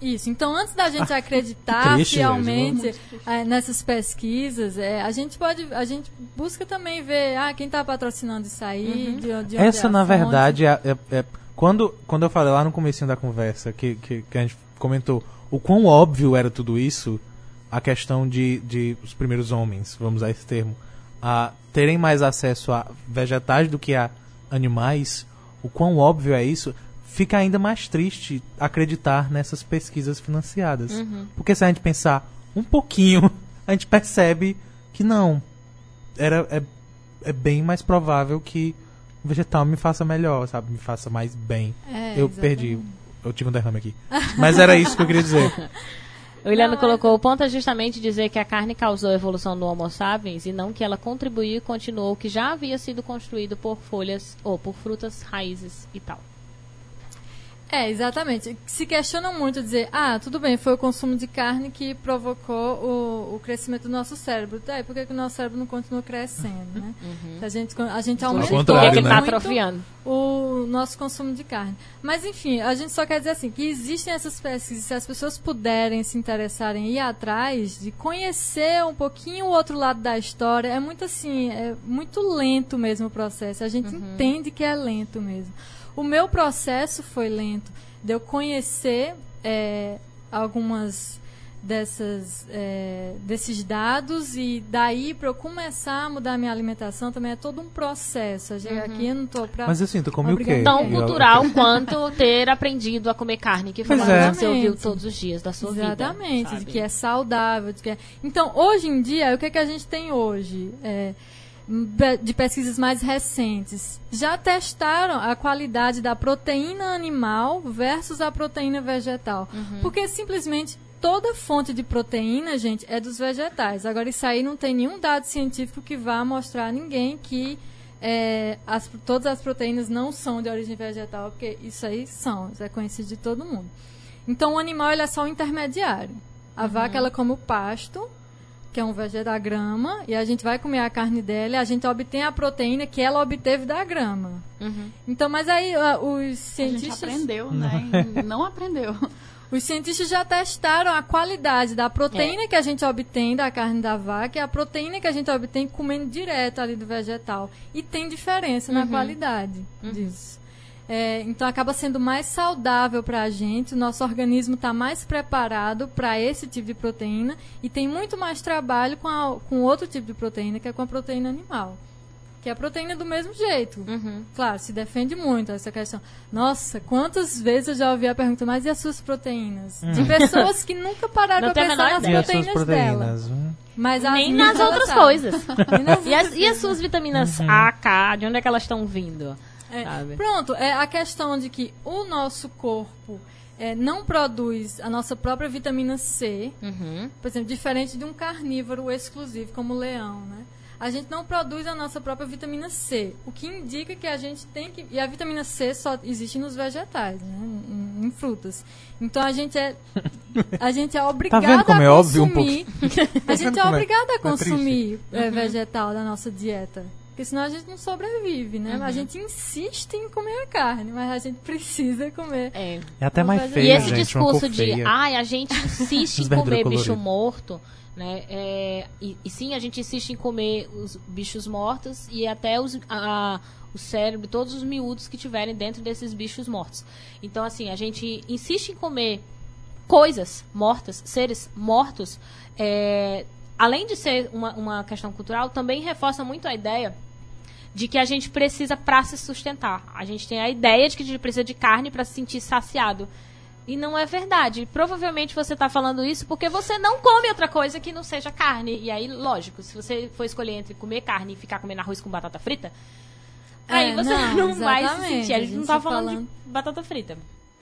Isso. Então, antes da gente acreditar Ah, triste, realmente eh, nessas pesquisas, eh, a gente pode, a gente busca também ver, ah, quem está patrocinando isso aí, de, de onde é Essa, a na fonte. verdade, é, é- é- quando, quando eu falei lá no comecinho da conversa, que, que, que a gente comentou o quão óbvio era tudo isso, a questão de, de os primeiros homens, vamos usar esse termo, a terem mais acesso a vegetais do que a animais, o quão óbvio é isso, fica ainda mais triste acreditar nessas pesquisas financiadas. Porque se a gente pensar um pouquinho, a gente percebe que não. Era, é, é bem mais provável que o vegetal me faça melhor, sabe? Me faça mais bem. É, eu exatamente. perdi. Eu tive um derrame aqui. Mas era isso que eu queria dizer. O Iliano colocou o ponto é justamente dizer que a carne causou a evolução do Homo sapiens e não que ela contribuiu e continuou o que já havia sido construído por folhas ou por frutas, raízes e tal. É, exatamente. Se questionam muito dizer, ah, tudo bem, foi o consumo de carne que provocou o, o crescimento do nosso cérebro. Tá, e por que, que o nosso cérebro não continua crescendo, né? A gente, a gente aumentou tá né? muito atrofiando. o nosso consumo de carne. Mas enfim, a gente só quer dizer assim, que existem essas pesquisas, se as pessoas puderem se interessarem e ir atrás de conhecer um pouquinho o outro lado da história, é muito assim, é muito lento mesmo o processo. A gente entende que é lento mesmo. O meu processo foi lento, de eu conhecer é, algumas dessas é, desses dados e daí para eu começar a mudar a minha alimentação também é todo um processo. A gente, Aqui eu não tô pra Mas assim, tu come o quê? Tão cultural quanto ter aprendido a comer carne, que foi é. coisa que você ouviu Exatamente. todos os dias da sua vida. Exatamente, de sabe? que é saudável. Que é... Então, hoje em dia, o que, é que a gente tem hoje? É, de pesquisas mais recentes. Já testaram a qualidade da proteína animal versus a proteína vegetal. Porque simplesmente toda fonte de proteína, gente, é dos vegetais. Agora, isso aí não tem nenhum dado científico que vá mostrar a ninguém que é, as- todas as proteínas não são de origem vegetal, porque isso aí são, isso é conhecido de todo mundo. Então o animal ele é só um intermediário. A vaca ela come o pasto, que é um vegetal da grama, e a gente vai comer a carne dela e a gente obtém a proteína que ela obteve da grama. Uhum. Então, mas aí os A gente cientistas aprendeu, né? E Não aprendeu. os cientistas já testaram a qualidade da proteína que a gente obtém da carne da vaca e a proteína que a gente obtém comendo direto ali do vegetal. E tem diferença na qualidade disso. É, então acaba sendo mais saudável para a gente, o nosso organismo está mais preparado para esse tipo de proteína e tem muito mais trabalho com, a- com outro tipo de proteína, que é com a proteína animal. Que é a proteína do mesmo jeito. Uhum. Claro, se defende muito essa questão. Nossa, quantas vezes eu já ouvi a pergunta, mas e as suas proteínas? De pessoas que nunca pararam para pensar nas as suas proteínas, dela. proteínas? hum? Mas as Nem nas outras sabe. coisas. E as, e as suas vitaminas Uhum. A, K, de onde é que elas estão vindo? É, pronto, é a questão de que o nosso corpo é, não produz a nossa própria vitamina C, Uhum. por exemplo, diferente de um carnívoro exclusivo como o leão, né? A gente não produz a nossa própria vitamina C, o que indica que a gente tem que. E a vitamina C só existe nos vegetais, né? Em, em frutas. Então a gente é. A gente é obrigado vendo como a é óbvio um consumir. a gente vendo é é- obrigado a é consumir é, vegetal da nossa dieta. Porque senão a gente não sobrevive, né? Mas A gente insiste em comer a carne, mas a gente precisa comer. É. É até mais E feio, E esse gente, discurso de, ai, a gente insiste em comer bicho morto, né? É, e, e sim, a gente insiste em comer os bichos mortos e até os, a- o cérebro, todos os miúdos que tiverem dentro desses bichos mortos. Então, assim, a gente insiste em comer coisas mortas, seres mortos, é, além de ser uma, uma questão cultural, também reforça muito a ideia de que a gente precisa para se sustentar. A gente tem a ideia de que a gente precisa de carne para se sentir saciado. E não é verdade. Provavelmente você está falando isso porque você não come outra coisa que não seja carne. E aí, lógico, se você for escolher entre comer carne e ficar comendo arroz com batata frita, aí É, você não, não, vai se sentir. A A gente não gente tá tá falando, falando- de batata frita.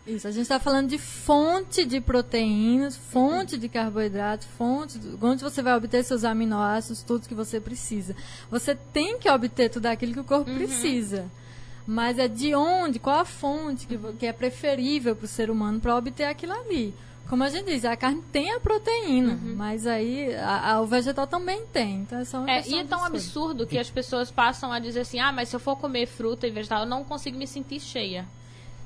Isso, a gente está falando de fonte de proteínas, fonte de carboidrato, fonte de, onde você vai obter seus aminoácidos, tudo que você precisa. Você tem que obter tudo aquilo que o corpo precisa. Mas é de onde, qual a fonte que, vo- que é preferível para o ser humano para obter aquilo ali. Como a gente diz, a carne tem a proteína, mas aí a- a- o vegetal também tem. Então é só uma É, e é tão absurdo que as pessoas passam a dizer assim: ah, mas se eu for comer fruta e vegetal, eu não consigo me sentir cheia.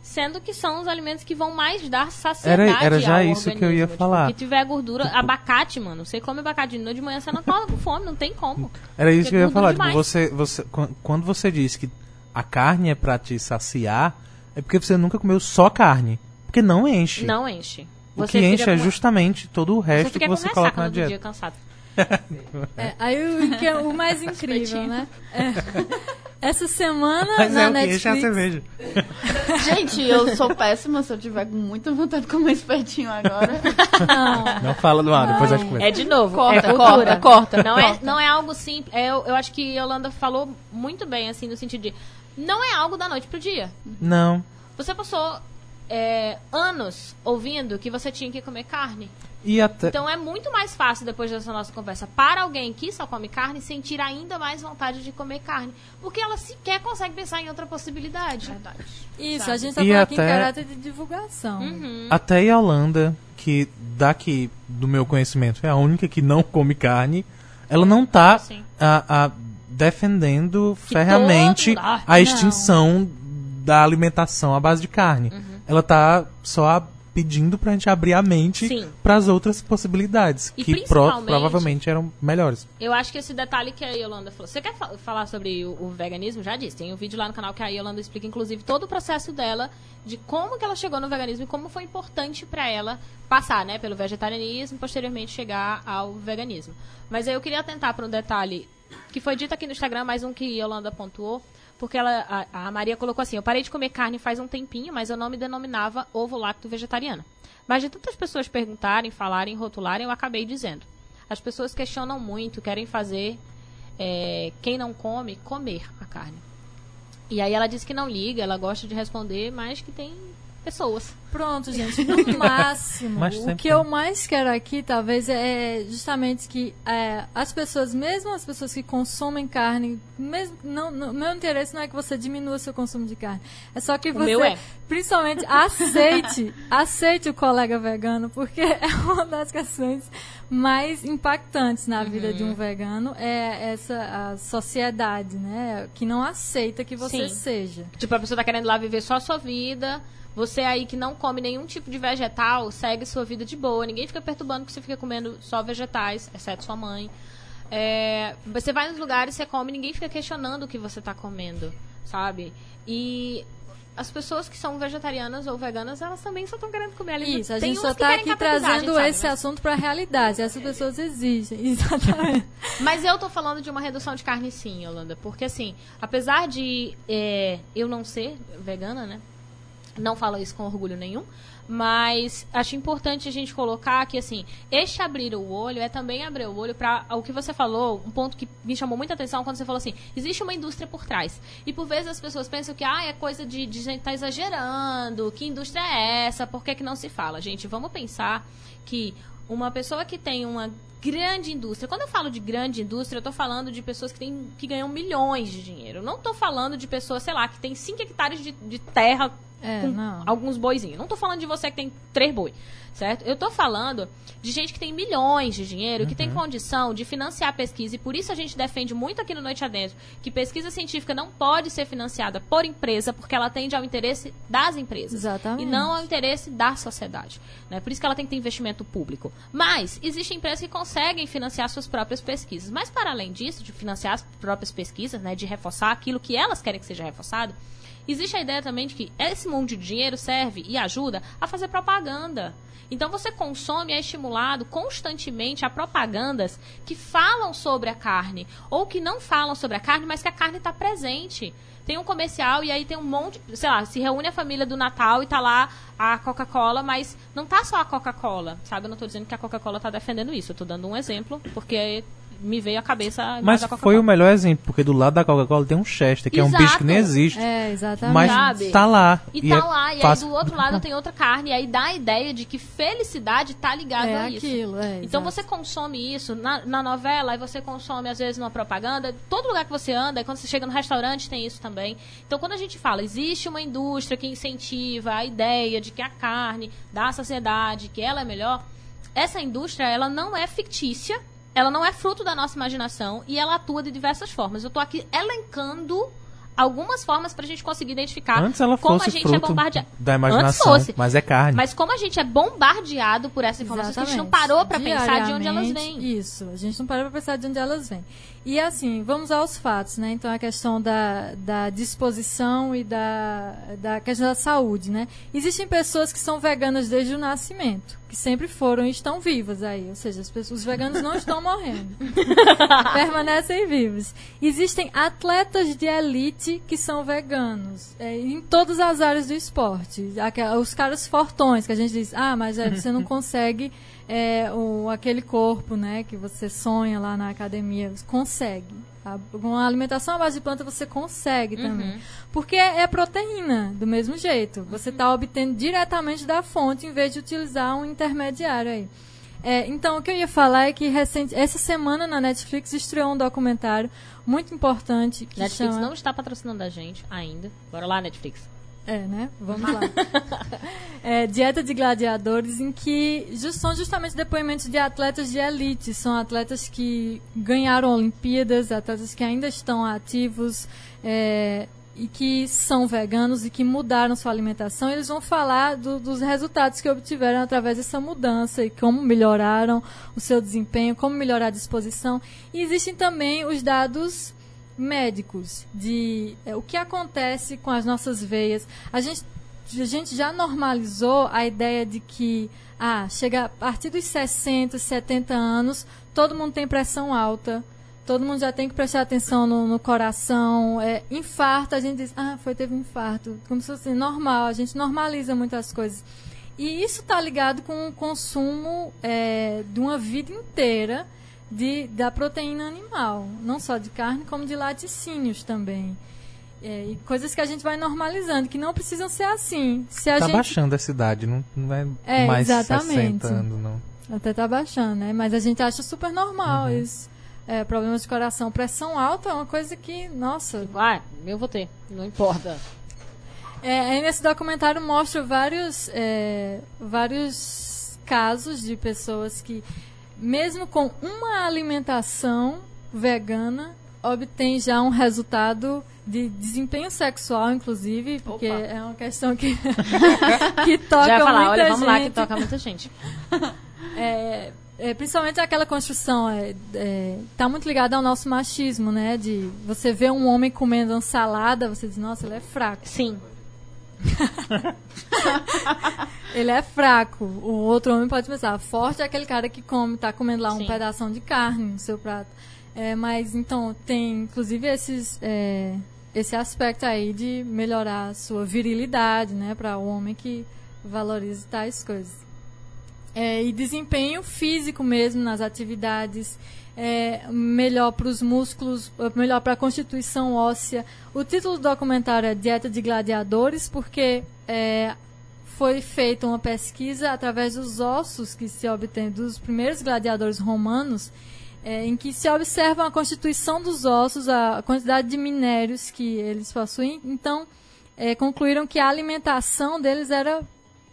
Sendo que são os alimentos que vão mais dar saciedade Era- era já ao isso que eu ia organismo. Tipo, falar. Que tiver gordura, abacate, mano. Você come abacate de noite de manhã, você não acorda com fome, não tem como. Era isso que eu ia falar. Tipo, você, você, quan- quando você disse que a carne é pra te saciar, é porque você nunca comeu só carne. Porque não enche. Não enche. o Você que fica enche é com- justamente todo o Você resto fica que você com coloca na no dia dieta. cansado. É, aí o, que é o mais incrível, né? É. Essa semana Mas na é o que enche a Netflix. cerveja. Gente, eu sou péssima se eu tiver com muita vontade de comer espetinho agora. Não, Não fala do ar, depois a gente conversa. É de novo. Corta, é cultura. corta, corta, Não, É, corta. não é algo simples. É, eu, eu acho que a Yolanda falou muito bem, assim, no sentido de. Não é algo da noite pro dia. Não. Você passou é, anos ouvindo que você tinha que comer carne. E até. Então é muito mais fácil, depois dessa nossa conversa, para alguém que só come carne, sentir ainda mais vontade de comer carne. Porque ela sequer consegue pensar em outra possibilidade. Verdade. Isso, Sabe? a gente tá E falando aqui em até- caráter de divulgação. Uhum. Até a Yolanda, que daqui do meu conhecimento é a única que não come carne, ela não tá Sim. a, a- defendendo Que Ah, a extinção da alimentação à base de carne. Uhum. Ela tá só a- pedindo pra gente abrir a mente para as outras possibilidades, E que pro- provavelmente eram melhores. Eu acho que esse detalhe que a Yolanda falou. Você quer fa- falar sobre o, o veganismo? Já disse. Tem um vídeo lá no canal que a Yolanda explica, inclusive, todo o processo dela, de como que ela chegou no veganismo e como foi importante pra ela passar, né, pelo vegetarianismo e posteriormente chegar ao veganismo. Mas aí eu queria atentar para um detalhe que foi dito aqui no Instagram, mais um que Yolanda pontuou. Porque ela, a, a Maria colocou assim: Eu parei de comer carne faz um tempinho, mas eu não me denominava ovo lacto vegetariana. Mas de tantas pessoas perguntarem, falarem, rotularem, eu acabei dizendo. As pessoas questionam muito, querem fazer é, quem não come, comer a carne. E aí ela disse que não liga, ela gosta de responder, mas que tem pessoas. Pronto, gente, no máximo. Mas o que tem. eu mais quero aqui, talvez, é justamente que é, as pessoas, mesmo as pessoas que consomem carne, mesmo não, não- meu interesse não é que você diminua seu consumo de carne. É só que O você, meu é. principalmente, aceite, aceite o colega vegano, porque é uma das questões mais impactantes na vida de Uhum. um vegano é essa a sociedade, né, que não aceita que você Sim. seja. Tipo, a pessoa tá querendo lá viver só a sua vida. Você aí que não come nenhum tipo de vegetal, segue sua vida de boa. Ninguém fica perturbando que você fica comendo só vegetais, exceto sua mãe. É, você vai nos lugares, você come, ninguém fica questionando o que você tá comendo, sabe? E as pessoas que são vegetarianas ou veganas, elas também só estão querendo comer ali. Isso, a gente só tá querem aqui a trazendo sabe, esse mas- assunto pra realidade. Essas pessoas exigem. Exatamente. Mas eu tô falando de uma redução de carne sim, Yolanda. Porque assim, apesar de é, eu não ser vegana, né? Não falo isso com orgulho nenhum. Mas acho importante a gente colocar que, assim, este abrir o olho é também abrir o olho para o que você falou, um ponto que me chamou muita atenção quando você falou assim: existe uma indústria por trás. E por vezes as pessoas pensam que, ah, é coisa de, de gente tá exagerando, que indústria é essa, por que, que não se fala? Gente, vamos pensar que uma pessoa que tem uma grande indústria. Quando eu falo de grande indústria, eu tô falando de pessoas que, têm, que ganham milhões de dinheiro. Eu não tô falando de pessoas, sei lá, que tem 5 hectares de, de terra É, com não. alguns boizinhos. Não tô falando de você que tem três boi, certo? Eu tô falando de gente que tem milhões de dinheiro, que tem condição de financiar pesquisa, e por isso a gente defende muito aqui no Noite Adentro que pesquisa científica não pode ser financiada por empresa, porque ela atende ao interesse das empresas. Exatamente. E não ao interesse da sociedade. Né? Por isso que ela tem que ter investimento público. Mas existem empresas que conseguem financiar suas próprias pesquisas. Mas para além disso, de financiar as próprias pesquisas, né, de reforçar aquilo que elas querem que seja reforçado, existe a ideia também de que esse monte de dinheiro serve e ajuda a fazer propaganda. Então você consome, é estimulado constantemente a propagandas que falam sobre a carne ou que não falam sobre a carne, mas que a carne está presente. Tem um comercial e aí tem um monte, sei lá, se reúne a família do Natal e tá lá a Coca-Cola, mas não tá só a Coca-Cola, sabe? Eu não tô dizendo que a Coca-Cola tá defendendo isso, eu tô dando um exemplo, porque me veio à cabeça Mas da foi o melhor exemplo, porque do lado da Coca-Cola tem um Chester, que é um Exato. bicho que nem existe. É, exatamente. Mas Sabe? tá lá. E, tá é lá, e aí fácil- do outro lado tem outra carne, e aí dá a ideia de que felicidade tá ligada é a isso. aquilo, é. Então exato. você consome isso na, na novela, aí você consome às vezes numa propaganda, todo lugar que você anda, e quando você chega no restaurante tem isso também. Então quando a gente fala, existe uma indústria que incentiva a ideia de que a carne da saciedade, que ela é melhor, essa indústria ela não é fictícia, ela não é fruto da nossa imaginação e ela atua de diversas formas. Eu tô aqui elencando algumas formas pra gente conseguir identificar Antes ela como fosse a gente é bombardeado. da imaginação, Antes fosse. mas é carne. Mas como a gente é bombardeado por essa informação, que a gente não parou pra pensar de onde elas vêm. Isso, a gente não parou pra pensar de onde elas vêm. E assim, vamos aos fatos, né? Então a questão da, da disposição e da, da questão da saúde, né? Existem pessoas que são veganas desde o nascimento, que sempre foram e estão vivas aí. Ou seja, as pessoas, os veganos não estão morrendo. Permanecem vivos. Existem atletas de elite que são veganos, é, em todas as áreas do esporte. Os caras fortões, que a gente diz, ah, mas é, você não consegue é, o, aquele corpo, né, que você sonha lá na academia. Consegue. A, com a alimentação à base de planta você consegue também. Porque é, é proteína, do mesmo jeito. Você está obtendo diretamente da fonte em vez de utilizar um intermediário aí. É, então, o que eu ia falar é que recente, essa semana na Netflix estreou um documentário muito importante que Netflix chama... não está patrocinando a gente ainda. Bora lá, Netflix. É, né? Vamos lá. É, Dieta de Gladiadores, em que just- são justamente depoimentos de atletas de elite. São atletas que ganharam Olimpíadas, atletas que ainda estão ativos é, e que são veganos e que mudaram sua alimentação. Eles vão falar do- dos resultados que obtiveram através dessa mudança e como melhoraram o seu desempenho, como melhorar a disposição. E existem também os dados médicos de é, o que acontece com as nossas veias. A gente, a gente já normalizou a ideia de que ah, chega a partir dos 60, 70 anos, todo mundo tem pressão alta. Todo mundo já tem que prestar atenção no, no coração. É, infarto, a gente diz, ah, foi, teve um infarto. Como se fosse normal, a gente normaliza muitas coisas. E isso está ligado com o consumo é, de uma vida inteira de, da proteína animal. Não só de carne, como de laticínios também. É, e coisas que a gente vai normalizando, que não precisam ser assim. Se a Tá gente baixando essa idade, não, não é, É, mais exatamente. 60 anos, não. Até tá baixando, né? Mas a gente acha super normal Uhum. isso. É, problemas de coração, pressão alta é uma coisa que, nossa. Ah, eu vou ter. Não importa. É, aí nesse documentário mostra vários, é, vários casos de pessoas que, mesmo com uma alimentação vegana, obtém já um resultado de desempenho sexual, inclusive, porque Opa. é uma questão que, que toca Já falar, muita olha, vamos lá que gente. toca muita gente. É, é, principalmente aquela construção é, é, tá muito ligada ao nosso machismo, né? De você ver um homem comendo uma salada, você diz, nossa, ele é fraco. Sim. Ele é fraco. O outro homem pode pensar, forte é aquele cara que come, tá comendo lá um Sim. pedação de carne no seu prato. É, mas então tem inclusive esses é, esse aspecto aí de melhorar a sua virilidade, né, para o homem que valoriza tais coisas. É, e desempenho físico mesmo nas atividades, é, melhor para os músculos, melhor para a constituição óssea. O título do documentário é Dieta de Gladiadores, porque é, foi feita uma pesquisa através dos ossos que se obtém dos primeiros gladiadores romanos, é, em que se observa a constituição dos ossos, a quantidade de minérios que eles possuem. Então, é, concluíram que a alimentação deles era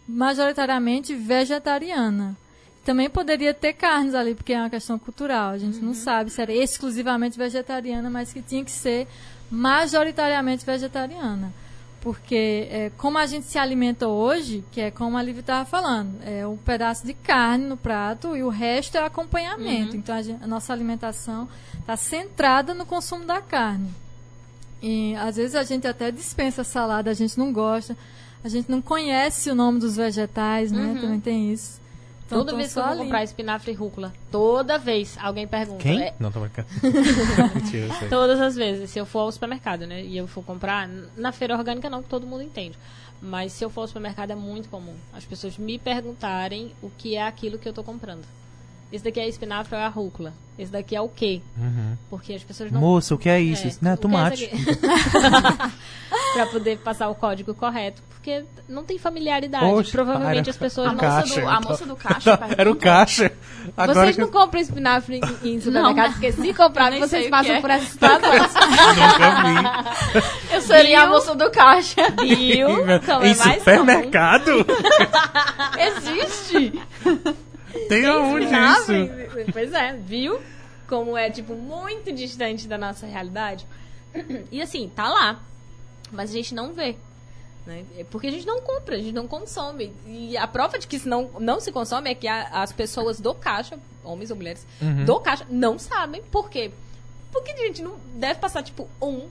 majoritariamente vegetariana. Também poderia ter carnes ali, porque é uma questão cultural. A gente não sabe se era exclusivamente vegetariana, mas que tinha que ser majoritariamente vegetariana. Porque é, como a gente se alimenta hoje, que é como a Liv estava falando, é um pedaço de carne no prato e o resto é acompanhamento. Então a, gen- a nossa alimentação está centrada no consumo da carne. E às vezes a gente até dispensa salada, a gente não gosta, a gente não conhece o nome dos vegetais, né? Também tem isso. Então, Toda vez que eu vou ali. comprar espinafre e rúcula, toda vez alguém pergunta. Quem? É, Não, tô brincando. Mentira, eu sei. Todas as vezes, se eu for ao supermercado, né? E eu for comprar, na feira orgânica não, que todo mundo entende. Mas se eu for ao supermercado é muito comum as pessoas me perguntarem o que é aquilo que eu tô comprando. Esse daqui é espinafre ou é a rúcula? Esse daqui é o quê? Uhum. Porque as pessoas não. Moça, o que é isso? É, Isso não é é tomate. aqui? pra poder passar o código correto. Porque não tem familiaridade. Poxa, Provavelmente era as pessoas A não. moça caixa, do- a moça do caixa. Era o caixa. Agora Vocês que não compram espinafre em, em supermercado, Não. porque se comprar, vocês passam é. por essa situação. nunca vi. Eu seria a Viu? moça do caixa. Viu? É em supermercado? Existe. Tem aonde isso? Pois é, viu? Como é, tipo, muito distante da nossa realidade. E assim, tá lá. Mas a gente não vê. Né? É Porque a gente não compra, a gente não consome. E a prova de que isso não, não se consome é que a- as pessoas do caixa, homens ou mulheres, Uhum. do caixa, não sabem por quê. Porque a gente não deve passar, tipo, um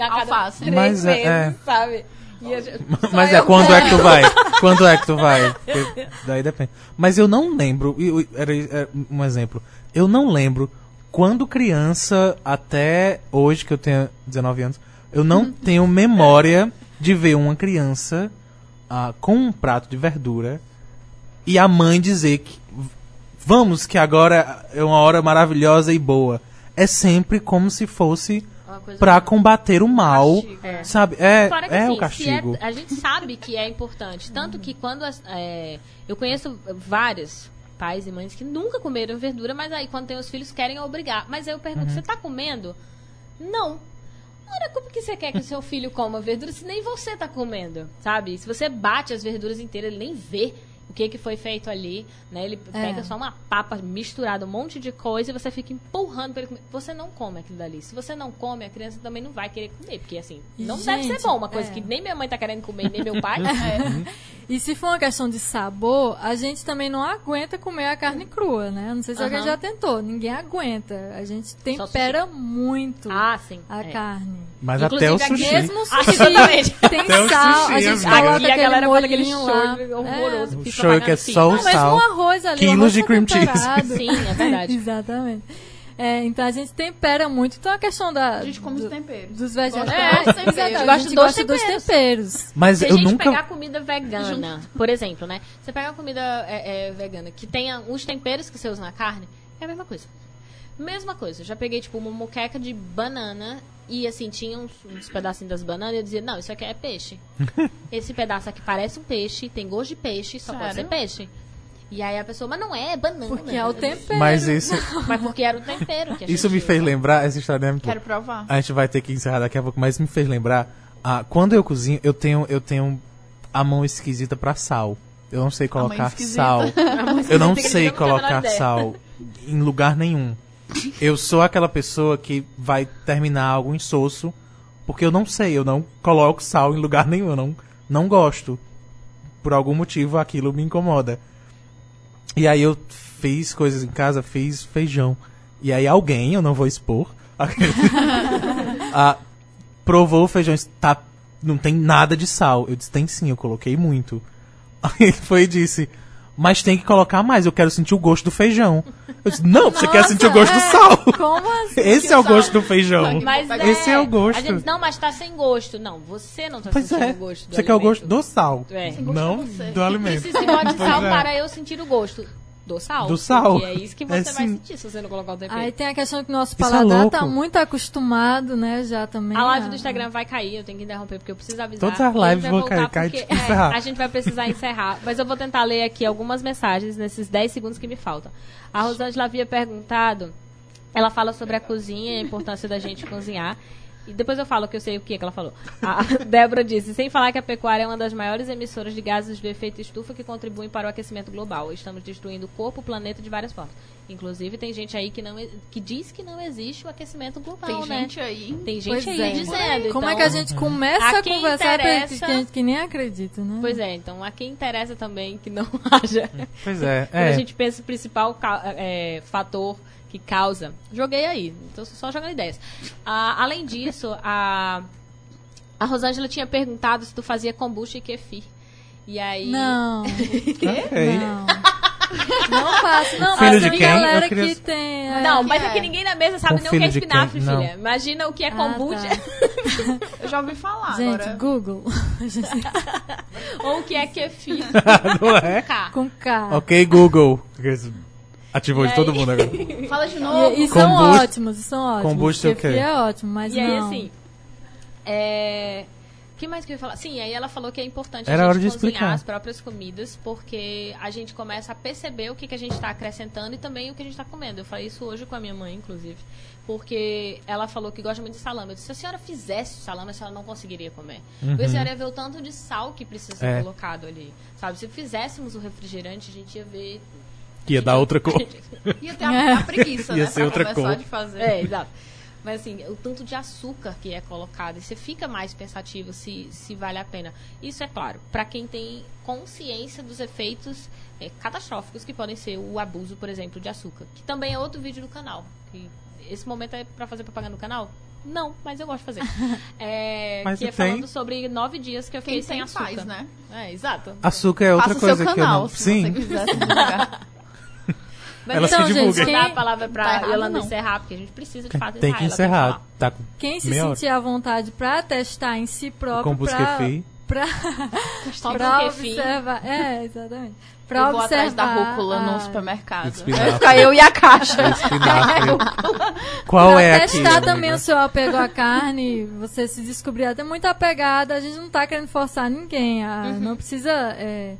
a cada Alface. três Mas é- meses, é. sabe? Gente- Mas é quando é que tu vai? Quando é que tu vai? Porque daí depende. Mas eu não lembro. Era, era um exemplo. Eu não lembro quando criança até hoje que eu tenho 19 anos, eu não tenho memória de ver uma criança ah, com um prato de verdura e a mãe dizer que "V- vamos que agora é uma hora maravilhosa e boa. é sempre como se fosse Coisa pra combater o mal, Castigo. É. sabe? É, Fora que, é assim, o se castigo. é- a gente sabe que é importante. Tanto que quando. as- é, eu conheço vários pais e mães que nunca comeram verdura, mas aí quando tem os filhos querem obrigar. Mas aí eu pergunto: você tá comendo? Não. Ora, como que você quer que o seu filho coma verdura se nem você tá comendo? Sabe? Se você bate as verduras inteiras, ele nem vê o que, que foi feito ali, né? Ele É. pega só uma papa misturada, um monte de coisa e você fica empurrando pra ele comer. Você não come aquilo dali. Se você não come, a criança também não vai querer comer, porque assim, não deve ser gente, bom. Uma coisa é. que nem minha mãe tá querendo comer, nem meu pai. É. E se for uma questão de sabor, a gente também não aguenta comer a carne crua, né? Não sei se alguém Aham. já tentou. Ninguém aguenta. A gente tempera muito Ah, sim. a é. carne. Mas Inclusive, até o sushi. Mesmo sushi tem Até o sal, sushi, a gente coloca Aqui a aquele galera aquele molhinho lá. horroroso. É que é só o. Não, mas sal. um arroz ali, quilos de cream cheese. Sim, é verdade. Exatamente. É, então a gente tempera muito. Então a questão da, A gente come do- os temperos. dos vegetais. Dos temperos. Exatamente, Gosta a gente dos gosta dos temperos. temperos. Mas Se a eu gente nunca. pegar comida vegana, por exemplo, né? Você pega comida é, é, vegana que tenha os temperos que você usa na carne, é a mesma coisa. Mesma coisa. Eu já peguei, tipo, uma moqueca de banana e, assim, tinha uns, uns pedacinhos das bananas e eu dizia, não, isso aqui é peixe. Esse pedaço aqui parece um peixe, tem gosto de peixe, só pode ser Sério? peixe. E aí a pessoa, mas não é, é banana. Porque é o tempero. Mas isso, Mas porque era o tempero que a isso gente me fez usa. lembrar, essa história é muito Quero provar. A gente vai ter que encerrar daqui a pouco, mas me fez lembrar. Ah, quando eu cozinho, eu tenho, eu tenho a mão esquisita pra sal. Eu não sei colocar sal. Eu não sei colocar sal em lugar nenhum. Eu sou aquela pessoa que vai terminar algo insosso porque eu não sei, eu não coloco sal em lugar nenhum, eu não, não gosto. Por algum motivo aquilo me incomoda. E aí eu fiz coisas em casa, fiz feijão. E aí alguém, eu não vou expor, ah, provou o feijão, tá, não tem nada de sal. Eu disse, tem sim, eu coloquei muito. Aí ele foi e disse, mas tem que colocar mais, eu quero sentir o gosto do feijão. Eu disse, não, você quer Nossa, sentir o gosto do é. sal. Como assim? Esse é o gosto do feijão. Mas Esse é o gosto. A gente, não, mas tá sem gosto. Não, você não tá Pois sentindo é, o gosto do você quer o alimento. gosto do sal, É. Sem gosto não é do alimento. Precisa de sal é. para eu sentir o gosto do sal. Do sal. Porque é isso que você É vai sentir se você não colocar o tempero. Aí tem a questão que o nosso Isso é paladar louco. tá muito acostumado, né? Já também. A live do Instagram vai cair, eu tenho que interromper porque eu preciso avisar. Todas as E a gente lives vai vão voltar cair, cai, porque, tipo, é, encerrar. a gente vai precisar encerrar. Mas eu vou tentar ler aqui algumas mensagens nesses 10 segundos que me faltam. A Rosângela havia perguntado, ela fala sobre a cozinha e a importância da gente cozinhar. E depois eu falo que eu sei o que, que ela falou. A Débora disse, sem falar que a pecuária é uma das maiores emissoras de gases de efeito estufa que contribuem para o aquecimento global. Estamos destruindo o corpo, o planeta de várias formas. Inclusive, tem gente aí que, não, que diz que não existe o aquecimento global, Tem né? gente aí. Tem gente Pois aí é. dizendo. Como então- é que a gente começa A a, conversar interessa- gente que, a gente que nem acredita, né? Pois é, então a quem interessa também que não haja. Pois é, Quando a é. gente pensa o principal ca- é, fator que causa. Joguei aí, então só jogando ideias. Ah, além disso, a, a Rosângela tinha perguntado se tu fazia kombucha e kefir. E aí. Não, Ok. não. Não faço, não. Filho mas de quem? galera queria- que tem. é, Não, mas é? é que ninguém na mesa sabe nem o que é espinafre, filha. Imagina o que é Ah, kombucha tá. Eu já ouvi falar Gente, agora. Google. ou o que é kefir. não é? K. Com K. Ok, Google. Ativou E de todo aí? mundo agora. Fala de novo. E, e são Kombucha- ótimos, e são ótimos. kombucha é o quê? É ótimo, mas E aí, não. assim. É. O que mais que eu ia falar? Sim, aí ela falou que é importante Era a gente cozinhar explicar. as próprias comidas, porque a gente começa a perceber o que, que a gente está acrescentando e também o que a gente está comendo. Eu falei isso hoje com a minha mãe, inclusive. Porque ela falou que gosta muito de salame. Eu disse, se a senhora fizesse salame, a senhora não conseguiria comer. Porque a senhora ia ver o tanto de sal que precisa ser É. colocado ali. Sabe, se fizéssemos o refrigerante, a gente ia ver... Que ia dar outra cor. Ia ter a, a preguiça, Ia né? ser pra outra de fazer. É, exato. Mas assim, o tanto de açúcar que é colocado, e você fica mais pensativo se, se vale a pena. Isso é claro, para quem tem consciência dos efeitos é, catastróficos que podem ser o abuso, por exemplo, de açúcar. Que também é outro vídeo do canal. Que esse momento é para fazer propaganda no canal? Não, mas eu gosto de fazer. É, Mas que é tem? falando sobre nove dias que eu fiquei Quem sem açúcar. faz, né? É, exato. Açúcar é outra Faça o coisa seu que eu canal, não. se Sim. você quiser se divulgar. Mas Ela se então, divulga. gente, vou dar Quem- a palavra pra Tá errado, Yolanda não. encerrar, porque a gente precisa de fato Tem que encerrar. Tá com Quem se hora. sentir à vontade pra testar em si próprio, pra, pra, pra observar. É, exatamente. Pra eu vou atrás da observar rúcula a- no supermercado. Espinafre. Ficar eu e a caixa. Qual pra é aqui? testar também amiga? o seu apego à carne, você se descobrir até muito apegada, a gente não tá querendo forçar ninguém, a- Uhum. não precisa é,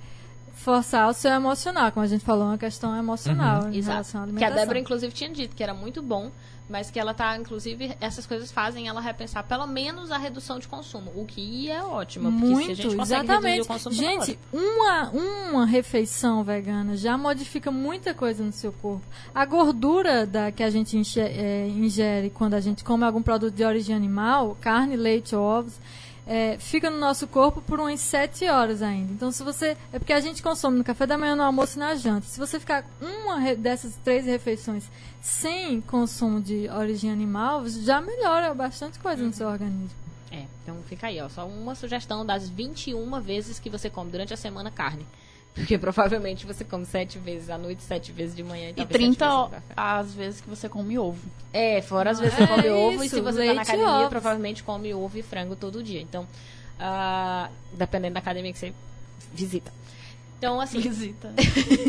forçar o seu emocional, como a gente falou, é uma questão emocional em relação à Uhum. Que a alimentação. Débora, inclusive, tinha dito que era muito bom, mas que ela tá, inclusive, essas coisas fazem ela repensar pelo menos a redução de consumo. O que é ótimo, porque Muito, se a gente consegue reduzir exatamente. o consumo, tá Gente, uma, uma refeição vegana já modifica muita coisa no seu corpo. A gordura da, que a gente é, ingere quando a gente come algum produto de origem animal, carne, leite ou ovos, é, fica no nosso corpo por umas 7 horas ainda. Então, se você. É porque a gente consome no café da manhã, no almoço e na janta. Se você ficar uma dessas três refeições sem consumo de origem animal, já melhora bastante coisa no seu organismo. É, então fica aí, ó. Só uma sugestão das 21 vezes que você come durante a semana carne. Porque provavelmente você come sete vezes à noite, sete vezes de manhã e, E talvez 30 sete vezes as vezes que você come ovo. É, fora as vezes É que você come ovo e isso, se você tá na academia, ovos. provavelmente come ovo e frango todo dia. Então, ah, dependendo da academia que você visita. Então, assim, Visita.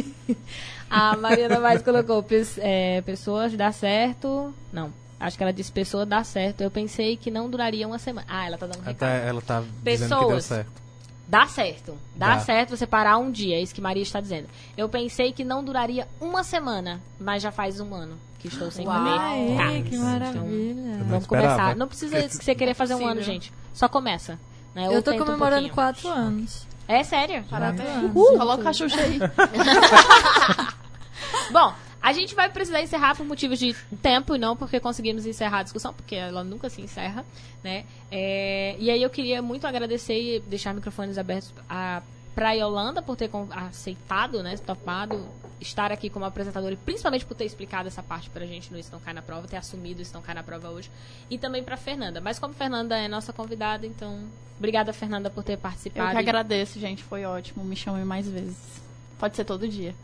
a Mariana mais colocou é, pessoas dá certo. Não, acho que ela disse pessoa dá certo. Eu pensei que não duraria uma semana. Ah, ela tá dando um Ela recado. tá, ela tá dizendo que deu Pessoas. certo. Dá certo. Dá, Dá. certo você parar um dia, é isso que Maria está dizendo. Eu pensei que não duraria uma semana, mas já faz um ano que estou sem Uau. comer Ai, carne. que Então, maravilha. não Vamos começar. Não precisa que você querer fazer um ano, gente. Só começa. Né? Eu um comemorando pouquinho. quatro anos. É sério? Parabéns. Uhul. Coloca a Xuxa aí. Bom, a gente vai precisar encerrar por motivos de tempo e não porque conseguimos encerrar a discussão, porque ela nunca se encerra, né? É, e aí eu queria muito agradecer e deixar microfones abertos a, pra Yolanda por ter aceitado, né, topado estar aqui como apresentadora e principalmente por ter explicado essa parte pra gente no Não Cai na Prova, ter assumido Isso Não Cai na Prova hoje. E também pra Fernanda. Mas como Fernanda é nossa convidada, então obrigada, Fernanda, por ter Eu participado. que agradeço, gente. Foi ótimo. Me chamem mais vezes. Pode ser todo dia.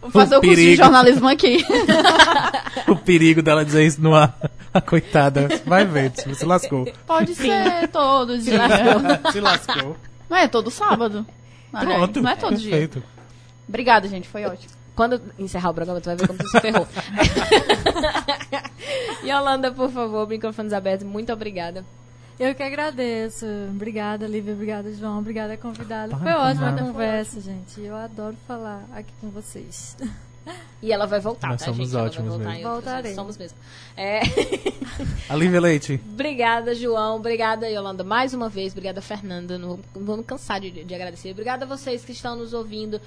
Vou fazer O o, curso de jornalismo aqui. O perigo dela dizer isso no ar. A coitada. Vai ver, você se lascou. Pode ser todo dia. se lascou. Não é todo sábado. Não é- Pronto. Não é todo dia. Perfeito. Obrigada, gente. Foi ótimo. Quando encerrar o programa, tu vai ver como tu se ferrou. Yolanda, por favor, microfones abertos. Muito obrigada. Eu que agradeço. Obrigada, Lívia. Obrigada, João. Obrigada, convidada. Foi ótima a conversa, gente. Eu adoro falar aqui com vocês. E ela vai voltar, Nós tá, somos gente? Ela ótimos vai voltar mesmo. Voltarei. Somos mesmo. É... A Lívia Leite. Obrigada, João. Obrigada, Yolanda, mais uma vez. Obrigada, Fernanda. Não não vou me cansar de, de agradecer. Obrigada a vocês que estão nos ouvindo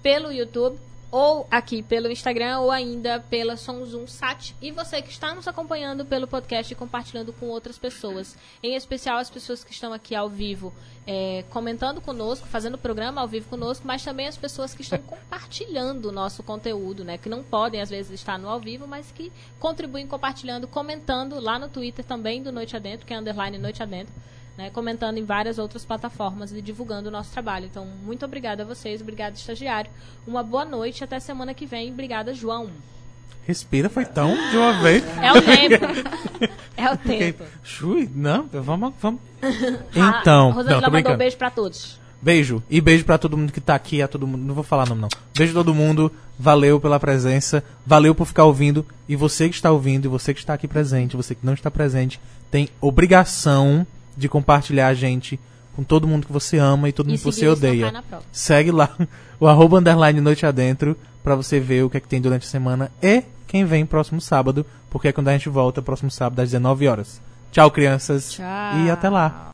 pelo YouTube, ou aqui pelo Instagram, ou ainda pela Sonzum Sat. E você que está nos acompanhando pelo podcast e compartilhando com outras pessoas. Em especial as pessoas que estão aqui ao vivo, é, comentando conosco, fazendo o programa ao vivo conosco, mas também as pessoas que estão compartilhando o nosso conteúdo, né? Que não podem, às vezes, estar no ao vivo, mas que contribuem compartilhando, comentando lá no Twitter também do Noite Adentro, que é underline Noite Adentro, né? Comentando em várias outras plataformas e divulgando o nosso trabalho. Então, muito obrigada a vocês, obrigada, estagiário. Uma boa noite, até semana que vem. Obrigada, João. Respira, foi tão de uma vez. É o tempo. É o tempo. Chui, não, vamos, vamos. A Então, Rosângela não, tô mandou um beijo pra todos. Beijo. E beijo pra todo mundo que tá aqui, a todo mundo. Não vou falar nome, não. Beijo a todo mundo. Valeu pela presença. Valeu por ficar ouvindo. E você que está ouvindo, e você que está aqui presente, você que não está presente, tem obrigação de compartilhar a gente com todo mundo que você ama e todo mundo E que você odeia. Segue lá o arroba underline noite adentro pra você ver o que é que tem durante a semana e quem vem próximo sábado, porque é quando a gente volta próximo sábado às 19 horas. Tchau, crianças. Tchau. E até lá.